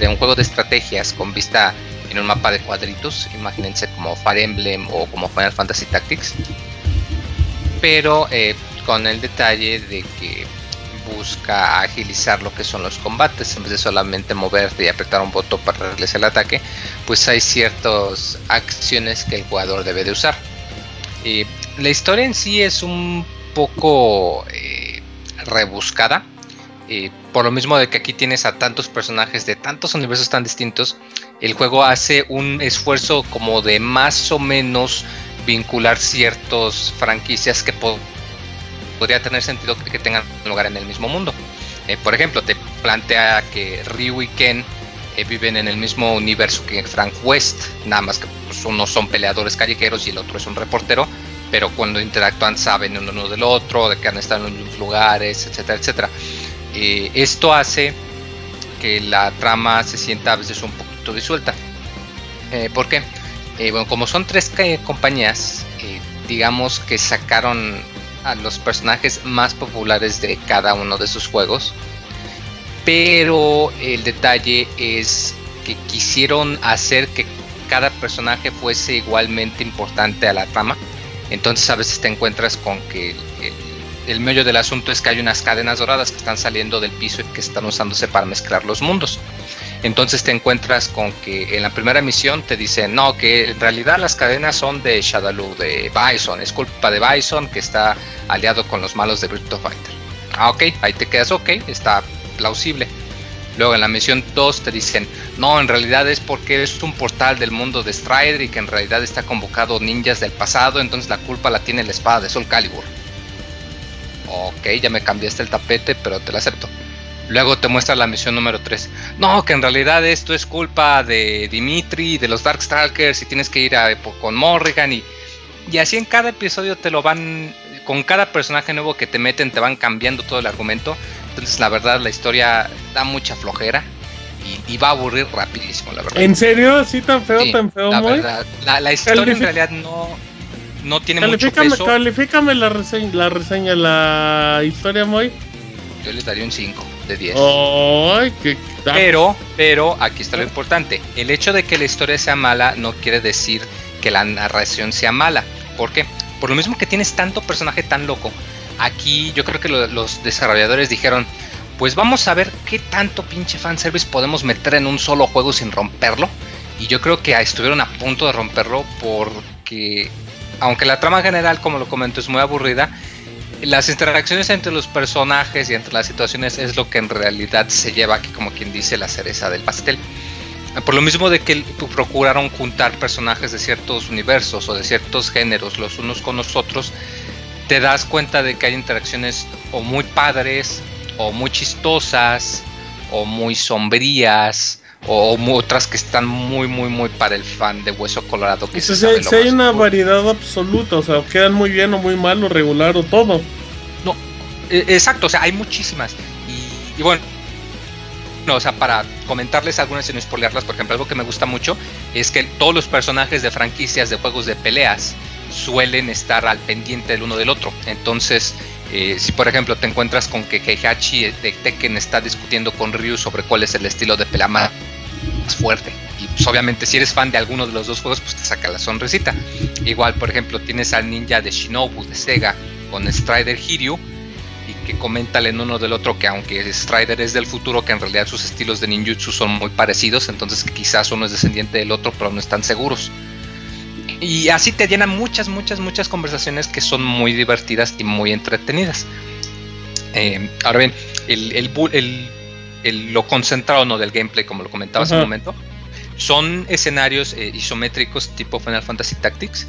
de un juego de estrategias con vista en un mapa de cuadritos, imagínense como Fire Emblem o como Final Fantasy Tactics, pero eh, con el detalle de que busca agilizar lo que son los combates en vez de solamente moverte y apretar un botón para realizar el ataque pues hay ciertas acciones que el jugador debe de usar. La historia en sí es un poco eh, rebuscada. Eh, por lo mismo de que aquí tienes a tantos personajes de tantos universos tan distintos el juego hace un esfuerzo como de más o menos vincular ciertas franquicias que po- podría tener sentido que, tengan lugar en el mismo mundo. Eh, por ejemplo, te plantea que Ryu y Ken eh, viven en el mismo universo que Frank West, nada más que pues, unos son peleadores callejeros y el otro es un reportero, pero cuando interactúan saben uno, del otro, de que han estado en unos lugares, etcétera, etcétera. Eh, esto hace que la trama se sienta a veces un poquito disuelta. Eh, ¿Por qué? Eh, bueno, como son tres compañías, eh, digamos que sacaron a los personajes más populares de cada uno de sus juegos. Pero el detalle es que quisieron hacer que cada personaje fuese igualmente importante a la trama. Entonces a veces te encuentras con que el- el meollo del asunto es que hay unas cadenas doradas que están saliendo del piso y que están usándose para mezclar los mundos. Entonces te encuentras con que en la primera misión te dicen, no, que en realidad las cadenas son de Shadaloo, de Bison, es culpa de Bison que está aliado con los malos de Virtua Fighter. Ah, ok, ahí te quedas, ok, está plausible. Luego en la misión 2 te dicen, no, en realidad es porque es un portal del mundo de Strider y que en realidad está convocado ninjas del pasado, entonces la culpa la tiene la espada de Soul Calibur. Ok, ya me cambiaste el tapete, pero te lo acepto. Luego te muestra la misión número 3. No, que en realidad esto es culpa de Dimitri, de los Darkstalkers, y tienes que ir a, po- con Morrigan. Y, y así en cada episodio te lo van. Con cada personaje nuevo que te meten, te van cambiando todo el argumento. Entonces, la verdad, la historia da mucha flojera. Y, y va a aburrir rapidísimo, la verdad. ¿En serio? ¿Así tan feo, Sí, tan feo, la verdad. La, la historia en realidad no, no tiene mucho Califícame, peso. califícame la reseña, la reseña, la historia, Moy. Yo les daría un 5 de 10. Ay, qué... Pero, pero, aquí está lo importante. El hecho de que la historia sea mala no quiere decir que la narración sea mala. ¿Por qué? Por lo mismo que tienes tanto personaje tan loco. Aquí yo creo que lo- los desarrolladores dijeron, pues vamos a ver qué tanto pinche fanservice podemos meter en un solo juego sin romperlo. Y yo creo que estuvieron a punto de romperlo porque, aunque la trama general, como lo comento, es muy aburrida, las interacciones entre los personajes y entre las situaciones es lo que en realidad se lleva aquí como quien dice la cereza del pastel. Por lo mismo de que procuraron juntar personajes de ciertos universos o de ciertos géneros los unos con los otros, te das cuenta de que hay interacciones o muy padres, o muy chistosas, o muy sombrías, o, otras que están muy, muy, muy para el fan de Hueso Colorado. Que si, hay una variedad absoluta, o sea, quedan muy bien o muy mal o regular o todo. No, e, exacto, o sea, hay muchísimas. Y, bueno, no, o sea, para comentarles algunas y no spoilearlas, por ejemplo, algo que me gusta mucho es que todos los personajes de franquicias de juegos de peleas suelen estar al pendiente el uno del otro. Entonces, eh, si por ejemplo te encuentras con que Heihachi de Tekken está discutiendo con Ryu sobre cuál es el estilo de pelea más fuerte. Y pues obviamente si eres fan de alguno de los dos juegos, pues te saca la sonrisita. Igual, por ejemplo, tienes al ninja de Shinobu de Sega con Strider Hiryu y que comentan en uno del otro que aunque Strider es del futuro, que en realidad sus estilos de ninjutsu son muy parecidos, entonces quizás uno es descendiente del otro, pero no están seguros. Y así te llenan muchas, muchas, muchas conversaciones que son muy divertidas y muy entretenidas. Eh, ahora bien, el, lo concentrado ¿no? del gameplay, como lo comentaba hace un momento, son escenarios eh, isométricos tipo Final Fantasy Tactics.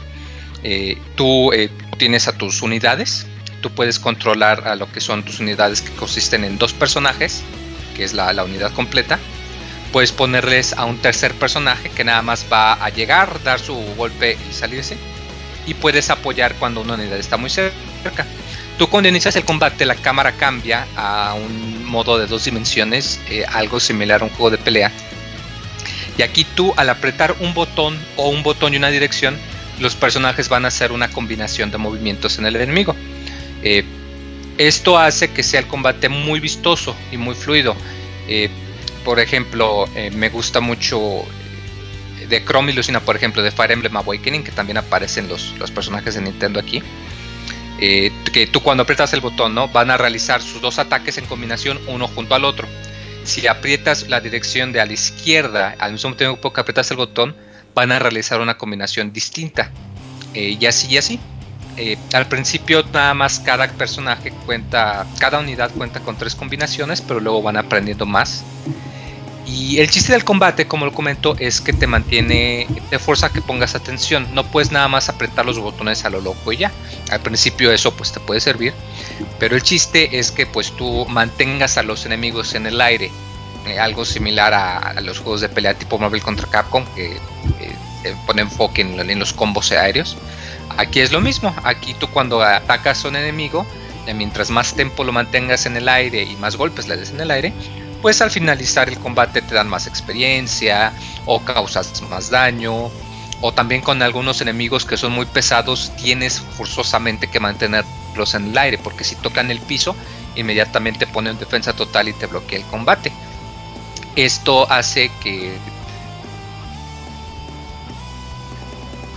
Eh, tú tienes a tus unidades, tú puedes controlar a lo que son tus unidades que consisten en dos personajes, que es la, la unidad completa, puedes ponerles a un tercer personaje que nada más va a llegar, dar su golpe y salirse. Y puedes apoyar cuando una unidad está muy cerca. Tú cuando inicias el combate la cámara cambia a un modo de dos dimensiones, eh, algo similar a un juego de pelea. Y aquí tú al apretar un botón o un botón y una dirección, los personajes van a hacer una combinación de movimientos en el enemigo. Eh, esto hace que sea el combate muy vistoso y muy fluido. Eh, por ejemplo, eh, me gusta mucho de Chrome y Lucina, por ejemplo, de Fire Emblem Awakening, que también aparecen los, los personajes de Nintendo aquí. Eh, que tú cuando aprietas el botón, ¿no? Van a realizar sus dos ataques en combinación, uno junto al otro. Si aprietas la dirección de a la izquierda, al mismo tiempo que aprietas el botón, van a realizar una combinación distinta. Eh, y así y así. al principio nada más cada personaje cuenta, cada unidad cuenta con tres combinaciones, pero luego van aprendiendo más. Y el chiste del combate, como lo comento, es que te mantiene, te fuerza a que pongas atención. No puedes nada más apretar los botones a lo loco y ya. Al principio eso pues te puede servir. Pero el chiste es que pues tú mantengas a los enemigos en el aire. Eh, algo similar a, los juegos de pelea tipo Marvel contra Capcom, que eh, pone enfoque en, en, los combos aéreos. Aquí es lo mismo. Aquí tú cuando atacas a un enemigo, eh, mientras más tiempo lo mantengas en el aire y más golpes le des en el aire, pues al finalizar el combate te dan más experiencia o causas más daño. O también con algunos enemigos que son muy pesados tienes forzosamente que mantenerlos en el aire porque si tocan el piso inmediatamente ponen defensa total y te bloquea el combate. Esto hace que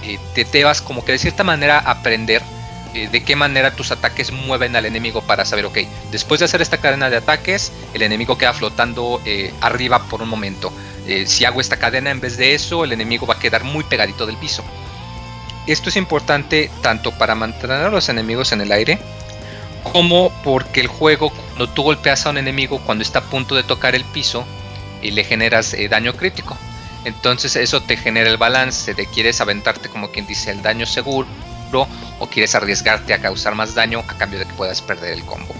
eh, te debas como que de cierta manera aprender eh, de qué manera tus ataques mueven al enemigo para saber, ok, después de hacer esta cadena de ataques, el enemigo queda flotando eh, arriba por un momento. Eh, si hago esta cadena en vez de eso, el enemigo va a quedar muy pegadito del piso. Esto es importante tanto para mantener a los enemigos en el aire, como porque el juego, cuando tú golpeas a un enemigo cuando está a punto de tocar el piso, y le generas daño crítico. Entonces eso te genera el balance de quieres aventarte como quien dice el daño seguro o quieres arriesgarte a causar más daño a cambio de que puedas perder el combo.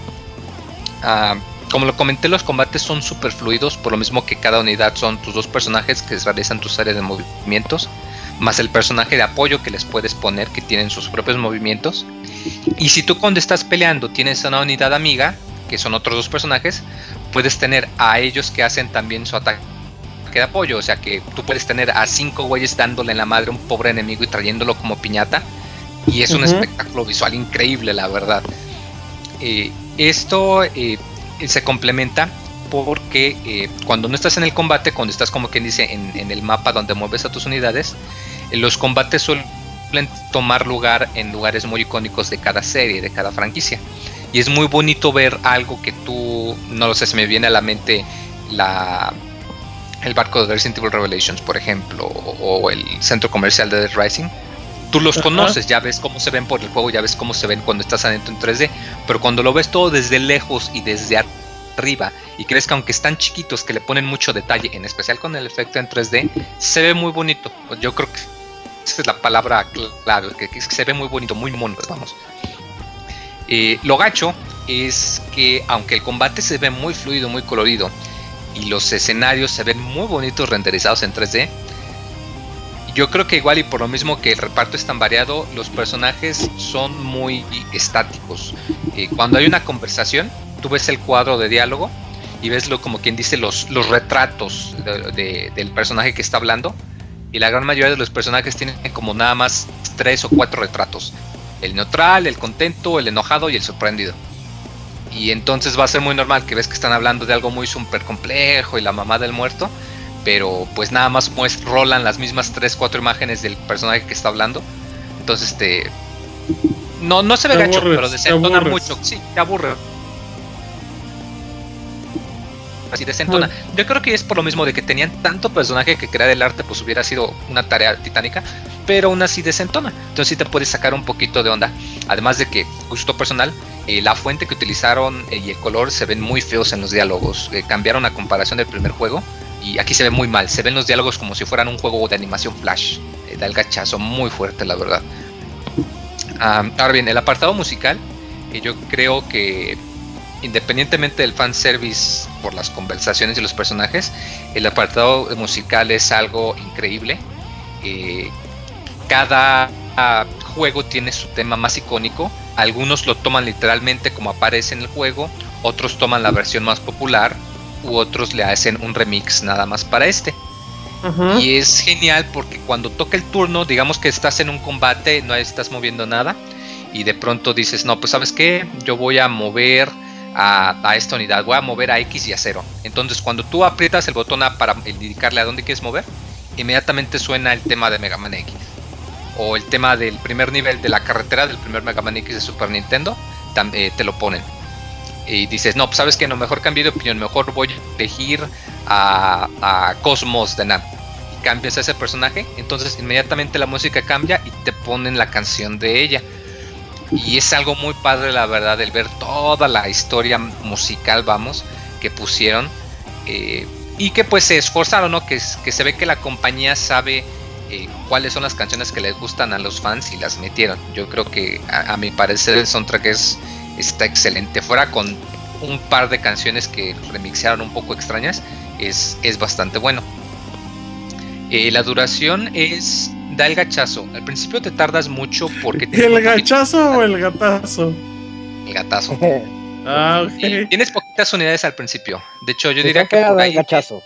Ah, como lo comenté, los combates son super fluidos, por lo mismo que cada unidad son tus dos personajes que realizan tus áreas de movimientos, más el personaje de apoyo que les puedes poner que tienen sus propios movimientos. Y si tú cuando estás peleando tienes una unidad amiga, que son otros dos personajes, puedes tener a ellos que hacen también su ataque de apoyo. O sea que tú puedes tener a cinco güeyes dándole en la madre a un pobre enemigo y trayéndolo como piñata y es un espectáculo visual increíble, la verdad. Eh, esto eh, se complementa porque eh, cuando no estás en el combate, cuando estás como quien dice en, el mapa donde mueves a tus unidades, los combates suelen tomar lugar en lugares muy icónicos de cada serie, de cada franquicia. Y es muy bonito ver algo que tú, no lo sé, se me viene a la mente la, el barco de Resident Evil Revelations, por ejemplo, o, el centro comercial de Dead Rising tú los conoces, ya ves cómo se ven por el juego, ya ves cómo se ven cuando estás adentro en 3D, pero cuando lo ves todo desde lejos y desde arriba y crees que aunque están chiquitos que le ponen mucho detalle, en especial con el efecto en 3D, se ve muy bonito. Yo creo que esa es la palabra clave, que, se ve muy bonito, muy mono, vamos. Eh, lo gacho es que aunque el combate se ve muy fluido, muy colorido, y los escenarios se ven muy bonitos renderizados en 3D, yo creo que igual y por lo mismo que el reparto es tan variado, los personajes son muy estáticos. Eh, cuando hay una conversación, tú ves el cuadro de diálogo y ves lo, como quien dice los, los retratos del personaje que está hablando. Y la gran mayoría de los personajes tienen como nada más tres o cuatro retratos. El neutral, el contento, el enojado y el sorprendido. Y entonces va a ser muy normal que ves que están hablando de algo muy súper complejo y la mamá del muerto pero pues nada más pues, rolan las mismas 3, 4 imágenes del personaje que está hablando. Entonces, este... No, no se ve gacho, pero desentona mucho. Sí, te aburre. Así desentona. Yo creo que es por lo mismo de que tenían tanto personaje que crear el arte pues hubiera sido una tarea titánica, pero aún así desentona. Entonces sí te puedes sacar un poquito de onda. Además de que, gusto personal, eh, la fuente que utilizaron eh, y el color se ven muy feos en los diálogos. Eh, cambiaron a comparación del primer juego y aquí se ve muy mal. Se ven los diálogos como si fueran un juego de animación flash. Eh, da el gachazo muy fuerte, la verdad. ahora bien, el apartado musical, que yo creo que independientemente del fanservice por las conversaciones y los personajes, el apartado musical es algo increíble. Eh, cada ah, juego tiene su tema más icónico. Algunos lo toman literalmente como aparece en el juego, otros toman la versión más popular u otros le hacen un remix nada más para este. Y es genial porque cuando toca el turno, digamos que estás en un combate, no estás moviendo nada, y de pronto dices, no, pues sabes qué, yo voy a mover a, esta unidad, voy a mover a X y a 0. Entonces cuando tú aprietas el botón A para indicarle a dónde quieres mover, inmediatamente suena el tema de Mega Man X. O el tema del primer nivel de la carretera del primer Mega Man X de Super Nintendo, eh, te lo ponen y dices, no, pues sabes que no, mejor cambio de opinión, mejor voy a elegir a, a Cosmos de Nam. Y cambias a ese personaje, entonces inmediatamente la música cambia y te ponen la canción de ella. Y es algo muy padre, la verdad, el ver toda la historia musical, vamos, que pusieron. Eh, y que pues se esforzaron, ¿no? Que, que se ve que la compañía sabe eh, cuáles son las canciones que les gustan a los fans y las metieron. Yo creo que a, a mi parecer el soundtrack es está excelente. Fuera con un par de canciones que remixearon un poco extrañas, es, es bastante bueno. Eh, la duración es. Da el gachazo. Al principio te tardas mucho porque. ¿El gachazo o el gatazo? El gatazo. ah, tienes poquitas unidades al principio. De hecho, yo diría que. Por ahí, el gachazo.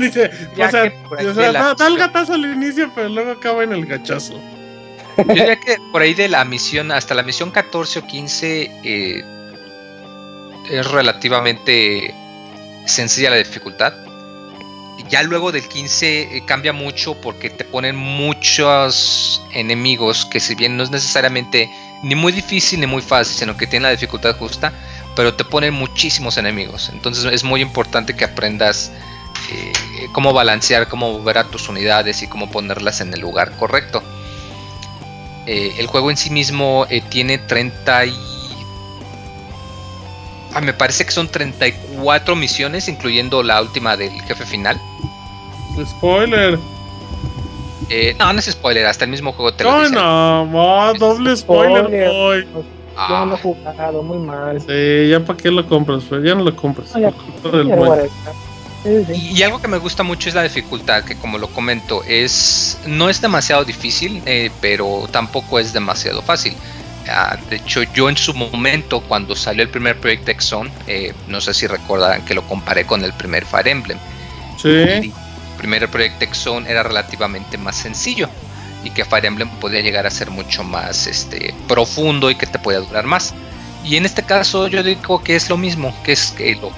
Dice, o sea, o sea da, el gatazo al inicio, pero luego acaba en el gachazo. Yo diría que por ahí de la misión, hasta la misión 14 o 15, eh, es relativamente sencilla la dificultad. Ya luego del 15 eh, cambia mucho porque te ponen muchos enemigos que si bien no es necesariamente ni muy difícil ni muy fácil, sino que tiene la dificultad justa, pero te ponen muchísimos enemigos. Entonces es muy importante que aprendas eh, cómo balancear, cómo mover a tus unidades y cómo ponerlas en el lugar correcto. Eh, el juego en sí mismo eh, tiene 30 y... Ah, me parece que son 34 misiones, incluyendo la última del jefe final. Spoiler. Eh, no, no es spoiler, hasta el mismo juego te lo dice. No, no, doble spoiler, boy. Ah. no lo he jugado, muy mal. Sí, ya para qué lo compras, pues ya no lo compras. ya, y, algo que me gusta mucho es la dificultad, que como lo comento, es no es demasiado difícil, eh, pero tampoco es demasiado fácil. Ah, de hecho, yo en su momento, cuando salió el primer Project X Zone, eh, no sé si recordarán que lo comparé con el primer Fire Emblem. Sí. El primer Project X Zone era relativamente más sencillo y que Fire Emblem podía llegar a ser mucho más este, profundo y que te podía durar más. Y en este caso yo digo que es lo mismo, que es que lo,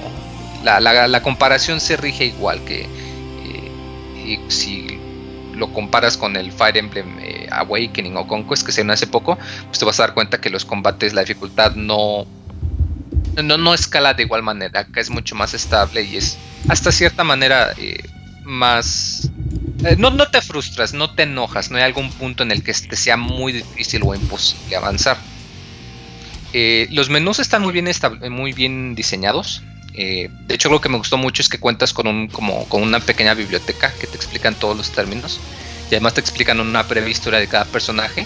la, comparación se rige igual que eh, si lo comparas con el Fire Emblem eh, Awakening o Conquest que se hace poco, pues te vas a dar cuenta que los combates, la dificultad no, no, no escala de igual manera, acá es mucho más estable y es hasta cierta manera eh, más no, no te frustras, no te enojas, no hay algún punto en el que te sea muy difícil o imposible avanzar. Los menús están muy bien, muy bien diseñados. Eh, de hecho, lo que me gustó mucho es que cuentas con, un, como, con una pequeña biblioteca que te explican todos los términos. Y además te explican una breve historia de cada personaje.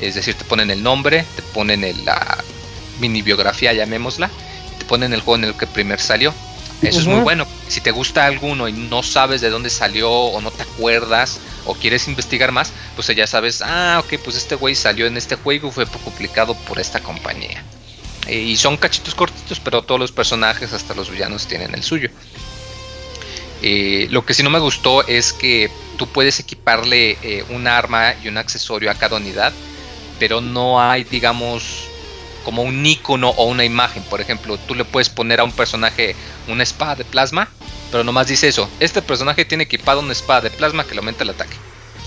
Es decir, te ponen el nombre, te ponen la mini biografía, llamémosla. Te ponen el juego en el que primer salió. Eso es muy bueno. Si te gusta alguno y no sabes de dónde salió o no te acuerdas o quieres investigar más, pues ya sabes, ah, ok, pues este güey salió en este juego y fue publicado por esta compañía. Y son cachitos cortitos, pero todos los personajes, hasta los villanos, tienen el suyo. Eh, lo que sí no me gustó es que tú puedes equiparle eh, un arma y un accesorio a cada unidad, pero no hay, digamos, como un icono o una imagen. Por ejemplo, tú le puedes poner a un personaje una espada de plasma, pero nomás dice eso. Este personaje tiene equipado una espada de plasma que le aumenta el ataque.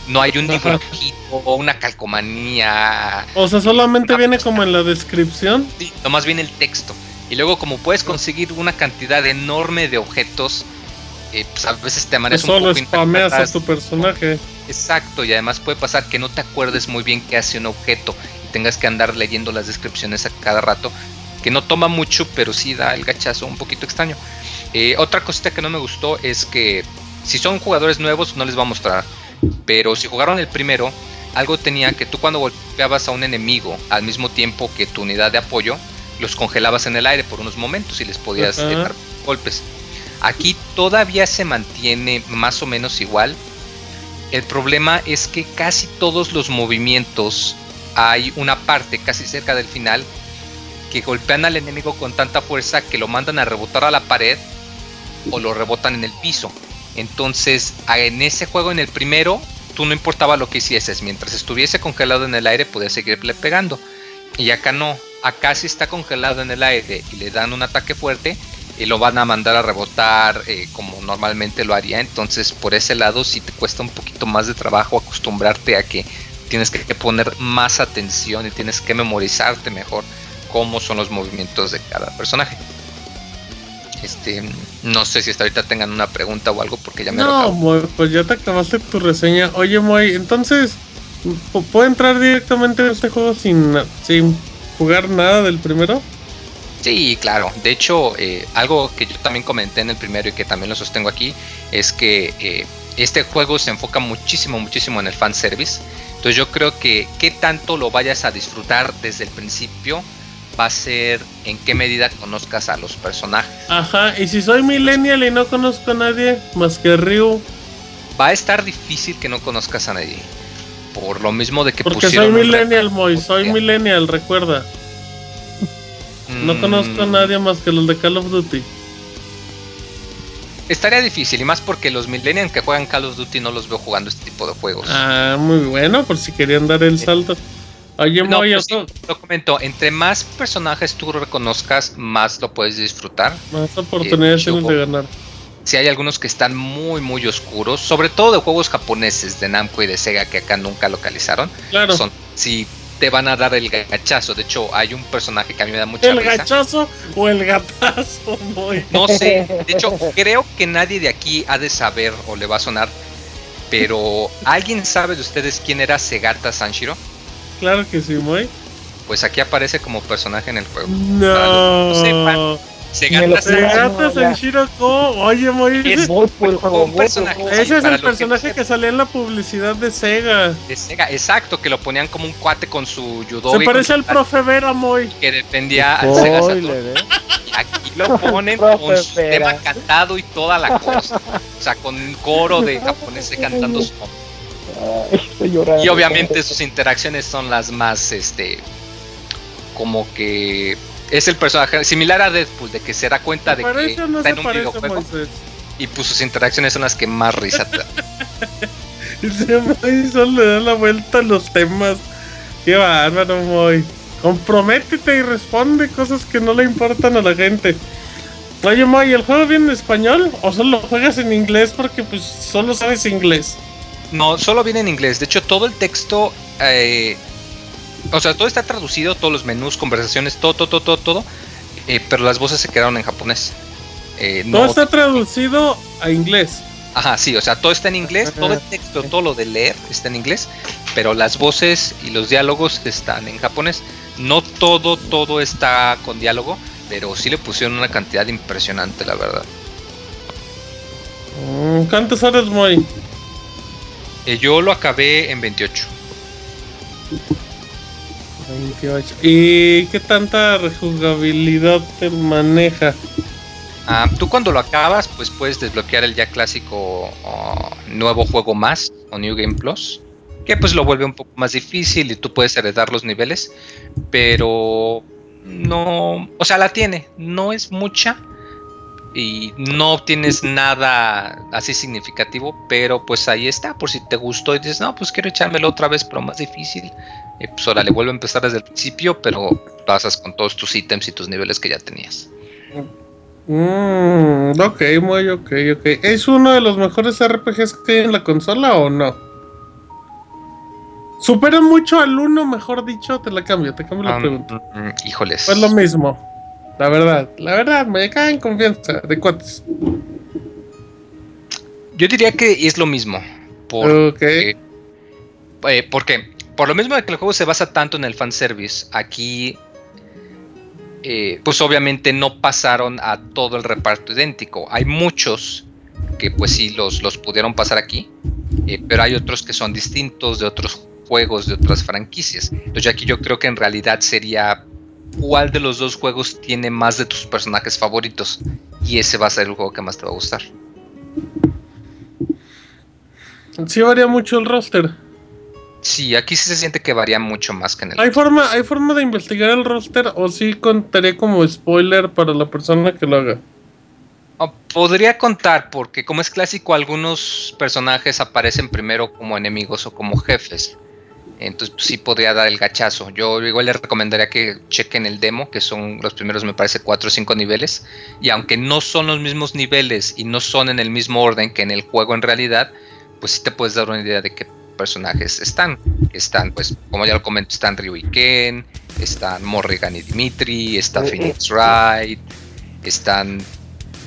No hay un dibujito o una calcomanía. O sea, solamente viene como en la descripción. Sí, nomás viene el texto. Y luego como puedes conseguir una cantidad enorme de objetos, eh, pues a veces te pues un poco. Spameas a tu personaje. Exacto, y además puede pasar que no te acuerdes muy bien qué hace un objeto tengas que andar leyendo las descripciones a cada rato, que no toma mucho, pero sí da el gachazo un poquito extraño. Eh, otra cosita que no me gustó es que si son jugadores nuevos no les va a mostrar, pero si jugaron el primero, algo tenía que tú cuando golpeabas a un enemigo al mismo tiempo que tu unidad de apoyo, los congelabas en el aire por unos momentos y les podías dar golpes. Aquí todavía se mantiene más o menos igual. El problema es que casi todos los movimientos hay una parte casi cerca del final que golpean al enemigo con tanta fuerza que lo mandan a rebotar a la pared o lo rebotan en el piso. Entonces, en ese juego, en el primero, tú no importaba lo que hicieses, mientras estuviese congelado en el aire, podías seguirle pegando. Y acá no, acá si está congelado en el aire y le dan un ataque fuerte, y lo van a mandar a rebotar eh, como normalmente lo haría. Entonces, por ese lado, sí te cuesta un poquito más de trabajo acostumbrarte a que tienes que poner más atención y tienes que memorizarte mejor cómo son los movimientos de cada personaje. Este, no sé si hasta ahorita tengan una pregunta o algo porque ya me No, pues ya te acabaste tu reseña. Oye, Moy, entonces, ¿puedo entrar directamente en este juego sin, sin jugar nada del primero? Sí, claro. De hecho, eh, algo que yo también comenté en el primero y que también lo sostengo aquí es que eh, este juego se enfoca muchísimo, muchísimo en el fanservice. Entonces yo creo que qué tanto lo vayas a disfrutar desde el principio va a ser en qué medida conozcas a los personajes. Ajá, y si soy millennial y no conozco a nadie más que Ryu. Va a estar difícil que no conozcas a nadie. Por lo mismo de que Porque soy millennial, Moy, soy millennial, recuerda. No mm. conozco a nadie más que los de Call of Duty. Estaría difícil, y más porque los millennials que juegan Call of Duty no los veo jugando este tipo de juegos. Ah, muy bueno, por si querían dar el salto. Oye, no, lo comento, entre más personajes tú reconozcas, más lo puedes disfrutar. Más oportunidades eh, de ganar. Si hay algunos que están muy, muy oscuros, sobre todo de juegos japoneses de Namco y de Sega que acá nunca localizaron. Claro. Son, si te van a dar el gachazo. De hecho, hay un personaje que a mí me da mucha ¿El gachazo o el gatazo? No sé. De hecho, creo que nadie de aquí ha de saber o le va a sonar. Pero, ¿alguien sabe de ustedes quién era Segata Sanshiro? Claro que sí, muy. Pues aquí aparece como personaje en el juego. No. Segata Sanshiro Oye, muy es un personaje. Ese es el personaje que, salía en la publicidad de Sega. De Sega, exacto, que lo ponían como un cuate con su judo. Se parece al profe Vera, muy. Que dependía al Sega Saturn. ¿eh? Aquí lo ponen con su tema cantado y toda la cosa. O sea, con un coro de japoneses cantando su Y obviamente sus interacciones son las más, este, como que es el personaje similar a Deadpool, de que se da cuenta de que está en un videojuego. Y pues sus interacciones son las que más risa te dan. y solo le da la vuelta a los temas. Qué bárbaro, Moy. Comprométete y responde cosas que no le importan a la gente. Oye, Moy, ¿el juego viene en español o solo juegas en inglés porque pues solo sabes inglés? No, solo viene en inglés. De hecho, todo el texto eh, o sea, todo está traducido, todos los menús, conversaciones, todo, todo, todo, todo, todo. Eh, pero las voces se quedaron en japonés. Eh, todo está traducido a inglés. Ajá, sí, o sea, todo está en inglés, todo el texto, todo lo de leer está en inglés, pero las voces y los diálogos están en japonés. No todo, todo está con diálogo, pero sí le pusieron una cantidad impresionante, la verdad. ¿Cuántas horas, Moy? Eh, yo lo acabé en 28. 28. ¿Y qué tanta rejugabilidad te maneja? Ah, tú cuando lo acabas, pues puedes desbloquear el ya clásico oh, nuevo juego más o New Game Plus, que pues lo vuelve un poco más difícil y tú puedes heredar los niveles, pero no, o sea, la tiene, no es mucha y no obtienes nada así significativo, pero pues ahí está, por si te gustó y dices, no, pues quiero echármelo otra vez, pero más difícil, eh, pues ahora le vuelvo a empezar desde el principio, pero pasas con todos tus ítems y tus niveles que ya tenías. Mm, ok, muy ok, ok. ¿Es uno de los mejores RPGs que hay en la consola o no? ¿Superan mucho al uno, mejor dicho? Te la cambio, te cambio la Um, pregunta. mm, híjoles. Pues lo mismo. La verdad, la verdad, me cae en confianza. ¿De cuántos? Yo diría que es lo mismo. Porque, eh, porque por lo mismo de que el juego se basa tanto en el fanservice, aquí eh, pues obviamente no pasaron a todo el reparto idéntico. Hay muchos que pues sí los, los pudieron pasar aquí, eh, pero hay otros que son distintos de otros juegos, de otras franquicias. Entonces aquí yo creo que en realidad sería cuál de los dos juegos tiene más de tus personajes favoritos y ese va a ser el juego que más te va a gustar. Sí varía mucho el roster. Sí, aquí sí se siente que varía mucho más que en el ¿Hay forma, ¿Hay forma de investigar el roster o sí contaría como spoiler para la persona que lo haga? Oh, Podría contar, porque como es clásico, algunos personajes aparecen primero como enemigos o como jefes. Entonces pues, sí podría dar el gachazo. Yo igual les recomendaría que chequen el demo, que son los primeros, me parece, 4 o 5 niveles. Y aunque no son los mismos niveles y no son en el mismo orden que en el juego en realidad, pues sí te puedes dar una idea de qué personajes están. Están, pues, como ya lo comento, están Ryu y Ken, están Morrigan y Dimitri, está Phoenix Wright, están...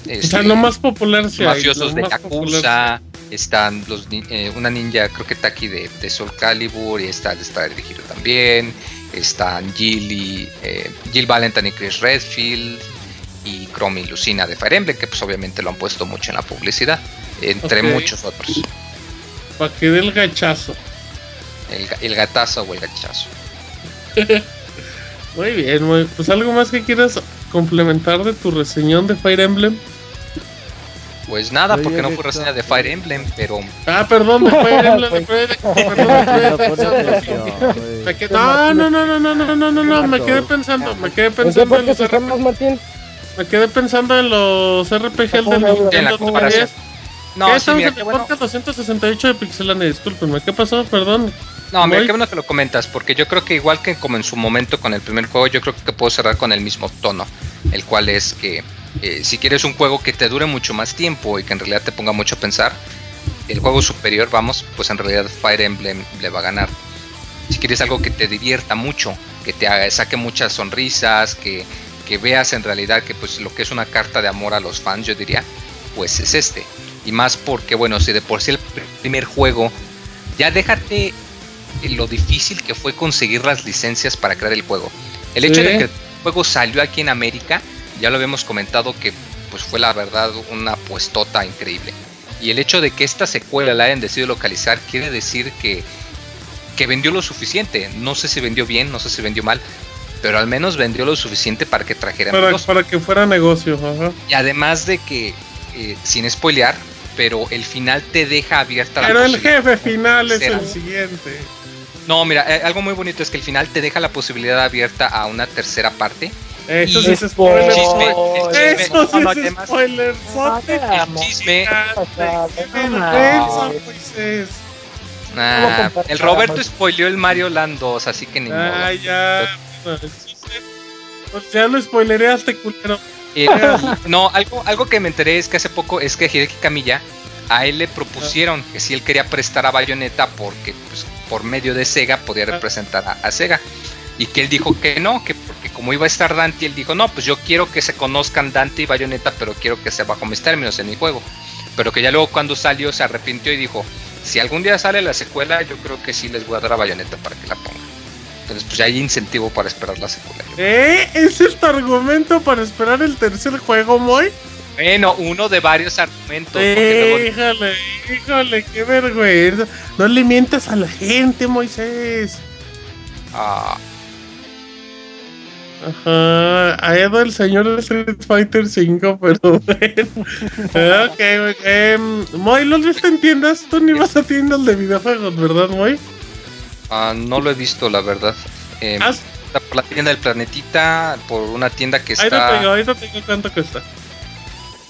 O sea, lo más popular sí hay, mafiosos lo de más Yakuza, están los eh, una ninja, creo que Taki de, de Soul Calibur, y está el Stride de Hero también, están Jill y eh, Jill Valentine y Chris Redfield, y Chrome y Lucina de Fire Emblem, que pues obviamente lo han puesto mucho en la publicidad, entre muchos otros. Para que dé el gachazo. El, el gatazo o el gachazo. Muy bien, muy Pues algo más que quieras complementar de tu reseñón de Fire Emblem. Pues nada, Oye, porque no fue reseña de Fire Emblem, pero Ah, perdón, de Fire Emblem. de Fire- No No, no, no, no, no, no, no, no, no, me quedé pensando, me quedé ¿En qué pensando en los Martín? Me quedé pensando en los RPG del En la Nintendo comparación. 3DS. no, ¿Qué sí, estamos mira, en qué el bueno. podcast 268 de Pixelania? Discúlpenme, ¿qué pasó? Perdón. No, mira, qué bueno que lo comentas, porque yo creo que igual que como en su momento con el primer juego, yo creo que puedo cerrar con el mismo tono, el cual es que eh, si quieres un juego que te dure mucho más tiempo y que en realidad te ponga mucho a pensar, el juego superior, vamos, pues en realidad Fire Emblem le va a ganar. Si quieres algo que te divierta mucho, que te haga, saque muchas sonrisas, que, que veas en realidad que pues lo que es una carta de amor a los fans, yo diría, pues es este. Y más porque, bueno, si de por sí el pr- primer juego, ya déjate lo difícil que fue conseguir las licencias para crear el juego. El hecho Sí. de que el juego salió aquí en América, ya lo habíamos comentado que pues fue la verdad una puestota increíble. Y el hecho de que esta secuela la hayan decidido localizar quiere decir que, que vendió lo suficiente. No sé si vendió bien, no sé si vendió mal, pero al menos vendió lo suficiente para que trajeran Para, para que fuera negocio, ajá. Y además de que, eh, sin spoilear, pero el final te deja abierta la Pero el jefe final es el siguiente. No, mira, eh, algo muy bonito es que el final te deja la posibilidad abierta a una tercera parte. Eso sí es spoiler. Chisme, el chisme. Eso sí No, no, es spoiler. El chisme. Qué vergüenza, Moisés. Ah, el Roberto spoileó el Mario Land 2, así que ni modo. Ay, ya. Pues ya lo spoilereaste, culero. Eh, no, algo, algo que me enteré es que hace poco es que Hideki Kamiya a él le propusieron que si él quería prestar a Bayonetta porque pues, por medio de Sega podía representar a, a Sega y que él dijo que no, que porque como iba a estar Dante, él dijo no, pues yo quiero que se conozcan Dante y Bayonetta, pero quiero que sea bajo mis términos en mi juego. pero que ya luego cuando salió se arrepintió y dijo, si algún día sale la secuela, yo creo que sí les voy a dar a Bayonetta para que la pongan. Entonces, pues ya hay incentivo para esperar la secuela. ¿Eh? ¿Es el argumento para esperar el tercer juego, Moy? Bueno, uno de varios argumentos. Eh, luego- híjole, híjole, qué vergüenza. No le mientas a la gente, Moisés. Ah, Ajá, ha ido el señor de Street Fighter 5, pero bueno. ok, em, Moy, ¿los viste en tiendas? Tú ni vas a tiendas de videojuegos, ¿verdad, Moy? ah, no lo he visto, la verdad. Eh, está por la tienda del planetita, por una tienda que ahí te está. tengo, ahí te tengo cuánto cuesta.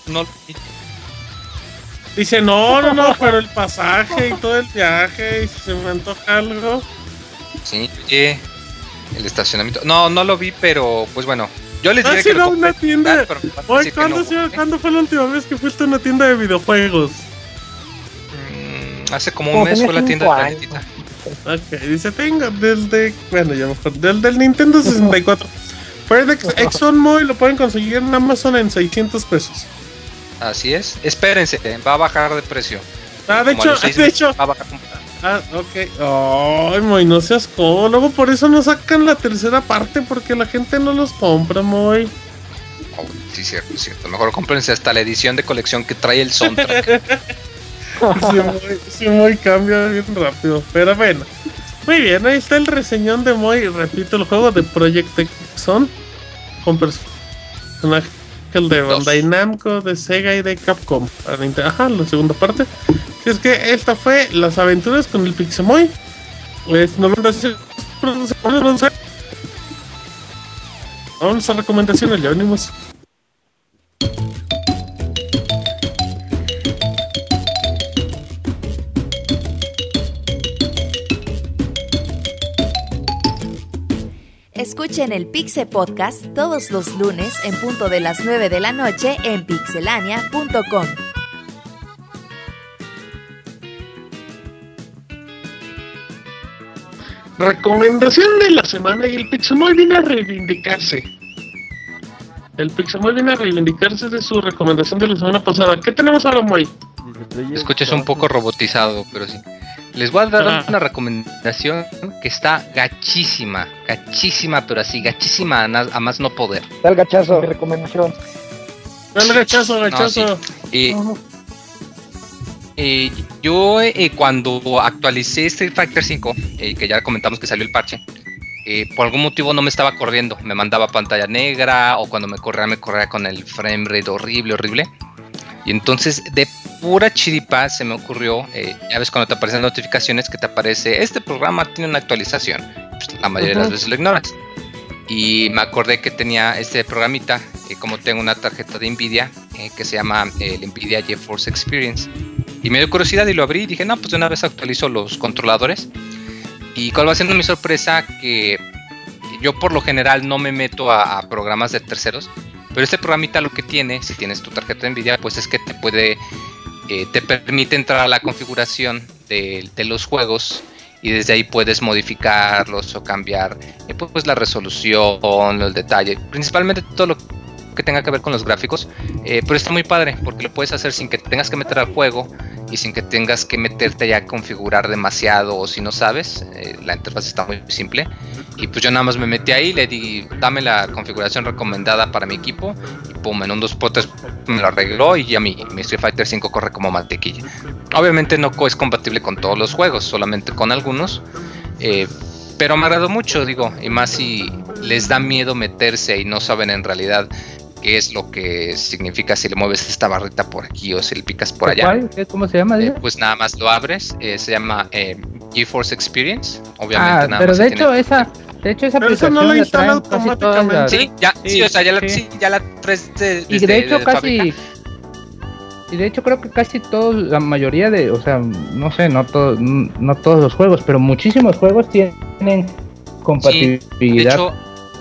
No, Dice, no, no, no, pero el pasaje y todo el viaje, y si se me antoja algo. sí, oye, el estacionamiento. No, no lo vi, pero pues bueno. Yo les diré ¿Has que ido lo a una tienda? pero que ¿cuándo, no, sí- ¿eh? ¿cuándo fue la última vez que fuiste a una tienda de videojuegos? Mm, Hace como un Como mes fue la tienda años. planetita. Ok, dice, tengo desde, bueno, ya mejor, del, del Nintendo 64. FedEx Exxon Moy lo pueden conseguir en Amazon en 600 pesos. Así es. Espérense, va a bajar de precio. Ah, de Como hecho, de meses hecho, va a bajar un- ah, ok. Ay, Moy, no seas codo. Luego por eso no sacan la tercera parte porque la gente no los compra, Moy. Oh, sí, cierto, cierto. Mejor cómprense hasta la edición de colección que trae el soundtrack. Sí, Moy, sí, Moy cambia bien rápido. Pero bueno. Muy bien, ahí está el reseñón de Moy. Repito, el juego de Project Exxon. Con personajes de Bandai Namco, de Sega y de Capcom. Ajá, la segunda parte. Si es que esta fue Las aventuras con el Pixemoy. Es 96 producciones. Vamos a recomendaciones, ya venimos. Escuchen el Pixe Podcast todos los lunes en punto de las 9 de la noche en pixelania.com. Recomendación de la semana y el Pixemoy viene a reivindicarse. El Pixemoy viene a reivindicarse de su recomendación de la semana pasada. ¿Qué tenemos ahora, Moy? Project Escuchas un poco robotizado, pero sí. Les voy a dar una recomendación que está gachísima, gachísima, pero así, gachísima a, na- a más no poder. Da el gachazo. Mi recomendación. Dale gachazo, gachazo. No, Eh, eh, yo eh, cuando actualicé Street Fighter 5, eh, que ya comentamos que salió el parche, eh, por algún motivo no me estaba corriendo, me mandaba pantalla negra o cuando me corría me corría con el frame rate horrible, horrible. Y entonces de pura chiripa se me ocurrió, eh, ya ves cuando te aparecen notificaciones que te aparece, este programa tiene una actualización, Pues, la mayoría de las veces lo ignoras. Y me acordé que tenía este programita, eh, como tengo una tarjeta de Nvidia, eh, que se llama eh, el Nvidia GeForce Experience. Y me dio curiosidad y lo abrí y dije, no, pues de una vez actualizo los controladores. Y cuál va siendo mi sorpresa que yo por lo general no me meto a, a programas de terceros, pero este programita lo que tiene, si tienes tu tarjeta de Nvidia, pues es que te puede, eh, te permite entrar a la configuración de, los juegos y desde ahí puedes modificarlos o cambiar eh, pues la resolución, los detalles, principalmente todo lo que tenga que ver con los gráficos, eh, pero está muy padre porque lo puedes hacer sin que te tengas que meter al juego y sin que tengas que meterte ya a configurar demasiado o si no sabes, eh, la interfaz está muy simple y pues yo nada más me metí ahí, le di dame la configuración recomendada para mi equipo y pum, en un dos potes me lo arregló y ya mi, mi Street Fighter 5 corre como mantequilla. Obviamente no es compatible con todos los juegos, solamente con algunos. eh, pero me agradó mucho, digo, y más si les da miedo meterse y no saben en realidad qué es lo que significa si le mueves esta barrita por aquí o si le picas por allá. ¿Cuál? ¿Qué- ¿Cómo se llama? Eh, pues nada más lo abres, eh, se llama eh, GeForce Experience, obviamente Ah, nada pero más de hecho tiene- esa, de hecho esa Pero eso no la la instala todas las- automáticamente. Sí, ya, sí, Sí, o sea, ya la, sí. sí, ya la traes de, Y de hecho de casi fábrica. y de hecho creo que casi todos, la mayoría de, o sea, no sé, no todos, no todos los juegos, pero muchísimos juegos tienen De compatibilidad. hecho,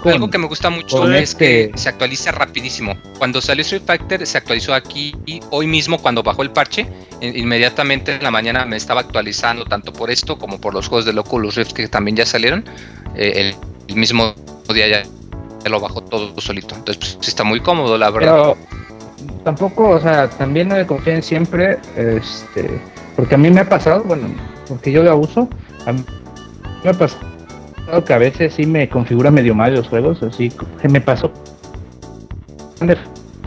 con- algo que me gusta mucho es que este- se actualiza rapidísimo. Cuando salió Street Fighter se actualizó aquí y hoy mismo cuando bajó el parche, in- inmediatamente en la mañana me estaba actualizando tanto por esto como por los juegos de Oculus Rift que también ya salieron. Eh, el, el mismo día ya, ya lo bajó todo solito. Entonces pues, está muy cómodo, la verdad. pero tampoco, o sea, también no me confíen siempre, este, porque a mí me ha pasado, bueno, porque yo lo uso, a mí me ha pasado que a veces sí me configura medio mal los juegos, así que me pasó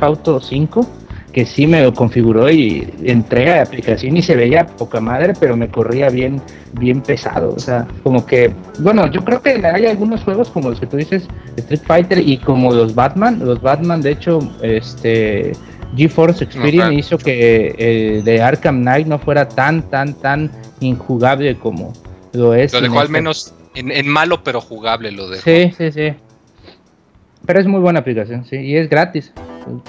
Auto 5 que sí me lo configuró y entré a la aplicación y se veía poca madre, pero me corría bien, bien pesado. O sea, como que, bueno, yo creo que hay algunos juegos como los que tú dices, Street Fighter y como los Batman. Los Batman, de hecho, este GeForce Experience hizo que el de Arkham Knight no fuera tan, tan, tan injugable como lo es. Lo dejó al este- menos en, en malo pero jugable lo dejó. Sí, sí, sí. Pero es muy buena aplicación, sí, y es gratis.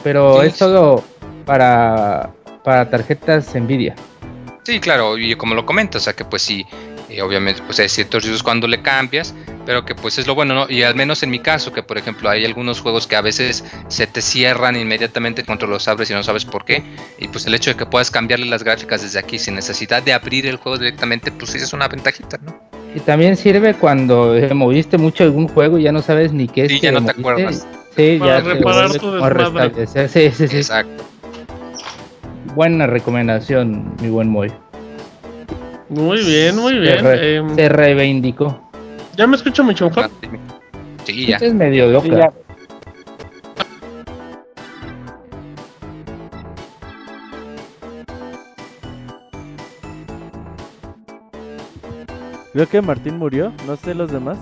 Pero Sí. es solo para, para tarjetas Nvidia. Sí, claro, y como lo comentas, o sea que pues sí, eh, obviamente pues hay ciertos riesgos cuando le cambias, pero que pues es lo bueno, ¿no? Y al menos en mi caso, que por ejemplo hay algunos juegos que a veces se te cierran inmediatamente cuando los abres y no sabes por qué, y pues el hecho de que puedas cambiarle las gráficas desde aquí sin necesidad de abrir el juego directamente, pues sí es una ventajita, ¿no? Y también sirve cuando eh, moviste mucho algún juego y ya no sabes ni qué es. Sí, que ya no te acuerdas. Sí, Para ya te reparar vuelve tu restablecer. Sí, sí, sí. Exacto. Buena recomendación, mi buen Moy. Muy bien, muy Se, bien. re- Em, se reivindicó. ¿Ya me escucha mi chonfa? Sí, ya. Esta es medio loca. Sí, ya. Creo que Martín murió, no sé los demás.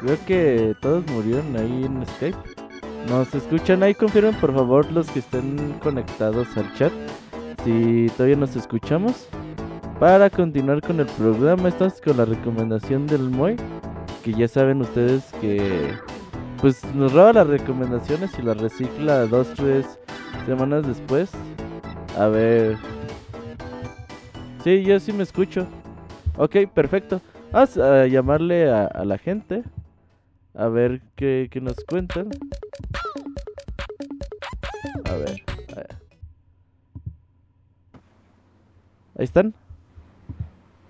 Creo que todos murieron ahí en Skype. ¿Nos escuchan ahí? Confirmen por favor los que estén conectados al chat. Si todavía nos escuchamos. Para continuar con el programa, estamos con la recomendación del Moy. Que ya saben ustedes que pues nos roba las recomendaciones y las recicla dos, tres semanas después. A ver. Sí, yo sí me escucho. Ok, perfecto. Vamos a llamarle a, a la gente. A ver qué, qué nos cuentan. A ver. a ver. Ahí están.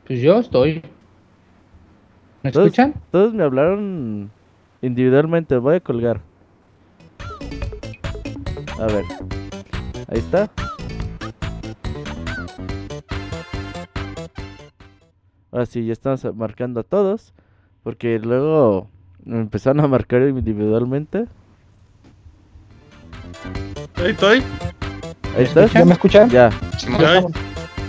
Pues yo estoy. ¿Me Todos- escuchan? Todos me hablaron individualmente. Voy a colgar. A ver. Ahí está. Ahora sí, ya estamos marcando a todos. Porque luego me empezaron a marcar individualmente. Ahí estoy. Ahí estás. ¿Ya me escuchan? Ya. Ya,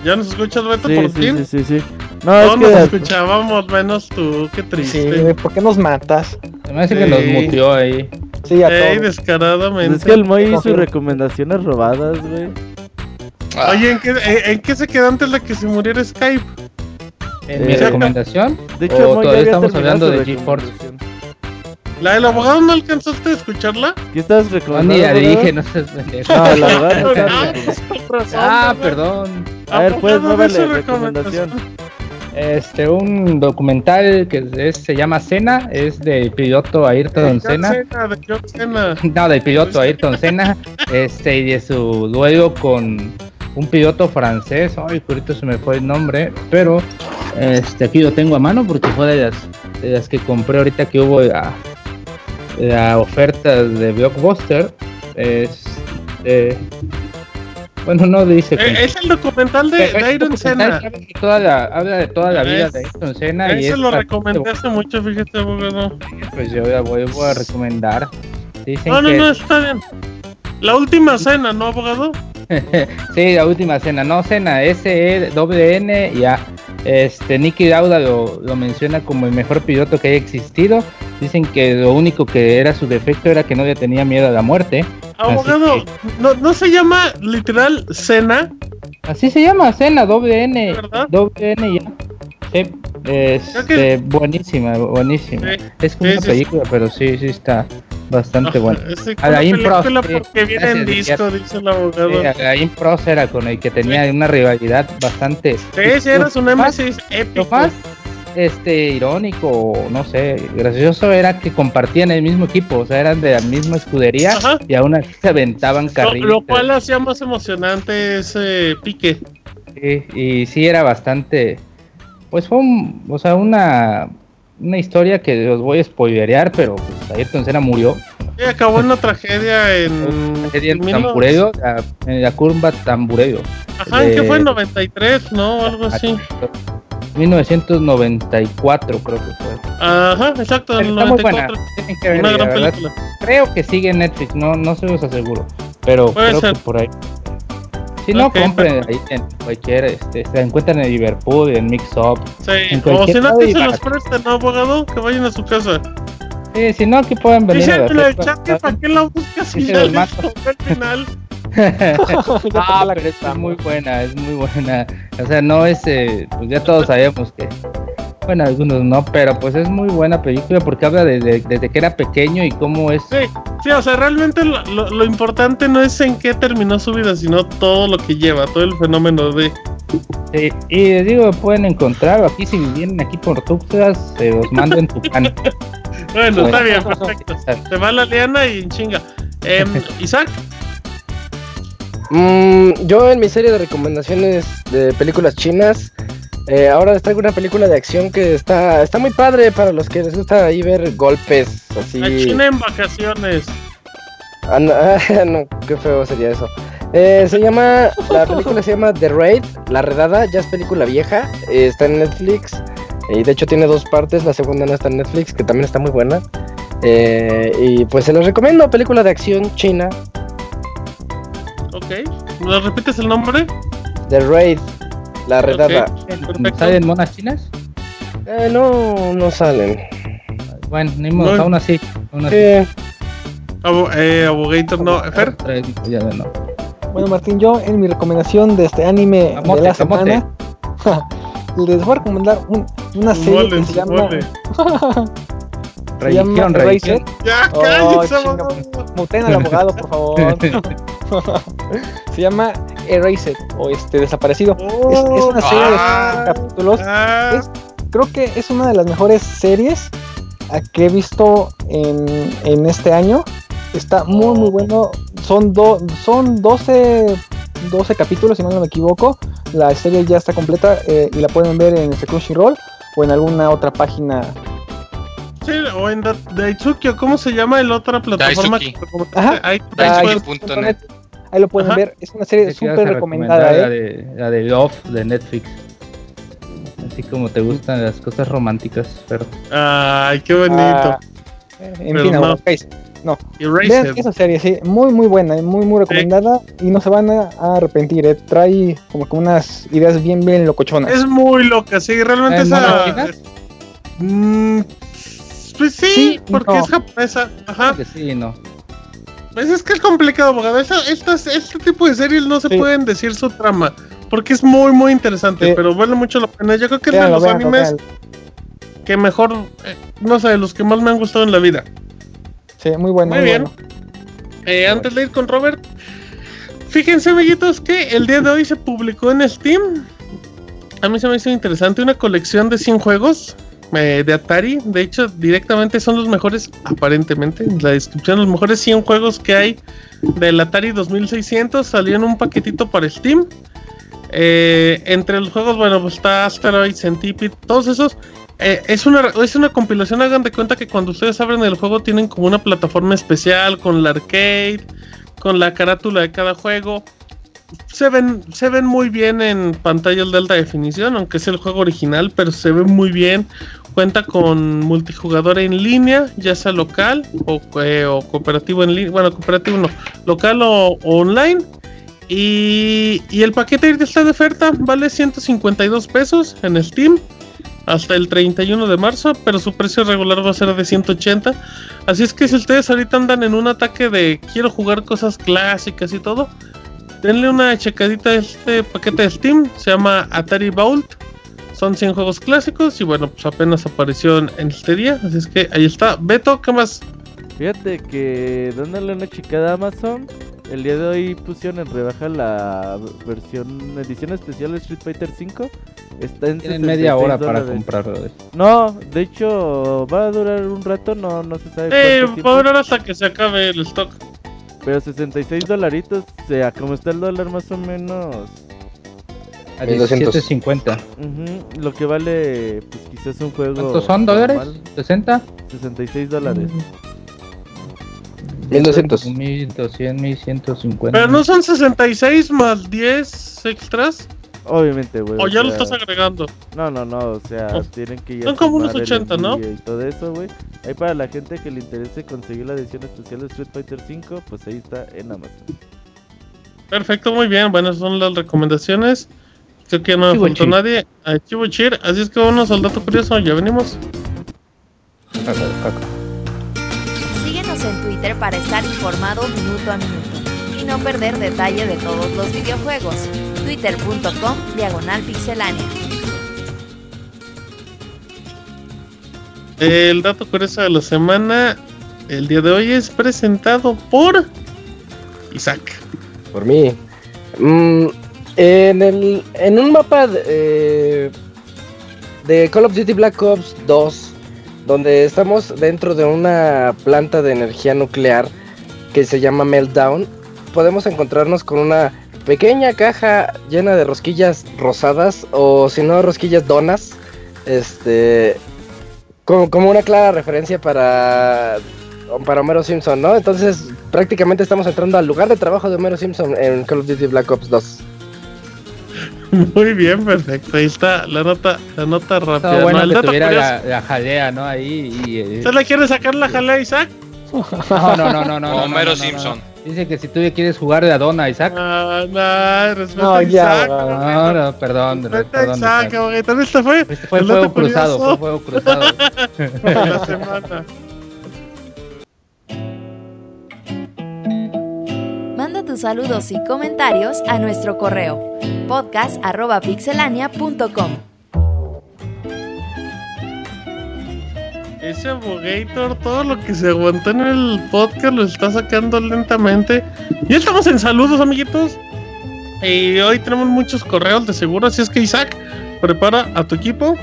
¿Ya nos escuchas, Beto, Sí, por sí, fin? sí, sí, sí. No, es No, que nos escuchábamos menos tú, qué Sí, triste. ¿por qué nos matas? Se me hace que nos Sí. muteó ahí. Sí, a Ey, todos. descaradamente. es que el Moy hizo Confirmo. recomendaciones robadas, güey. Ah, Oye, ¿en qué, en, en qué se quedó antes de que se muriera Skype? ¿En mi Eh, recomendación? De ¿O hecho, ya todavía estamos hablando de GeForce? ¿La del abogado no alcanzaste a escucharla? ¿Qué estás No, recomendando? ni la dije, no seas pendejo. No, la verdad no Ah, Ah, perdón. A ver, pues, de su recomendación. Este, un documental que es- se llama Cena, es del piloto Ayrton Senna. Cena, de John Cena. No, del piloto Ayrton Senna, este, y de su duelo con un piloto francés, ay, ahorita se me fue el nombre, pero este, aquí lo tengo a mano porque fue de las, de las que compré ahorita que hubo la, la oferta de Blockbuster. Este, bueno, no dice que- Eh, es el documental de, documental Senna. habla de toda la, habla de toda la vida Es- de Ayrton Senna y Ese es lo recomendé hace mucho, fíjate, abogado. pues yo la vuelvo a recomendar. Dicen No, no, que no, está bien. La última cena, ¿no, abogado? sí, la última cena, no cena, S E W N y A. Este Nicky Lauda lo, lo menciona como el mejor piloto que haya existido. Dicen que lo único que era su defecto era que no le tenía miedo a la muerte. Abogado, no, no se llama literal cena, Así se llama, cena, doble N, ¿verdad? doble N y A. Sí, este, buenísima, buenísima. Sí, Es como sí, una sí, película, pero sí, sí está bastante buena. Es A la una impro, película sí. porque viene en Gracias, disco, dice el abogado. Sí, ahí en Pros era con el que tenía una rivalidad bastante. Sí, eras un Lo más- M6 Lo épico. más este irónico, no sé, gracioso era que compartían el mismo equipo, o sea, eran de la misma escudería Ajá. y aún así se aventaban Lo, carriles. lo cual hacía más emocionante ese pique. Sí, y sí era bastante, pues fue un, o sea, una, una historia que os voy a spoilerear, pero pues Ayrton Senna murió, Sí, acabó en una tragedia en. Tragedia en 1900. Tambureo, la- en la curva Tambureo. Ajá, ¿en qué fue? ¿En 93, ¿no? Algo así. 1994 creo que fue. Ajá, exacto, en el Está muy buena. 94. Tienen que ver, Una gran película. Creo que sigue en Netflix, no, no se los aseguro. Pero Puede creo ser. que por ahí. Si no, compren ahí en cualquier, este, se encuentran en Liverpool, en Mix Up. Sí, o si no que se los prestan, ¿no, abogado? Que vayan a su casa. Sí, si no, aquí pueden venir Dice a en el ver. chat que para qué la buscas si ya les el final. ah, pero es muy buena, es muy buena. O sea, no es, eh, pues ya todos sabemos que, bueno, algunos no, pero pues es muy buena película porque habla de, de- desde que era pequeño y cómo es. Sí, sí, o sea, realmente lo, lo- lo importante no es en qué terminó su vida, sino todo lo que lleva, todo el fenómeno de. Sí, y les digo, pueden encontrar aquí si vienen aquí por Tuxtlas, se los mando en tu can. Bueno, está bien, perfecto. Se va la liana y en chinga. Em, Isaac, Mm, yo en mi serie de recomendaciones de películas chinas, eh, ahora les traigo una película de acción que está, está muy padre para los que les gusta ahí ver golpes así. la China en vacaciones. Ah, no, ah, no, qué feo sería eso. Eh, se llama, la película se llama The Raid, La Redada, ya es película vieja, eh, está en Netflix y de hecho tiene dos partes, la segunda no está en Netflix, que también está muy buena. Y pues se los recomiendo, película de acción china, Ok. ¿Nos repites el nombre? The Raid, La Redada. Perfecto. ¿Salen monas chinas? Eh, no, no salen. Bueno, ni modo, No. aún así. Aún así. Eh, Abo- eh, Abogator, no. Fer, Ya no. Bueno, Martín, yo en mi recomendación de este anime de la semana, les voy a recomendar un- una serie mole, que se llama, mole. se llama Religión, religión. Ya, Oh, chinga, abogado. Muten al abogado, por favor. se llama Erased o este desaparecido. Es, es una serie Ah. de capítulos. Ah, Es- creo que es una de las mejores series a que he visto en, en este año. Está muy muy bueno. Son do- son 12, 12 capítulos, si mal no me equivoco. La serie ya está completa eh, y la pueden ver en este Crunchyroll o en alguna otra página. sí, o en Da- Daisuki, ¿o ¿cómo se llma el otra plataforma? Daisuki. Ajá. Daisuki.net. Ahí lo pueden Ajá. ver. Es una serie súper recomendada. recomendar La ¿eh? de, la de Love de Netflix. Así como te gustan las cosas románticas, pero Ay, qué bonito. Ah, en Pero fin, no. Vean esa serie, sí, muy muy buena, muy muy recomendada y no se van a, arrepentir, eh. trae como que unas ideas bien bien locochonas. Es muy loca, sí, realmente ¿Es esa. chinas? Mm, pues sí, Sí, porque no. es japonesa. Ajá. que sí, no. Pues es que es complicado, abogado. Esa- estas- este tipo de series no se Sí. pueden decir su trama. Porque es muy, muy interesante. Sí. Pero vale mucho la pena. Yo creo que es de los animes que mejor. eh, no sé, los que más me han gustado en la vida. Sí, muy bueno. Muy Muy, bien. bueno. Eh, antes de ir con Robert, fíjense, amiguitos, que el día de hoy se publicó en Steam. A mí se me hizo interesante una colección de 100 juegos eh, de Atari. De hecho, directamente son los mejores, aparentemente, en la descripción, los mejores 100 juegos que hay del Atari 2600. Salió en un paquetito para Steam. Eh, entre los juegos, bueno, pues está Asteroid, Centipede, todos esos. Eh, es, una, es una compilación, hagan de cuenta que cuando ustedes abren el juego tienen como una plataforma especial con la arcade, con la carátula de cada juego. Se ven, se ven muy bien en pantallas de alta definición, aunque es el juego original, pero se ve muy bien. Cuenta con multijugador en línea, ya sea local o, eh, o cooperativo en línea. Bueno, cooperativo no, local o, online. Y, y el paquete está de oferta, vale 152 pesos en Steam hasta el 31 de marzo, pero su precio regular va a ser de 180. Así es que si ustedes ahorita andan en un ataque de quiero jugar cosas clásicas y todo, denle una checadita a este paquete de Steam, se llama Atari Vault. Son 100 juegos clásicos y bueno, pues apenas apareció en este día, así es que ahí está. Beto, ¿qué más? Fíjate que dándole una chicada a Amazon, el día de hoy pusieron en rebaja la versión edición especial de Street Fighter 5. Está en Tienen media hora 66 para dólares. comprarlo. No, de hecho va a durar un rato, no, no se sabe Eh, va a durar hasta que se acabe el stock. pero 66 dolaritos, o sea, como está el dólar más o menos, A 1200. 17.50. ujú, lo que vale, pues quizás un juego. ¿Cuántos son dólares? normal, ¿60? 66 dólares. 1200. 1200, 1150. Pero no son 66 más 10 extras. Obviamente, güey. O ya lo sea, estás agregando. No, no, no, o sea, Oh. tienen que ya Son como unos sumar el 80, ¿no? Y todo eso, güey. Ahí para la gente que le interese conseguir la edición especial de Street Fighter 5, pues ahí está en Amazon. Perfecto, muy bien. Buenas son las recomendaciones. Creo que no faltó nadie. A Chivo Chir. Así es que vámonos al dato curioso. Ya venimos. Síguenos en Twitter para estar informado minuto a minuto y no perder detalle de todos los videojuegos. Twitter.com Diagonal Pixelánea. El dato curioso de la semana. El día de hoy es presentado por Isaac. Por mí. Mm, en, el, en un mapa de, eh, Call of Duty Black Ops 2, donde estamos dentro de una planta de energía nuclear que se llama Meltdown, podemos encontrarnos con una pequeña caja llena de rosquillas rosadas o si no rosquillas donas, este, como, como una clara referencia para para Homero Simpson, ¿no? Entonces prácticamente estamos entrando al lugar de trabajo de Homero Simpson en Call of Duty Black Ops 2. Muy bien, perfecto. Ahí está la nota, la nota rápida. No, bueno el que dato tuviera la, la jalea, ¿no? Ahí y... eh, ¿Usted le quiere sacar la jalea a Isaac? No, no, no, no, no. no, Homero no, no, no. Simpson. Dice que si tú quieres jugar de Adona, Isaac. Ah, no, respeta No, ya, Isaac. No, no, perdón, Respeta a perdón. Isaac. También este fue Este fue fuego cruzado, fue fuego cruzado. la semana. Manda tus saludos y comentarios a nuestro correo podcast.pixelania.com. Ese abogator, todo lo que se aguantó en el podcast lo está sacando lentamente. Ya estamos en saludos, amiguitos. Y hoy tenemos muchos correos de seguro, así es que Isaac, prepara a tu equipo.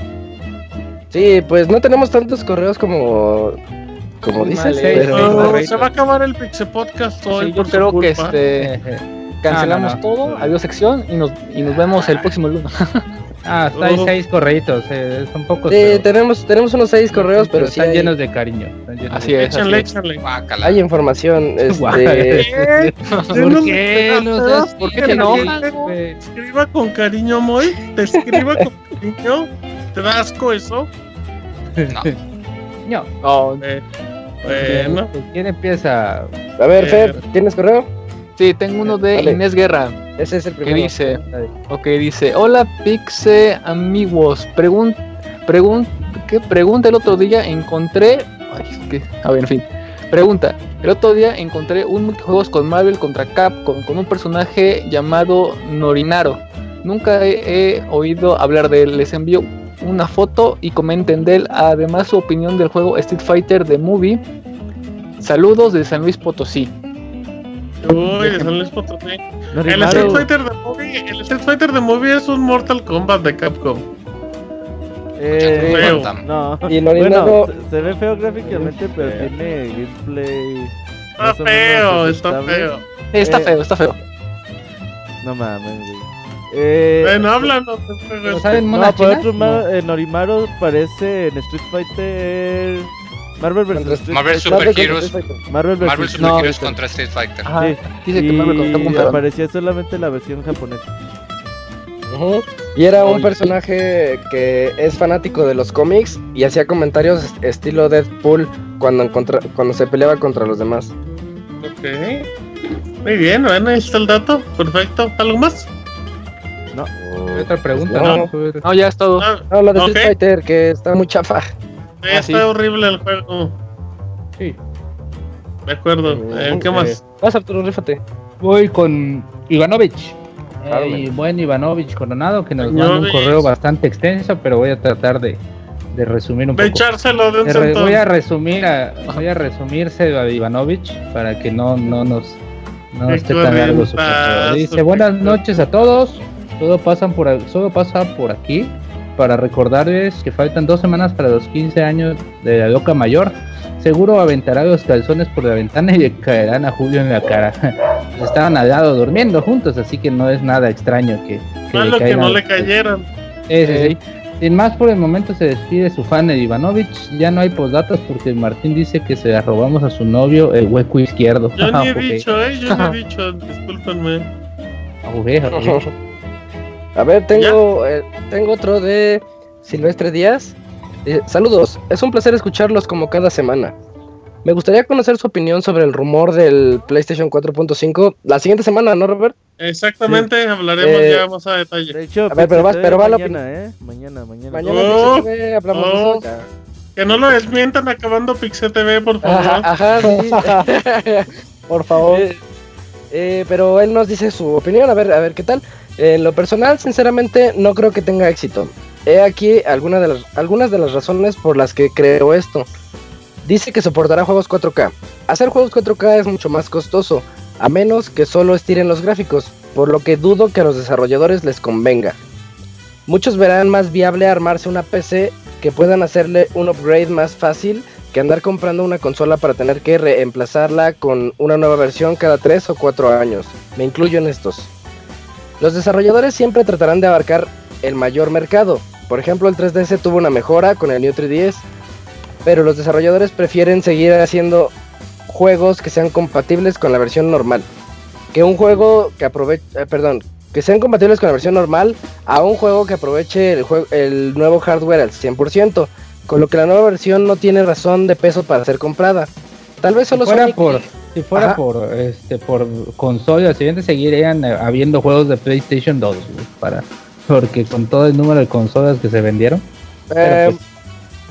Sí, pues no tenemos tantos correos como como dices, eh. pero se va a acabar el Pixel Podcast hoy. Sí, yo por su creo que este cancelamos no, no. todo, adiós sección y nos, y nos vemos el próximo lunes. Ah, está hay seis correitos, eh, son pocos. sí, pero- tenemos tenemos unos seis correos, pero, sí están hay, llenos de cariño. están llenos Así de- es. Échanle, así es. échanle. Guácala. hay información, este, ¿Qué? ¿Por qué ¿Por qué te te enojas? güey? Escriba con cariño, Moy. Te escriba con cariño. ¿Te da asco eso? No. No. No, Eh, bueno. ¿Quién empieza? a ver, Eh, Fer, ¿tienes correo? Sí, tengo uno de Vale. Inés Guerra Ese es el que primero. dice, ok, dice, hola Pixe amigos, pregun pregun ¿qué pregunta el otro día encontré, ay, es que, a ver, en fin, pregunta, el otro día encontré un multijuegos con Marvel contra Capcom con un personaje llamado Norinaro. Nunca he, he oído hablar de él. Les envío una foto y comenten de él. Además, su opinión del juego Street Fighter The Movie. Saludos de San Luis Potosí. Uy. El Street Fighter de Movie, el Street Fighter de Movie es un Mortal Kombat de Capcom. eh, Feo. No. Y Bueno, Norinaro, se, se ve feo gráficamente, pero tiene gameplay. Está feo, está feo. Está Eh, feo, está feo. No mames, güey. Eh, Bueno, háblanos del juego ¿Lo este. saben no, mona por otro lado, eh, Norimaru parece en Street Fighter. Marvel vs. Marvel. Super Heroes. Street Fighter. Marvel. Marvel Super No, Heroes contra Street Fighter. Ajá. Sí. Dice que Marvel contra Y aparecía solamente la versión japonesa. Ujú. Y era un personaje que es fanático de los cómics y hacía comentarios est- estilo Deadpool cuando, encontra- cuando se peleaba contra los demás. Ok. Muy bien, bueno, ahí está el dato. Perfecto. ¿Algo más? Hay Otra pregunta, No. ¿no? No, ya es todo. Ah, No, lo de. Street Fighter, que está muy chafa. Sí, Ah, está sí. horrible el juego. Sí. De acuerdo. Eh, ¿Qué ok. más? Vas Arturo, rífate. Voy con Ivanovich. Y buen Ivanovich Coronado, que nos manda un correo bastante extenso, pero voy a tratar de, de resumir un De poco. echárselo de un De re- voy a resumir a, voy a resumirse a Ivanovich para que no, no nos no Qué esté tan largo su. Dice buenas noches a todos. Todo pasan por solo pasa por aquí para recordarles que faltan dos semanas para los 15 años de la loca mayor. Seguro aventará los calzones por la ventana y le caerán a Julio en la cara. Estaban al lado durmiendo juntos, así que no es nada extraño que, que le Malo que caigan no le cayeran. Sí, sí, sí. Sin más por el momento se despide su fan Ed Ivanovich. Ya no hay postdatas porque Martín dice que se la robamos a su novio el hueco izquierdo. Yo ni he dicho, eh, yo ni he dicho, discúlpenme. Ok, ok. A ver, tengo, eh, tengo otro de Silvestre Díaz. Dice, Saludos, es un placer escucharlos como cada semana. Me gustaría conocer su opinión sobre el rumor del PlayStation 4.5 la siguiente semana, ¿no, Robert? Exactamente, hablaremos Eh, ya más a detalle. De hecho, A ver, pero vas- Pixel pero va la mañana, ¿eh? Mañana, mañana. Mañana Oh, TV hablamos de oh. eso. ya. Que no lo desmientan acabando Pixel TV, por favor. Ajá, ajá, sí. Por favor. Eh, eh, pero él nos dice su opinión, a ver, a ver qué tal. En lo personal, sinceramente, no creo que tenga éxito. He aquí algunas de las, algunas de las razones por las que creo esto. Dice que soportará juegos 4K. Hacer juegos 4K es mucho más costoso, a menos que solo estiren los gráficos, por lo que dudo que a los desarrolladores les convenga. Muchos verán más viable armarse una PC que puedan hacerle un upgrade más fácil que andar comprando una consola para tener que reemplazarla con una nueva versión cada 3 o 4 años. Me incluyo en estos. Los desarrolladores siempre tratarán de abarcar el mayor mercado. Por ejemplo, el 3DS tuvo una mejora con el New 3DS, pero los desarrolladores prefieren seguir haciendo juegos que sean compatibles con la versión normal. Que un juego que aproveche, eh, perdón, que sean compatibles con la versión normal a un juego que aproveche el, nuevo hardware al 100%, con lo que la nueva versión no tiene razón de peso para ser comprada. Tal vez Si solo fuera Sonic- por, si fuera Ajá. por, este, por consola, siguiente seguirían eh, habiendo juegos de PlayStation 2, güey, para, porque con todo el número de consolas que se vendieron. Eh, pues,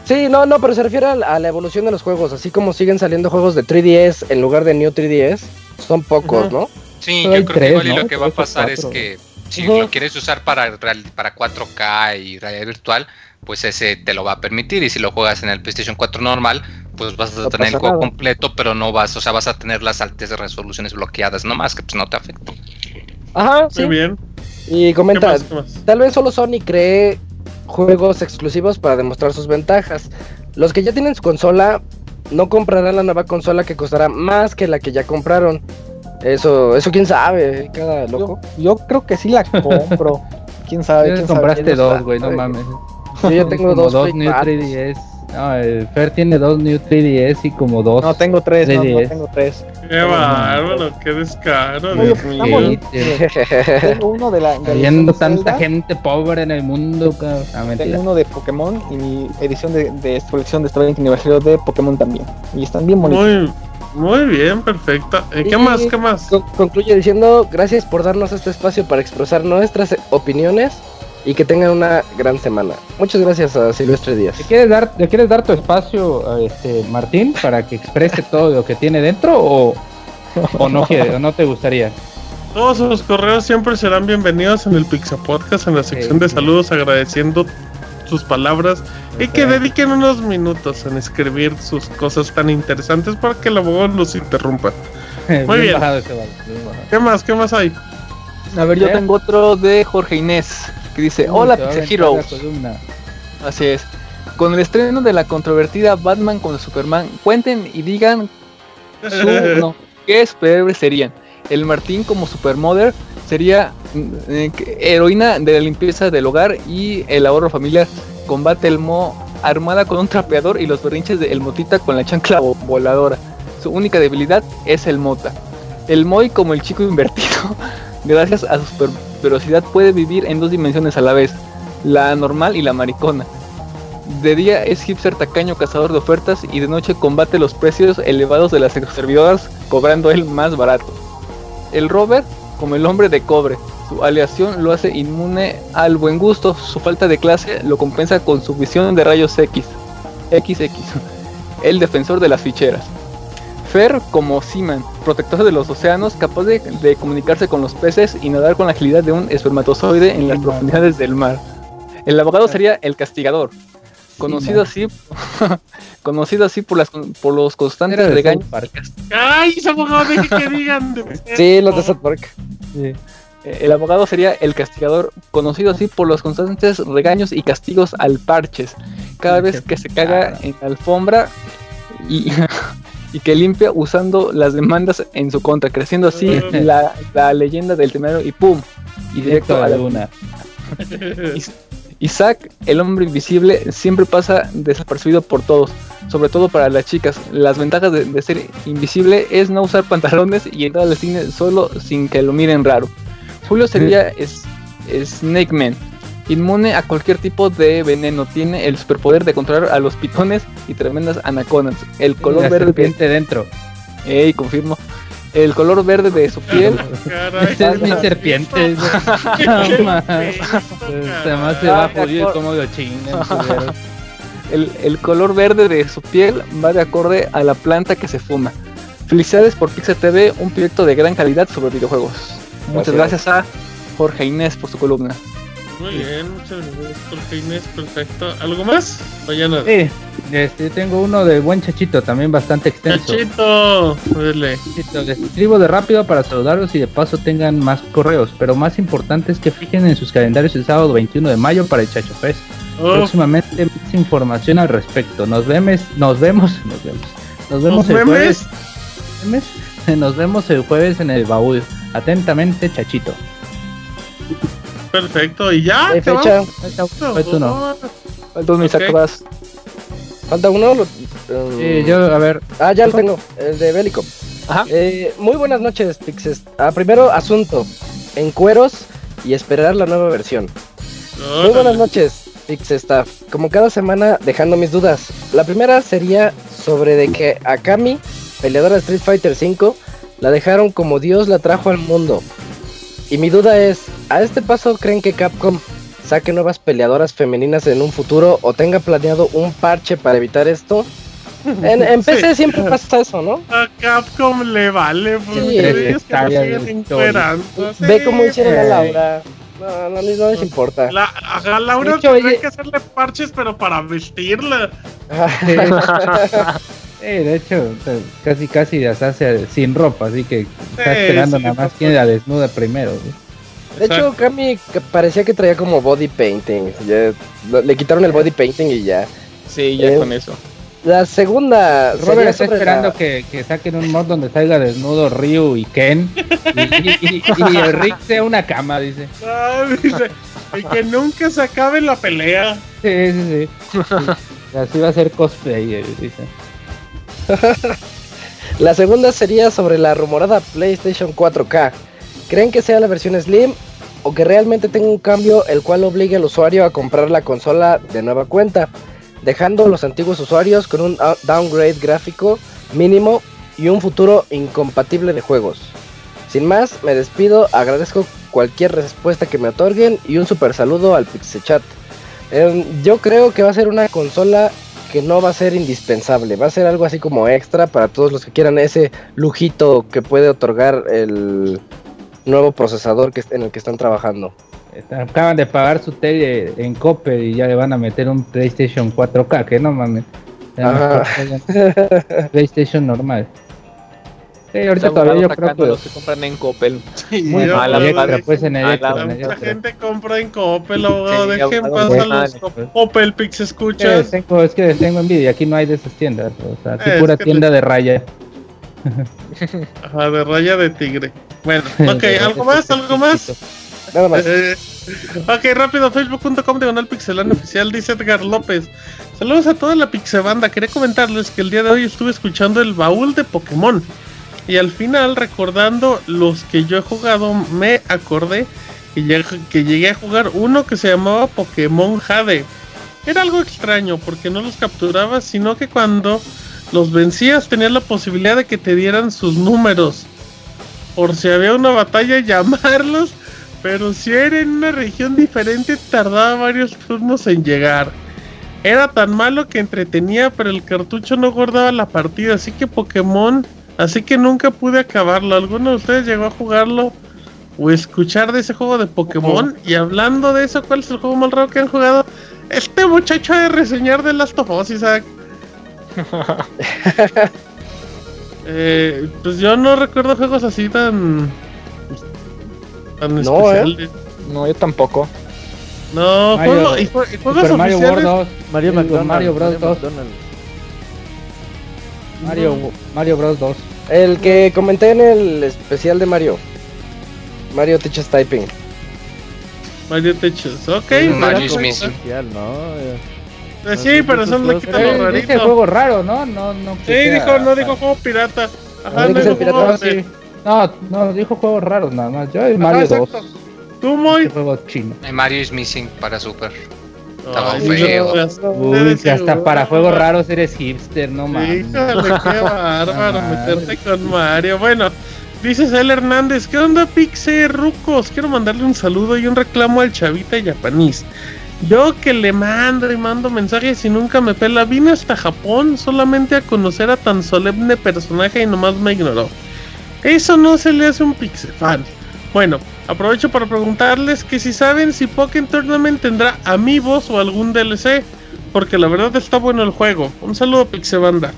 Sí, no, no, pero se refiere a, a la evolución de los juegos, así como siguen saliendo juegos de 3DS en lugar de New 3DS, son pocos. ¿no? Sí, Solo yo creo que igual lo que va a pasar es que si lo quieres usar para, para 4K y realidad virtual, pues ese te lo va a permitir. Y si lo juegas en el PlayStation 4 normal, pues vas a No tener el juego nada. completo, pero no vas, o sea, vas a tener las altas resoluciones bloqueadas nomás, que pues no te afecta. Ajá, sí. Muy bien. Y ¿Qué comenta, más? ¿Qué más? tal vez solo Sony cree juegos exclusivos para demostrar sus ventajas. Los que ya tienen su consola no comprarán la nueva consola que costará más que la que ya compraron. Eso, eso quién sabe, cada loco. Yo creo que sí la compro. ¿Quién sabe? ¿Quién sabe? compraste dos, güey, no mames. Sí, yo tengo dos, dos New 4. 3DS. No, el Fer tiene dos New 3DS y como dos. No, tengo tres, no, no 3DS. tengo tres. Qué bárbaro, qué descaro, Oye, Dios mío. estamos- Hater. Tengo uno de la. de Habiendo tanta Zelda, gente pobre en el mundo, cabrón. Ah. Tengo uno de Pokémon y mi edición de, de colección de este 20 aniversario de Pokémon también. Y están bien bonitos. Muy, muy bien, perfecto. ¿Qué Y- más? ¿Qué más? Con- concluye diciendo gracias por darnos este espacio para expresar nuestras opiniones y que tengan una gran semana. Muchas gracias a Silvestre Díaz. ¿Le quieres dar, le quieres dar tu espacio a este Martín para que exprese todo lo que tiene dentro o, o no quiere, o no te gustaría? Todos sus correos siempre serán bienvenidos en el Pixel Podcast, en la sección de saludos, agradeciendo sus palabras y que dediquen unos minutos en escribir sus cosas tan interesantes para que el abogado los interrumpa. Muy bien. bajado ese valor, bien bajado. ¿Qué más? ¿Qué más hay? A ver, yo ¿Eh? tengo otro de Jorge Inés, que dice, hola Heroes. Así es. Con el estreno de la controvertida Batman con Superman, cuenten y digan su, no, qué superhéroes serían. El Martín como Supermother sería mm, eh, heroína de la limpieza del hogar y el ahorro familiar. Combate el Mo armada con un trapeador y los berrinches de El Motita con la chancla vo- voladora. Su única debilidad es el Mota. El Moy como el chico invertido. Gracias a su super velocidad puede vivir en dos dimensiones a la vez. La normal y la maricona. De día es hipster tacaño cazador de ofertas y de noche combate los precios elevados de las servidoras cobrando el más barato. El Robert como el hombre de cobre. Su aleación lo hace inmune al buen gusto. Su falta de clase lo compensa con su visión de rayos X. XX. El defensor de las ficheras. Fer como Seaman, protector de los océanos, capaz de, de comunicarse con los peces y nadar con la agilidad de un espermatozoide en las profundidades del mar. El abogado sería el castigador, conocido así, conocido así por las por los constantes regaños. Park. ¡Ay, ese abogado deje que digan! de- Sí, los de South Park. Eh, El abogado sería el castigador, conocido así por los constantes regaños y castigos al parches. Cada vez que se caga en la alfombra y, y que limpia usando las demandas en su contra, creciendo así la, la leyenda del temerario y ¡pum! Y Directo a la luna. Isaac, el hombre invisible, siempre pasa desapercibido por todos, sobre todo para las chicas. Las ventajas de, de ser invisible es no usar pantalones y entrar al cine solo sin que lo miren raro. Julio sería es, Snake Man, inmune a cualquier tipo de veneno. Tiene el superpoder de controlar a los pitones y tremendas anacondas. El color La verde. serpiente dentro. Ey, confirmo. El color verde de su piel. Caray. Esta es mi serpiente. Además se va jodido como culero. El, el color verde de su piel va de acorde a la planta que se fuma. Felicidades por Pixel TV, un proyecto de gran calidad sobre videojuegos. Muchas gracias a Jorge Inés por su columna. Muy bien, muchas gracias, Jorge Inés. Perfecto. ¿Algo más? O ya nada. Sí, este, tengo uno de buen chachito, también bastante extenso. Chachito, dale. Chachito, Les escribo de rápido para saludarlos y de paso tengan más correos, pero más importante es que fijen en sus calendarios el sábado 21 de mayo para el Chacho Fest. Oh, Próximamente más información al respecto. Nos vemos, nos vemos, nos vemos. Nos vemos ¿Nos el jueves. ¿Memes? Nos vemos el jueves en el baúl. Atentamente, Chachito. Perfecto. ¿Y ya? ¿Hay fecha? Falta un Isaac Ok. vas. ¿Falta uno? Lo- um, Sí, yo, a ver, Ah, ya lo tengo, el de Bélico. Ajá. Eh, muy buenas noches, Pixes. Ah, primero, asunto. En cueros y esperar la nueva versión. Muy buenas noches, Pixestaff. Como cada semana, dejando mis dudas. La primera sería sobre de que Akami, peleadora de Street Fighter V, la dejaron como Dios la trajo al mundo. Y mi duda es, ¿a este paso creen que Capcom saque nuevas peleadoras femeninas en un futuro o tenga planeado un parche para evitar esto? En, en Sí. PC siempre pasa eso, ¿no? A Capcom le vale, pues Sí, ellos que siguen encuerando. Ve Sí, cómo hicieron a. Laura. No, no, les- no les importa. La, a Laura hecho, oye- que hacerle parches, pero para vestirla. Sí, de hecho, sea, casi casi las hace sin ropa, así que está Sí, esperando sí, nada más quién la desnuda primero. De hecho, Kami parecía que traía como body painting. Ya, lo- le quitaron el body painting y ya. Sí, ya Eh, con eso. La segunda. Robert está esperando la- que, que saquen un mod donde salga desnudo Ryu y Ken y, y- y- y el Rick sea una cama, dice. Ah, dice, y que nunca se acabe la pelea. Sí, sí, sí. Sí, Así va a ser cosplay, eh, dice. La segunda sería sobre la rumorada PlayStation 4K. ¿Creen que sea la versión Slim o que realmente tenga un cambio el cual obligue al usuario a comprar la consola de nueva cuenta, dejando a los antiguos usuarios con un downgrade gráfico mínimo y un futuro incompatible de juegos? Sin más, me despido, agradezco cualquier respuesta que me otorguen y un super saludo al Pixechat. Em, yo creo que va a ser una consola que no va a ser indispensable, va a ser algo así como extra para todos los que quieran ese lujito que puede otorgar el nuevo procesador que, en el que están trabajando. Está- Acaban de pagar su tele en Coppel y ya le van a meter un PlayStation 4K, que no mames. Ajá. PlayStation normal. Sí, ahorita todavía yo creo que los que compran en Coppel. Sí, Muy mala que pues en Electra, la- en Mucha gente compra en Coppel, abogado. Sí, Dejen pasar los pues. Coppel Pix, Sí, ¿escuchas? tengo- es que les tengo envidia, aquí no hay de esas tiendas, o sea, aquí Es pura que tienda de raya. Ajá, de raya de tigre. Bueno, ok, ¿algo más? ¿Algo más? Nada más. Eh, ok, rápido, facebook.com diagonal pixelano oficial, dice Edgar López. Saludos a toda la pixebanda. Quería comentarles que el día de hoy estuve escuchando el baúl de Pokémon. Y al final, recordando los que yo he jugado, me acordé que, llegué a jugar uno que se llamaba Pokémon Jade. Era algo extraño porque no los capturabas, sino que cuando los vencías tenías la posibilidad de que te dieran sus números. Por si había una batalla, llamarlos. Pero si era en una región diferente, tardaba varios turnos en llegar. Era tan malo que entretenía, pero el cartucho no guardaba la partida. Así que Pokémon, así que nunca pude acabarlo. ¿Alguno de ustedes llegó a jugarlo o escuchar de ese juego de Pokémon? Y hablando de eso, ¿cuál es el juego más raro que han jugado? Este muchacho de reseñar de Last of Us, Isaac. Eh, pues yo no recuerdo juegos así tan. tan No, ¿eh? especiales. No, yo tampoco. No, Mario- juego, y y juegos Super Mario oficiales. World 2, Mario Sí, McDonald. Mario Bros. 2. McDonald. Mario, Mario Bros 2. El que comenté en el especial de Mario. Mario Teaches Typing. Mario Techos, ok. Mario is perfecto. missing. ¿no? Eh, sí, pero eso le quita lo rarito. Dice juego raro, ¿no? No, no. Sí, dijo, no dijo juego pirata. Ajá, no dijo pirata, juego sí. No, no, dijo juegos raros nada más. Yo Ajá, Mario 2. exacto. Tú, Moy. Este juego chino. Eh, Mario is missing para Super. Estaba Ay, feo. no, Uy, hasta seguro. para juegos raros eres hipster, no mames. Híjole, qué bárbaro meterte con Mario. Bueno, dice Cel Hernández, ¿qué onda Pixe Rucos? Quiero mandarle un saludo y un reclamo al chavita japonés. Yo que le mando y mando mensajes y nunca me pela, vine hasta Japón solamente a conocer a tan solemne personaje y nomás me ignoró. Eso no se le hace un Pixe fan. Bueno, aprovecho para preguntarles que si saben si Pokémon Tournament tendrá amigos o algún DLC, porque la verdad está bueno el juego. Un saludo Pixebanda.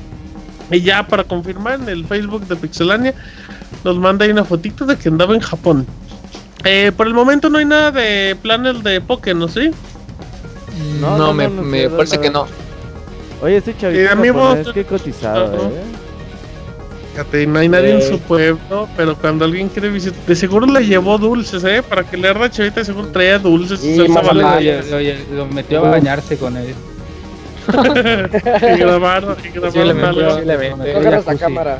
Y ya para confirmar en el Facebook de Pixelania nos manda ahí una fotito de que andaba en Japón. Eh, por el momento no hay nada de planes de Pokémon, ¿sí? No, No, no, me, no, no me parece que no. Oye, ese Y chavito amigos- japonés, qué cotizado. ¿eh? Fíjate, no hay nadie en Eh. su pueblo, pero cuando alguien quiere visitar, de seguro le llevó dulces, ¿eh? Para que le arda chavita, de seguro traía dulces. Y más valera. vale. Oye, oye, lo metió a bañarse con él. y grabaron, y grabaron agarras la cámara.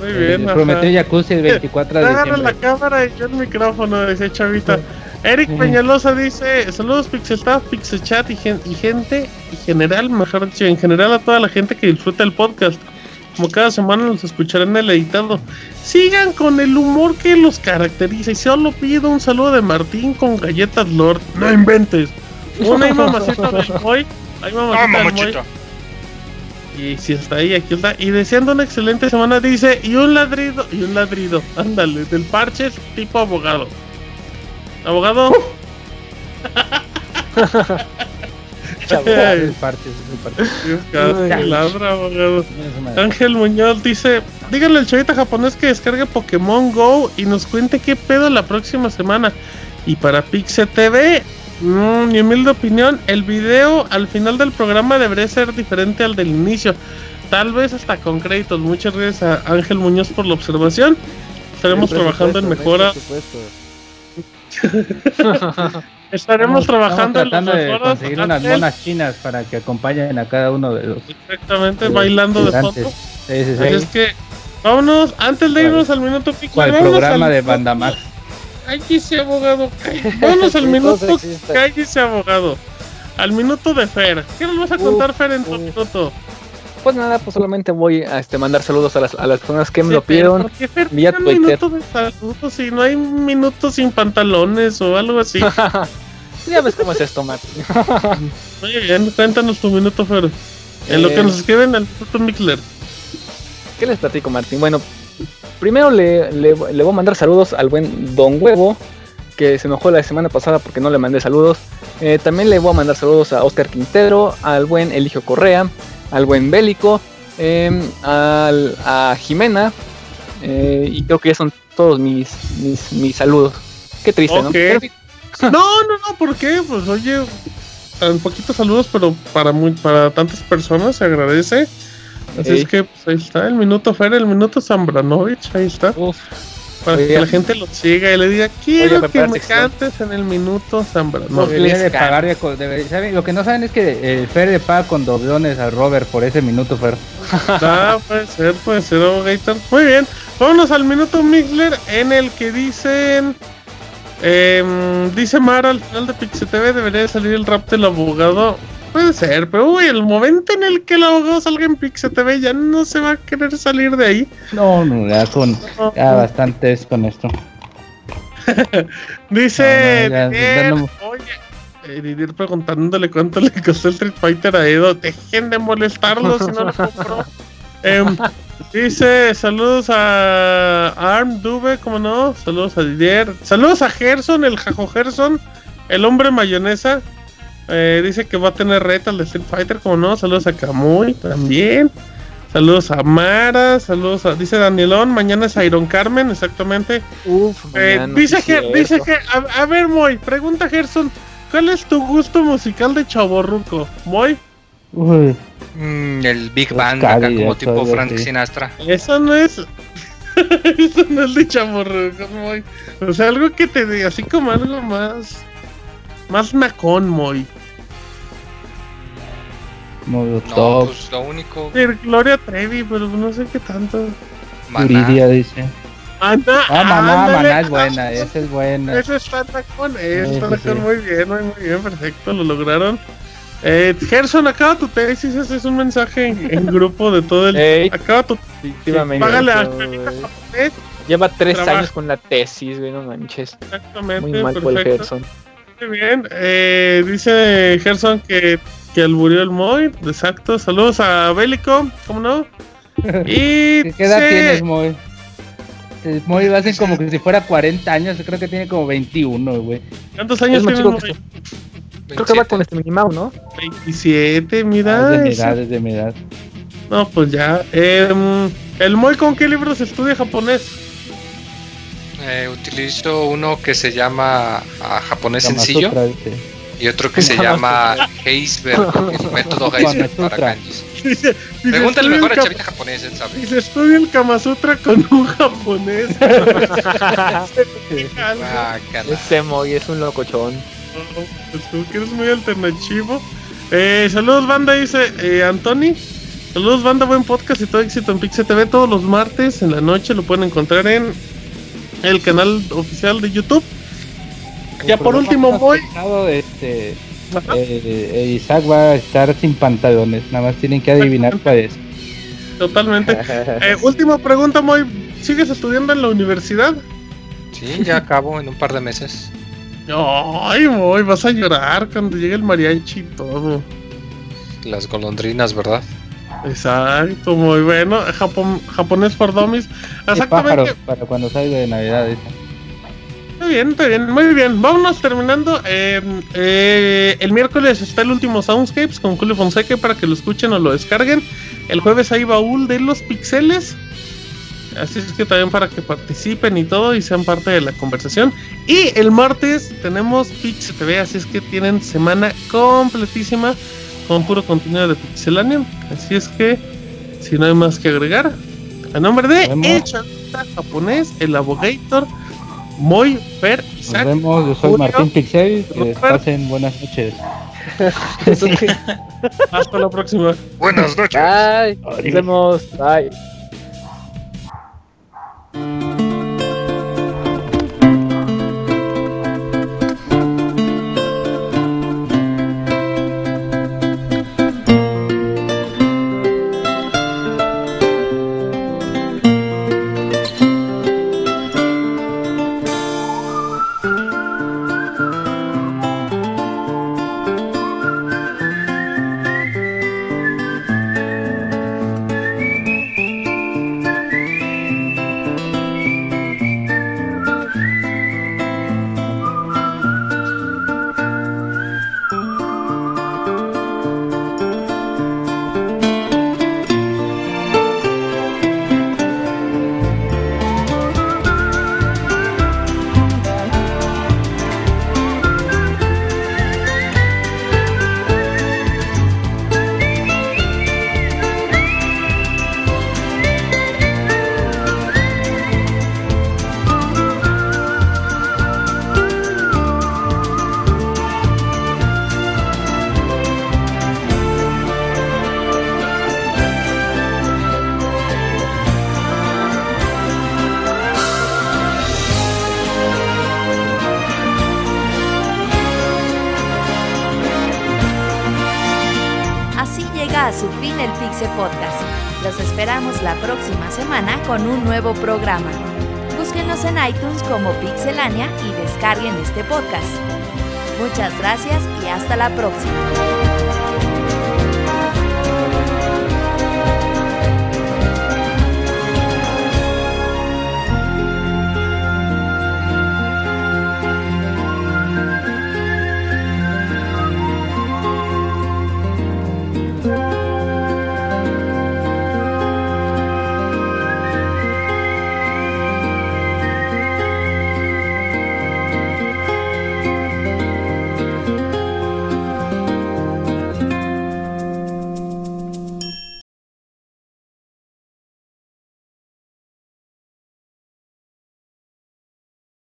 Muy bien, ajá. prometió jacuzzi el 24 de Agarra la diciembre. cámara y yo el micrófono, dice Chavita. Eric Peñalosa dice, saludos Pixelstaff, Pixelchat y, gen- y gente, y general, mejor dicho, en general a toda la gente que disfruta el podcast. Como cada semana los escucharán en el editado. Sigan con el humor que los caracteriza y solo pido un saludo de Martín con galletas Lord. No inventes. Una y mamacita del Moy. Hay mamacita del Moy. Y si está ahí, aquí está. Y deseando una excelente semana, dice, y un ladrido, y un ladrido, ándale, del parche tipo abogado. Abogado. El parche. Ángel Muñoz dice, díganle al chavita japonés que descargue Pokémon Go y nos cuente qué pedo la próxima semana. Y para Pixe TV, mm, mi humilde opinión, el video al final del programa debería ser diferente al del inicio. Tal vez hasta con créditos. Muchas gracias a Ángel Muñoz por la observación. Estaremos trabajando en mejora. Estaremos Estamos- trabajando estamos en las tratando de conseguir unas monas chinas para que acompañen a cada uno de los Exactamente, bailando de fondo. Sí, sí, sí. Así es que, vámonos, antes de irnos al minuto pico, ¿Cuál vámonos programa al de Bandamax? Cállese, abogado. Vámonos al minuto. Cállese, abogado. Al minuto de Fer. ¿Qué nos vas a contar, Fer, en tu minuto? Pues nada, pues solamente voy a este, mandar saludos a las, a las personas que me Sí, lo pidieron. ¿Por qué, vía Twitter. de saludos y no hay un minuto sin pantalones o algo así? ya ves cómo es esto, Matt. Muy bien, cuéntanos tu minuto, Fer. En lo Eh, que nos escriben al minuto Mixler. ¿Qué les platico, Martín? Bueno, primero le, le- le voy a mandar saludos al buen Don Huevo, que se enojó la semana pasada porque no le mandé saludos. Eh, también le voy a mandar saludos a Oscar Quintero, al buen Eligio Correa, al buen Bélico, em, al- a Jimena, eh, y creo que ya son todos mis, mis, mis saludos. Qué triste, Ok. ¿no? No, no, no, ¿por qué? Pues oye, tan poquitos saludos, pero para muy, para tantas personas se agradece. Así Ey. es que pues, ahí está el minuto Fer, el minuto Zambranovich, ahí está. Uf, Para Oye, que la gente lo siga y le diga, quiero Oye, que me cantes en el minuto. Debería les de. Lo que no saben es que el Fer le paga con doblones a Robert por ese minuto, Fer. Ah, puede ser, puede ser, Abogator. Muy bien, vámonos al minuto Mixler en el que dicen. em, dice Mara al final de Pixel TV debería de salir el rap del abogado. Puede ser, pero uy, el momento en el que el abogado salga en Pixel TV ya no se va a querer salir de ahí. No, no, ya con ya bastante es con esto. Dice No, no, ya, Didier, no- oye, eh, Didier preguntándole cuánto le costó el Street Fighter a Edo. Dejen de molestarlo si no lo compró. Em, dice saludos a Arm Dube, como no, saludos a Didier, saludos a Gerson, el Jajo Gerson, el hombre mayonesa. Eh, dice que va a tener reta al de Street Fighter, como no, saludos a Kamui también. Saludos a Mara, saludos a, dice Danielón, mañana es Iron Carmen, exactamente. uf, Eh, dice Ger- dice. Ger- a, a ver, Moy, pregunta Gerson, ¿cuál es tu gusto musical de chaborruco? Moy, Uy, Mm, el Big Band, acá como tipo Frank así. Sinatra. eso no es. eso no es de chaborruco, Moy. O sea, algo que te diga, así como algo más. Más nacón, Moy. No, pues lo único. Sí, Gloria Trevi, pero no sé qué tanto. Maná. Yuridia dice. Anda, Ah, Maná, ándale. Maná es buena, esa es buena. Ese está Sí, está sí, sí. muy bien, muy, bien, perfecto, lo lograron. Eh, Gerson, acaba tu tesis, ese es un mensaje en, en grupo de todo el... Ey, Acaba tu... efectivamente. Págale a Japonés, Lleva tres Trabaja. años con la tesis, güey, no manches. exactamente, Muy mal por el perfecto. Gerson. Muy bien, eh, dice Gerson que, que alburió el Moy, exacto, saludos a Bélico, ¿cómo no? Y ¿Qué edad tienes, Moy? El Moy va a ser como que si fuera 40 años, creo que tiene como 21, güey. ¿Cuántos años tiene chico que Moy? Creo que va con este Minimau, ¿no? 27, Ah, mira. es de mi edad, es de mi edad. No, pues ya. Em, ¿El Moy con qué libros estudia japonés? Eh, utilizo uno que se llama ah, japonés Kama sencillo Sutra. Y otro que se llama Heisberg, el método Heisberg para kanjis. Dice, dice, Pregúntale estudia mejor el a Chavita japonés, él sabe. Dice, estudia el Kama Sutra con un japonés. Ah. Este Moy es un locochón. No, pues tú que eres muy alternativo. Eh, saludos, banda, dice eh, Anthony. Saludos, banda, buen podcast y todo éxito en Pixel TV todos los martes en la noche. Lo pueden encontrar en el canal oficial de YouTube. Ya por último, voy. Este, eh, eh, Isaac va a estar sin pantalones, nada más tienen que adivinar cuál es. Totalmente. Eh, última pregunta, Moy. ¿Sigues estudiando en la universidad? Sí, ya acabo en un par de meses. Ay, Moy, vas a llorar cuando llegue el mariachi y todo. Las golondrinas, ¿verdad? Exacto, muy bueno. Japón, japonés for dummies. El Exactamente. pájaro para cuando salga de Navidad. dice. Muy bien, muy bien, muy bien. Vámonos terminando. Eh, eh, el miércoles está el último Soundscapes con Julio Fonseca para que lo escuchen o lo descarguen. El jueves hay baúl de los pixeles. Así es que también para que participen y todo y sean parte de la conversación. Y el martes tenemos Pix TV, así es que tienen semana completísima con puro contenido de Pixelania. Así es que, si no hay más que agregar, a nombre de. El Japonés, el Abogator, Moy, Fer, Nos Isaac. vemos, yo soy Julio, Martín Pixel, que Robert. pasen buenas noches. Hasta la próxima. Buenas noches. Bye. Nos vemos. Bye.